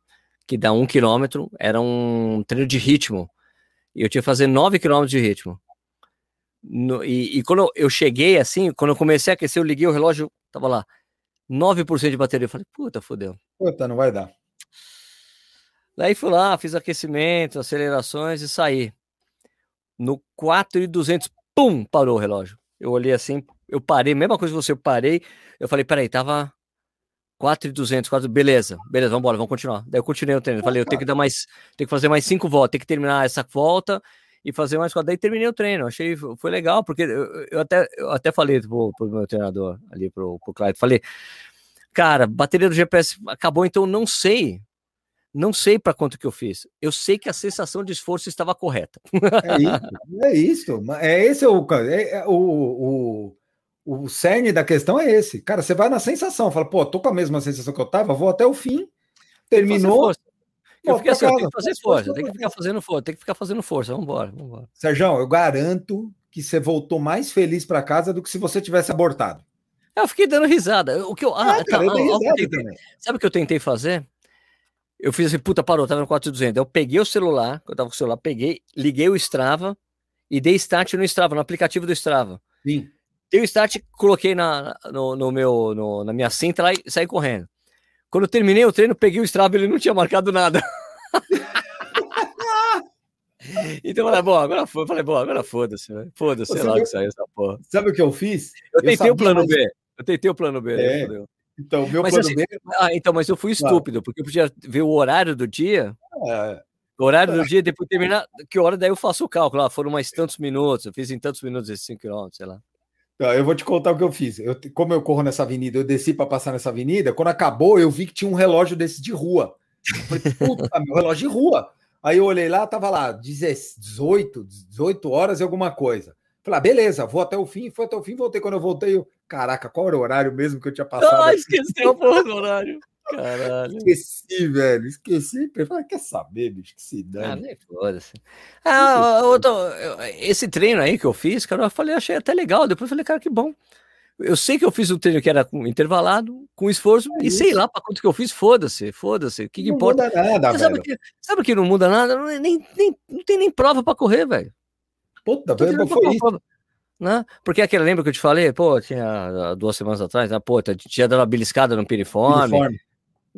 que dá um quilômetro. Era um treino de ritmo. E eu tinha que fazer nove quilômetros de ritmo. No, e, e, quando eu cheguei assim, quando eu comecei a aquecer, eu liguei o relógio, tava lá, 9% de bateria. Eu falei, puta, fodeu. Puta, não vai dar. Daí fui lá, fiz aquecimento, acelerações e saí. No 4,200, pum, parou o relógio. Eu olhei assim, eu parei, mesma coisa que você, eu parei. Eu falei, peraí, tava 4,200, 4, beleza, beleza, vamos embora, vamos continuar. Daí eu continuei o treino. Falei, eu tenho que dar mais, tenho que fazer mais cinco voltas, tenho que terminar essa volta e fazer mais quatro. Daí terminei o treino. Achei, foi legal, porque eu, eu até, eu até falei pro, pro meu treinador ali, pro, pro Clyde, falei, cara, bateria do GPS acabou, então não sei. Não sei para quanto que eu fiz. Eu sei que a sensação de esforço estava correta. É isso. É, isso. é esse o, é, é, o, o, o cerne da questão é esse. Cara, você vai na sensação, fala, pô, tô com a mesma sensação que eu tava, vou até o fim. Terminou. Eu fiquei assim, tem que fazer força, tem que ficar fazendo força, tem que ficar fazendo força. Vamos embora, vamos embora. Sérgio, eu garanto que você voltou mais feliz para casa do que se você tivesse abortado. Eu fiquei dando risada. O que eu, ah, é, tá, eu ah, tentei, sabe o que eu tentei fazer? Eu fiz assim, puta, parou, tava no 4200. Eu peguei o celular, eu tava com o celular, peguei, liguei o Strava e dei start no Strava, no aplicativo do Strava. Sim. Dei o start, coloquei na, no, no meu, no, na minha cinta lá e saí correndo. Quando eu terminei o treino, peguei o Strava e ele não tinha marcado nada. *laughs* então eu falei, bom, agora foda falei, bom, agora foda-se, foda-se, sei lá que saiu essa porra. Sabe o que eu fiz? Eu tentei eu o plano mais... B. Eu tentei o plano B, né, é. né? Então, meu mas, plano assim, B. Ah, então, mas eu fui estúpido, porque eu podia ver o horário do dia. É. O horário do dia, depois terminar, que hora daí eu faço o cálculo. Ah, foram mais tantos minutos, eu fiz em tantos minutos esses 5 km, sei lá. Eu vou te contar o que eu fiz. Eu, como eu corro nessa avenida, eu desci para passar nessa avenida. Quando acabou, eu vi que tinha um relógio desse de rua. Eu falei, puta, meu relógio de rua. Aí eu olhei lá, tava lá 18, 18 horas e alguma coisa. Falei, ah, beleza, vou até o fim. Foi até o fim, voltei. Quando eu voltei, eu, caraca, qual era o horário mesmo que eu tinha passado? Ah, esqueci porra do horário. Caralho. Esqueci, velho. Esqueci. Falei, quer saber, bicho? Que se dane. Ah, nem foda-se. *laughs* Ah, esse treino aí que eu fiz, cara, eu falei, achei até legal. Depois eu falei, cara, que bom. Eu sei que eu fiz um treino que era intervalado, com esforço, é e sei lá para quanto que eu fiz, foda-se, foda-se. O que, que importa? Muda nada, sabe, que, sabe que não muda nada? Não, nem, nem, não tem nem prova para correr, velho. Puta, velho, foi isso. Né? Porque aquele, lembra que eu te falei? Pô, tinha duas semanas atrás, né? pô, tinha dado uma beliscada no piriforme. piriforme.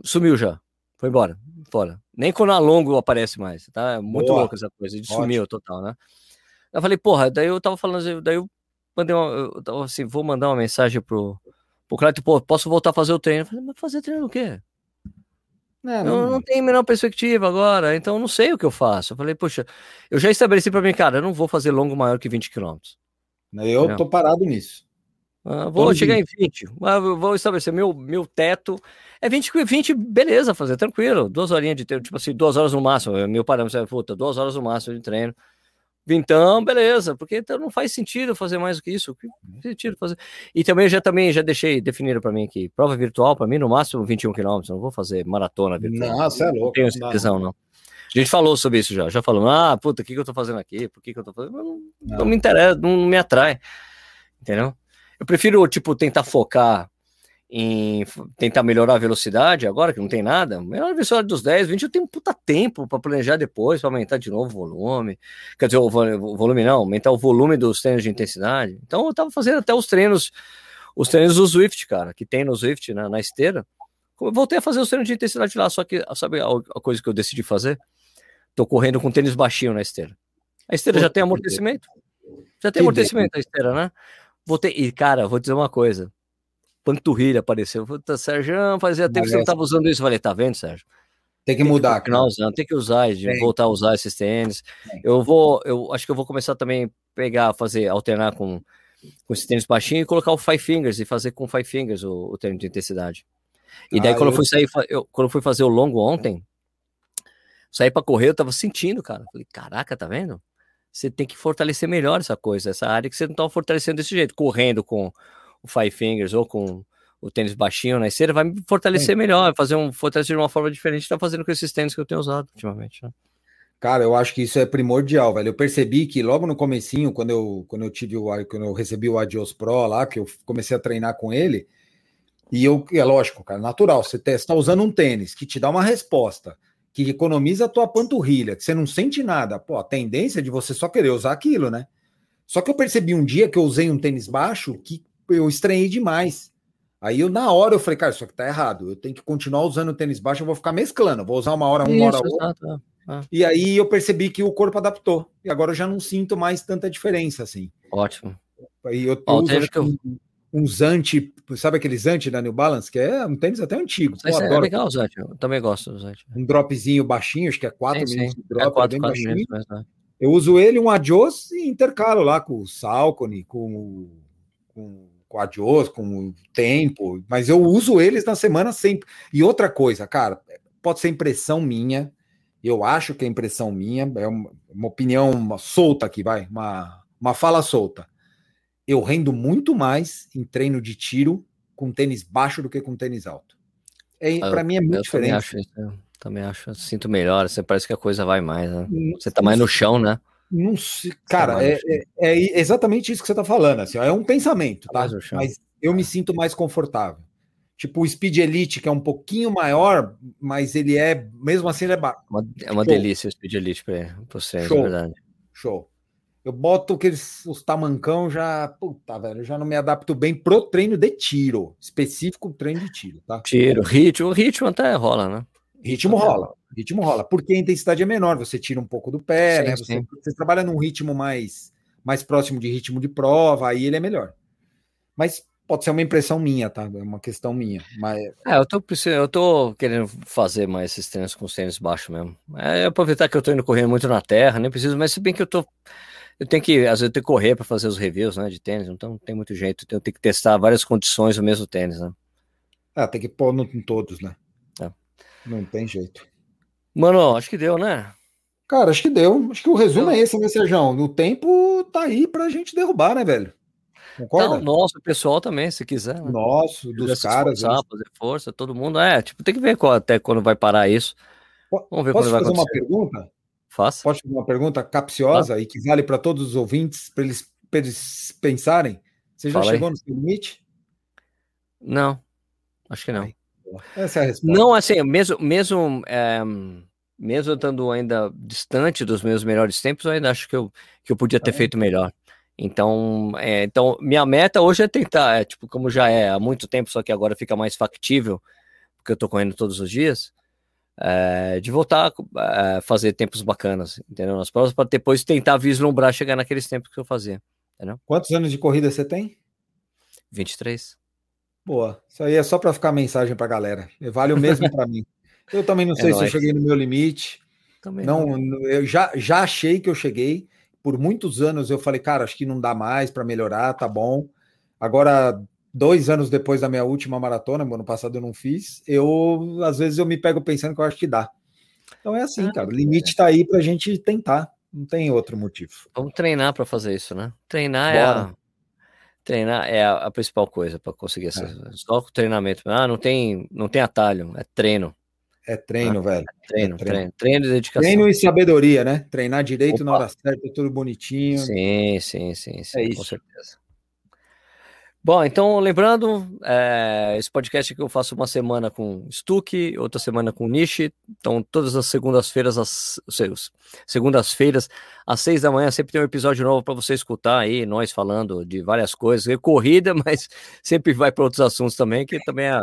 Sumiu já. Foi embora. Fora. Nem quando a longo aparece mais. Tá muito Boa. louco essa coisa. Ele sumiu total, né? Eu falei, porra, daí eu tava falando, daí eu mandei uma, eu tava assim, vou mandar uma mensagem pro, pro Cleto, pô, posso voltar a fazer o treino? Eu falei, mas fazer treino o quê? É, não, não, tem a menor perspectiva agora, então eu não sei o que eu faço. Eu falei, poxa, eu já estabeleci para mim, cara, eu não vou fazer longo maior que 20 km. Eu não. tô parado nisso. Ah, vou chegar em 20. Ah, vou estabelecer meu, meu teto. É 20, 20, beleza, fazer tranquilo. Duas horinhas de treino, tipo assim, duas horas no máximo. Meu parâmetro é, puta, duas horas no máximo de treino. Então, beleza, porque então não faz sentido fazer mais do que isso. Que sentido fazer? E também já também já deixei definido para mim aqui, prova virtual para mim no máximo 21 km, não vou fazer maratona virtual. Não, você é louco. Não tenho decisão não. A gente falou sobre isso já, já falou, ah, puta, o que, que eu tô fazendo aqui? Por que, que eu tô fazendo? Não, não. não me interessa, não me atrai. Entendeu? Eu prefiro, tipo, tentar focar em tentar melhorar a velocidade agora, que não tem nada. Melhor a velocidade dos 10, 20, eu tenho um puta tempo para planejar depois, para aumentar de novo o volume. Quer dizer, o volume não, aumentar o volume dos treinos de intensidade. Então eu tava fazendo até os treinos, os treinos do Swift, cara, que tem no Swift, na, na esteira. Eu voltei a fazer os treinos de intensidade lá, só que sabe a, a coisa que eu decidi fazer? Tô correndo com tênis baixinho na esteira. A esteira já tem amortecimento. Já tem amortecimento a esteira, né? Voltei. E, cara, vou dizer uma coisa. Panturrilha apareceu. Puta, Sérgio, fazia tempo que você não estava usando isso. Eu falei, tá vendo, Sérgio? Tem que mudar, tem que usando, tem que usar, tem. voltar a usar esses tênis. Eu vou, eu acho que eu vou começar também pegar, fazer, alternar com, com esses tênis baixinho e colocar o Five Fingers e fazer com Five Fingers o, o treino de intensidade. E daí, ah, quando eu fui sair, eu, quando eu fui fazer o longo ontem, sair para correr, eu tava sentindo, cara. Falei, caraca, tá vendo? você tem que fortalecer melhor essa coisa, essa área que você não está fortalecendo desse jeito, correndo com o Five Fingers ou com o tênis baixinho na esteira, vai me fortalecer melhor, vai fazer um fortalecer de uma forma diferente, tá fazendo com esses tênis que eu tenho usado ultimamente. Né? Cara, eu acho que isso é primordial, velho. Eu percebi que logo no comecinho, quando eu, quando eu tive o quando eu recebi o Adios Pro lá, que eu comecei a treinar com ele, e eu, é lógico, cara, natural, você está usando um tênis que te dá uma resposta, que economiza a tua panturrilha, que você não sente nada. Pô, a tendência é de você só querer usar aquilo, né? Só que eu percebi um dia que eu usei um tênis baixo que eu estranhei demais. Aí eu, na hora, eu falei, cara, isso aqui tá errado. Eu tenho que continuar usando o tênis baixo, eu vou ficar mesclando. vou usar uma hora, uma isso, hora, outra. Ah. E aí eu percebi que o corpo adaptou. E agora eu já não sinto mais tanta diferença, assim. Ótimo. Aí eu tô usando que eu... um, um Zante, sabe aquele Zante da New Balance? Que é um tênis até antigo. Pô, é legal Zante, eu também gosto do Zante. Um dropzinho baixinho, acho que é 4 minutos de drop, é 4, bem 4 baixinho. Minutos, mas, Eu uso ele, um Adios, e intercalo lá com o Salcone, com, com, com o Adios, com o Tempo, mas eu uso eles na semana sempre. E outra coisa, cara, pode ser impressão minha, eu acho que é impressão minha, é uma, uma opinião solta aqui, vai, uma, uma fala solta. Eu rendo muito mais em treino de tiro com tênis baixo do que com tênis alto. É, para mim é muito diferente. Também acho, isso, também acho, sinto melhor, você parece que a coisa vai mais, né? Você tá mais no chão, né? Não sei, cara, tá é, é, é, exatamente isso que você tá falando, assim, é um pensamento, tá? tá? Mas eu me sinto mais confortável. Tipo o Speed Elite, que é um pouquinho maior, mas ele é, mesmo assim, ele é. É uma delícia o Speed Elite para você, é verdade. Show. Eu boto aqueles os tamancão já, puta, velho, já não me adapto bem pro treino de tiro, específico treino de tiro, tá? Tiro, ritmo, ritmo até rola, né? Ritmo rola, ritmo rola, porque a intensidade é menor, você tira um pouco do pé, sim, né? Você, você, trabalha num ritmo mais, mais próximo de ritmo de prova, aí ele é melhor. Mas pode ser uma impressão minha, tá? É uma questão minha. Mas... É, eu tô, eu tô querendo fazer mais esses treinos com os tênis baixos mesmo. É aproveitar que eu tô indo correndo muito na terra, nem preciso, mas se bem que eu tô. Eu tenho que, às vezes, eu tenho que correr para fazer os reviews né, de tênis, então não tem muito jeito. Eu tenho que testar várias condições do mesmo tênis, né? Ah, tem que pôr no, em todos, né? É. Não tem jeito. Mano, acho que deu, né? Cara, acho que deu. Acho que o resumo deu. é esse, né, Sérgio? O tempo tá aí pra gente derrubar, né, velho? Concorda? Então, nosso pessoal também, se quiser. Né? Nosso, dos caras. Esforçar, né? fazer força, todo mundo. É, tipo, tem que ver qual, até quando vai parar isso. Vamos ver Posso quando vai fazer acontecer. uma pergunta? Faça. Pode fazer uma pergunta capciosa e que vale para todos os ouvintes, para eles, eles, pensarem. Você já Fala chegou aí. no seu limite? Não, acho que não. Essa é a resposta. Não, assim, mesmo, mesmo, é, mesmo estando ainda distante dos meus melhores tempos, eu ainda acho que eu, que eu podia ter ah, feito melhor. Então, é, então, minha meta hoje é tentar, é, tipo, como já é há muito tempo, só que agora fica mais factível, porque eu tô correndo todos os dias, é, de voltar a é, fazer tempos bacanas, entendeu? Nas provas, para depois tentar vislumbrar chegar naqueles tempos que eu fazia, entendeu? Quantos anos de corrida você tem? 23. Boa, isso aí é só para ficar mensagem para galera. Vale o mesmo para mim. *laughs* Eu também não sei é se nóis. eu cheguei no meu limite. Também não, não, eu já, já achei que eu cheguei por muitos anos eu falei, cara, acho que não dá mais para melhorar, tá bom. Agora, dois anos depois da minha última maratona, ano passado eu não fiz, eu às vezes eu me pego pensando que eu acho que dá. Então é assim, ah, cara, o limite está aí para a gente tentar, não tem outro motivo. Vamos treinar para fazer isso, né? Treinar é Bora. é a, treinar é a, a principal coisa para conseguir essa, é. só o treinamento. Ah, não tem, não tem atalho, é treino. É treino, ah, velho. É treino, é treino, treino, treino e dedicação. Treino e sabedoria, né? Treinar direito Opa. na hora certa, tudo bonitinho. Sim, sim, sim, sim. É isso. Com certeza. Bom, então, lembrando, é, esse podcast que eu faço uma semana com Stuck, outra semana com Nishi. Então, todas as segundas-feiras, as segundas-feiras, às seis da manhã, sempre tem um episódio novo para você escutar aí, nós falando de várias coisas. É corrida, *laughs* mas sempre vai para outros assuntos também, que também é,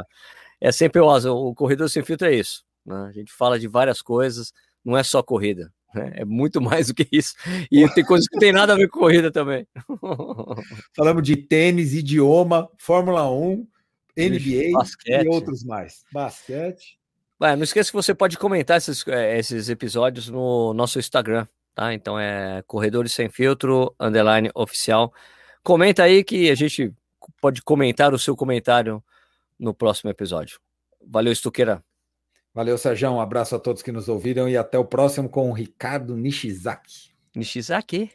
é sempre o, o Corredor Sem Filtro é isso. Né? A gente fala de várias coisas, não é só corrida? É muito mais do que isso. E tem coisas que tem nada a ver com corrida também. *laughs* Falamos de tênis, idioma, Fórmula 1, NBA Basquete. e outros mais. Basquete. Ué, não esqueça que você pode comentar esses, é, esses episódios no nosso Instagram, tá? Então é Corredores Sem Filtro, underline oficial. Comenta aí que a gente pode comentar o seu comentário no próximo episódio. Valeu, Estuqueira. Valeu, Sérgio. Um abraço a todos que nos ouviram e até o próximo com o Ricardo Nishizaki. Nishizaki?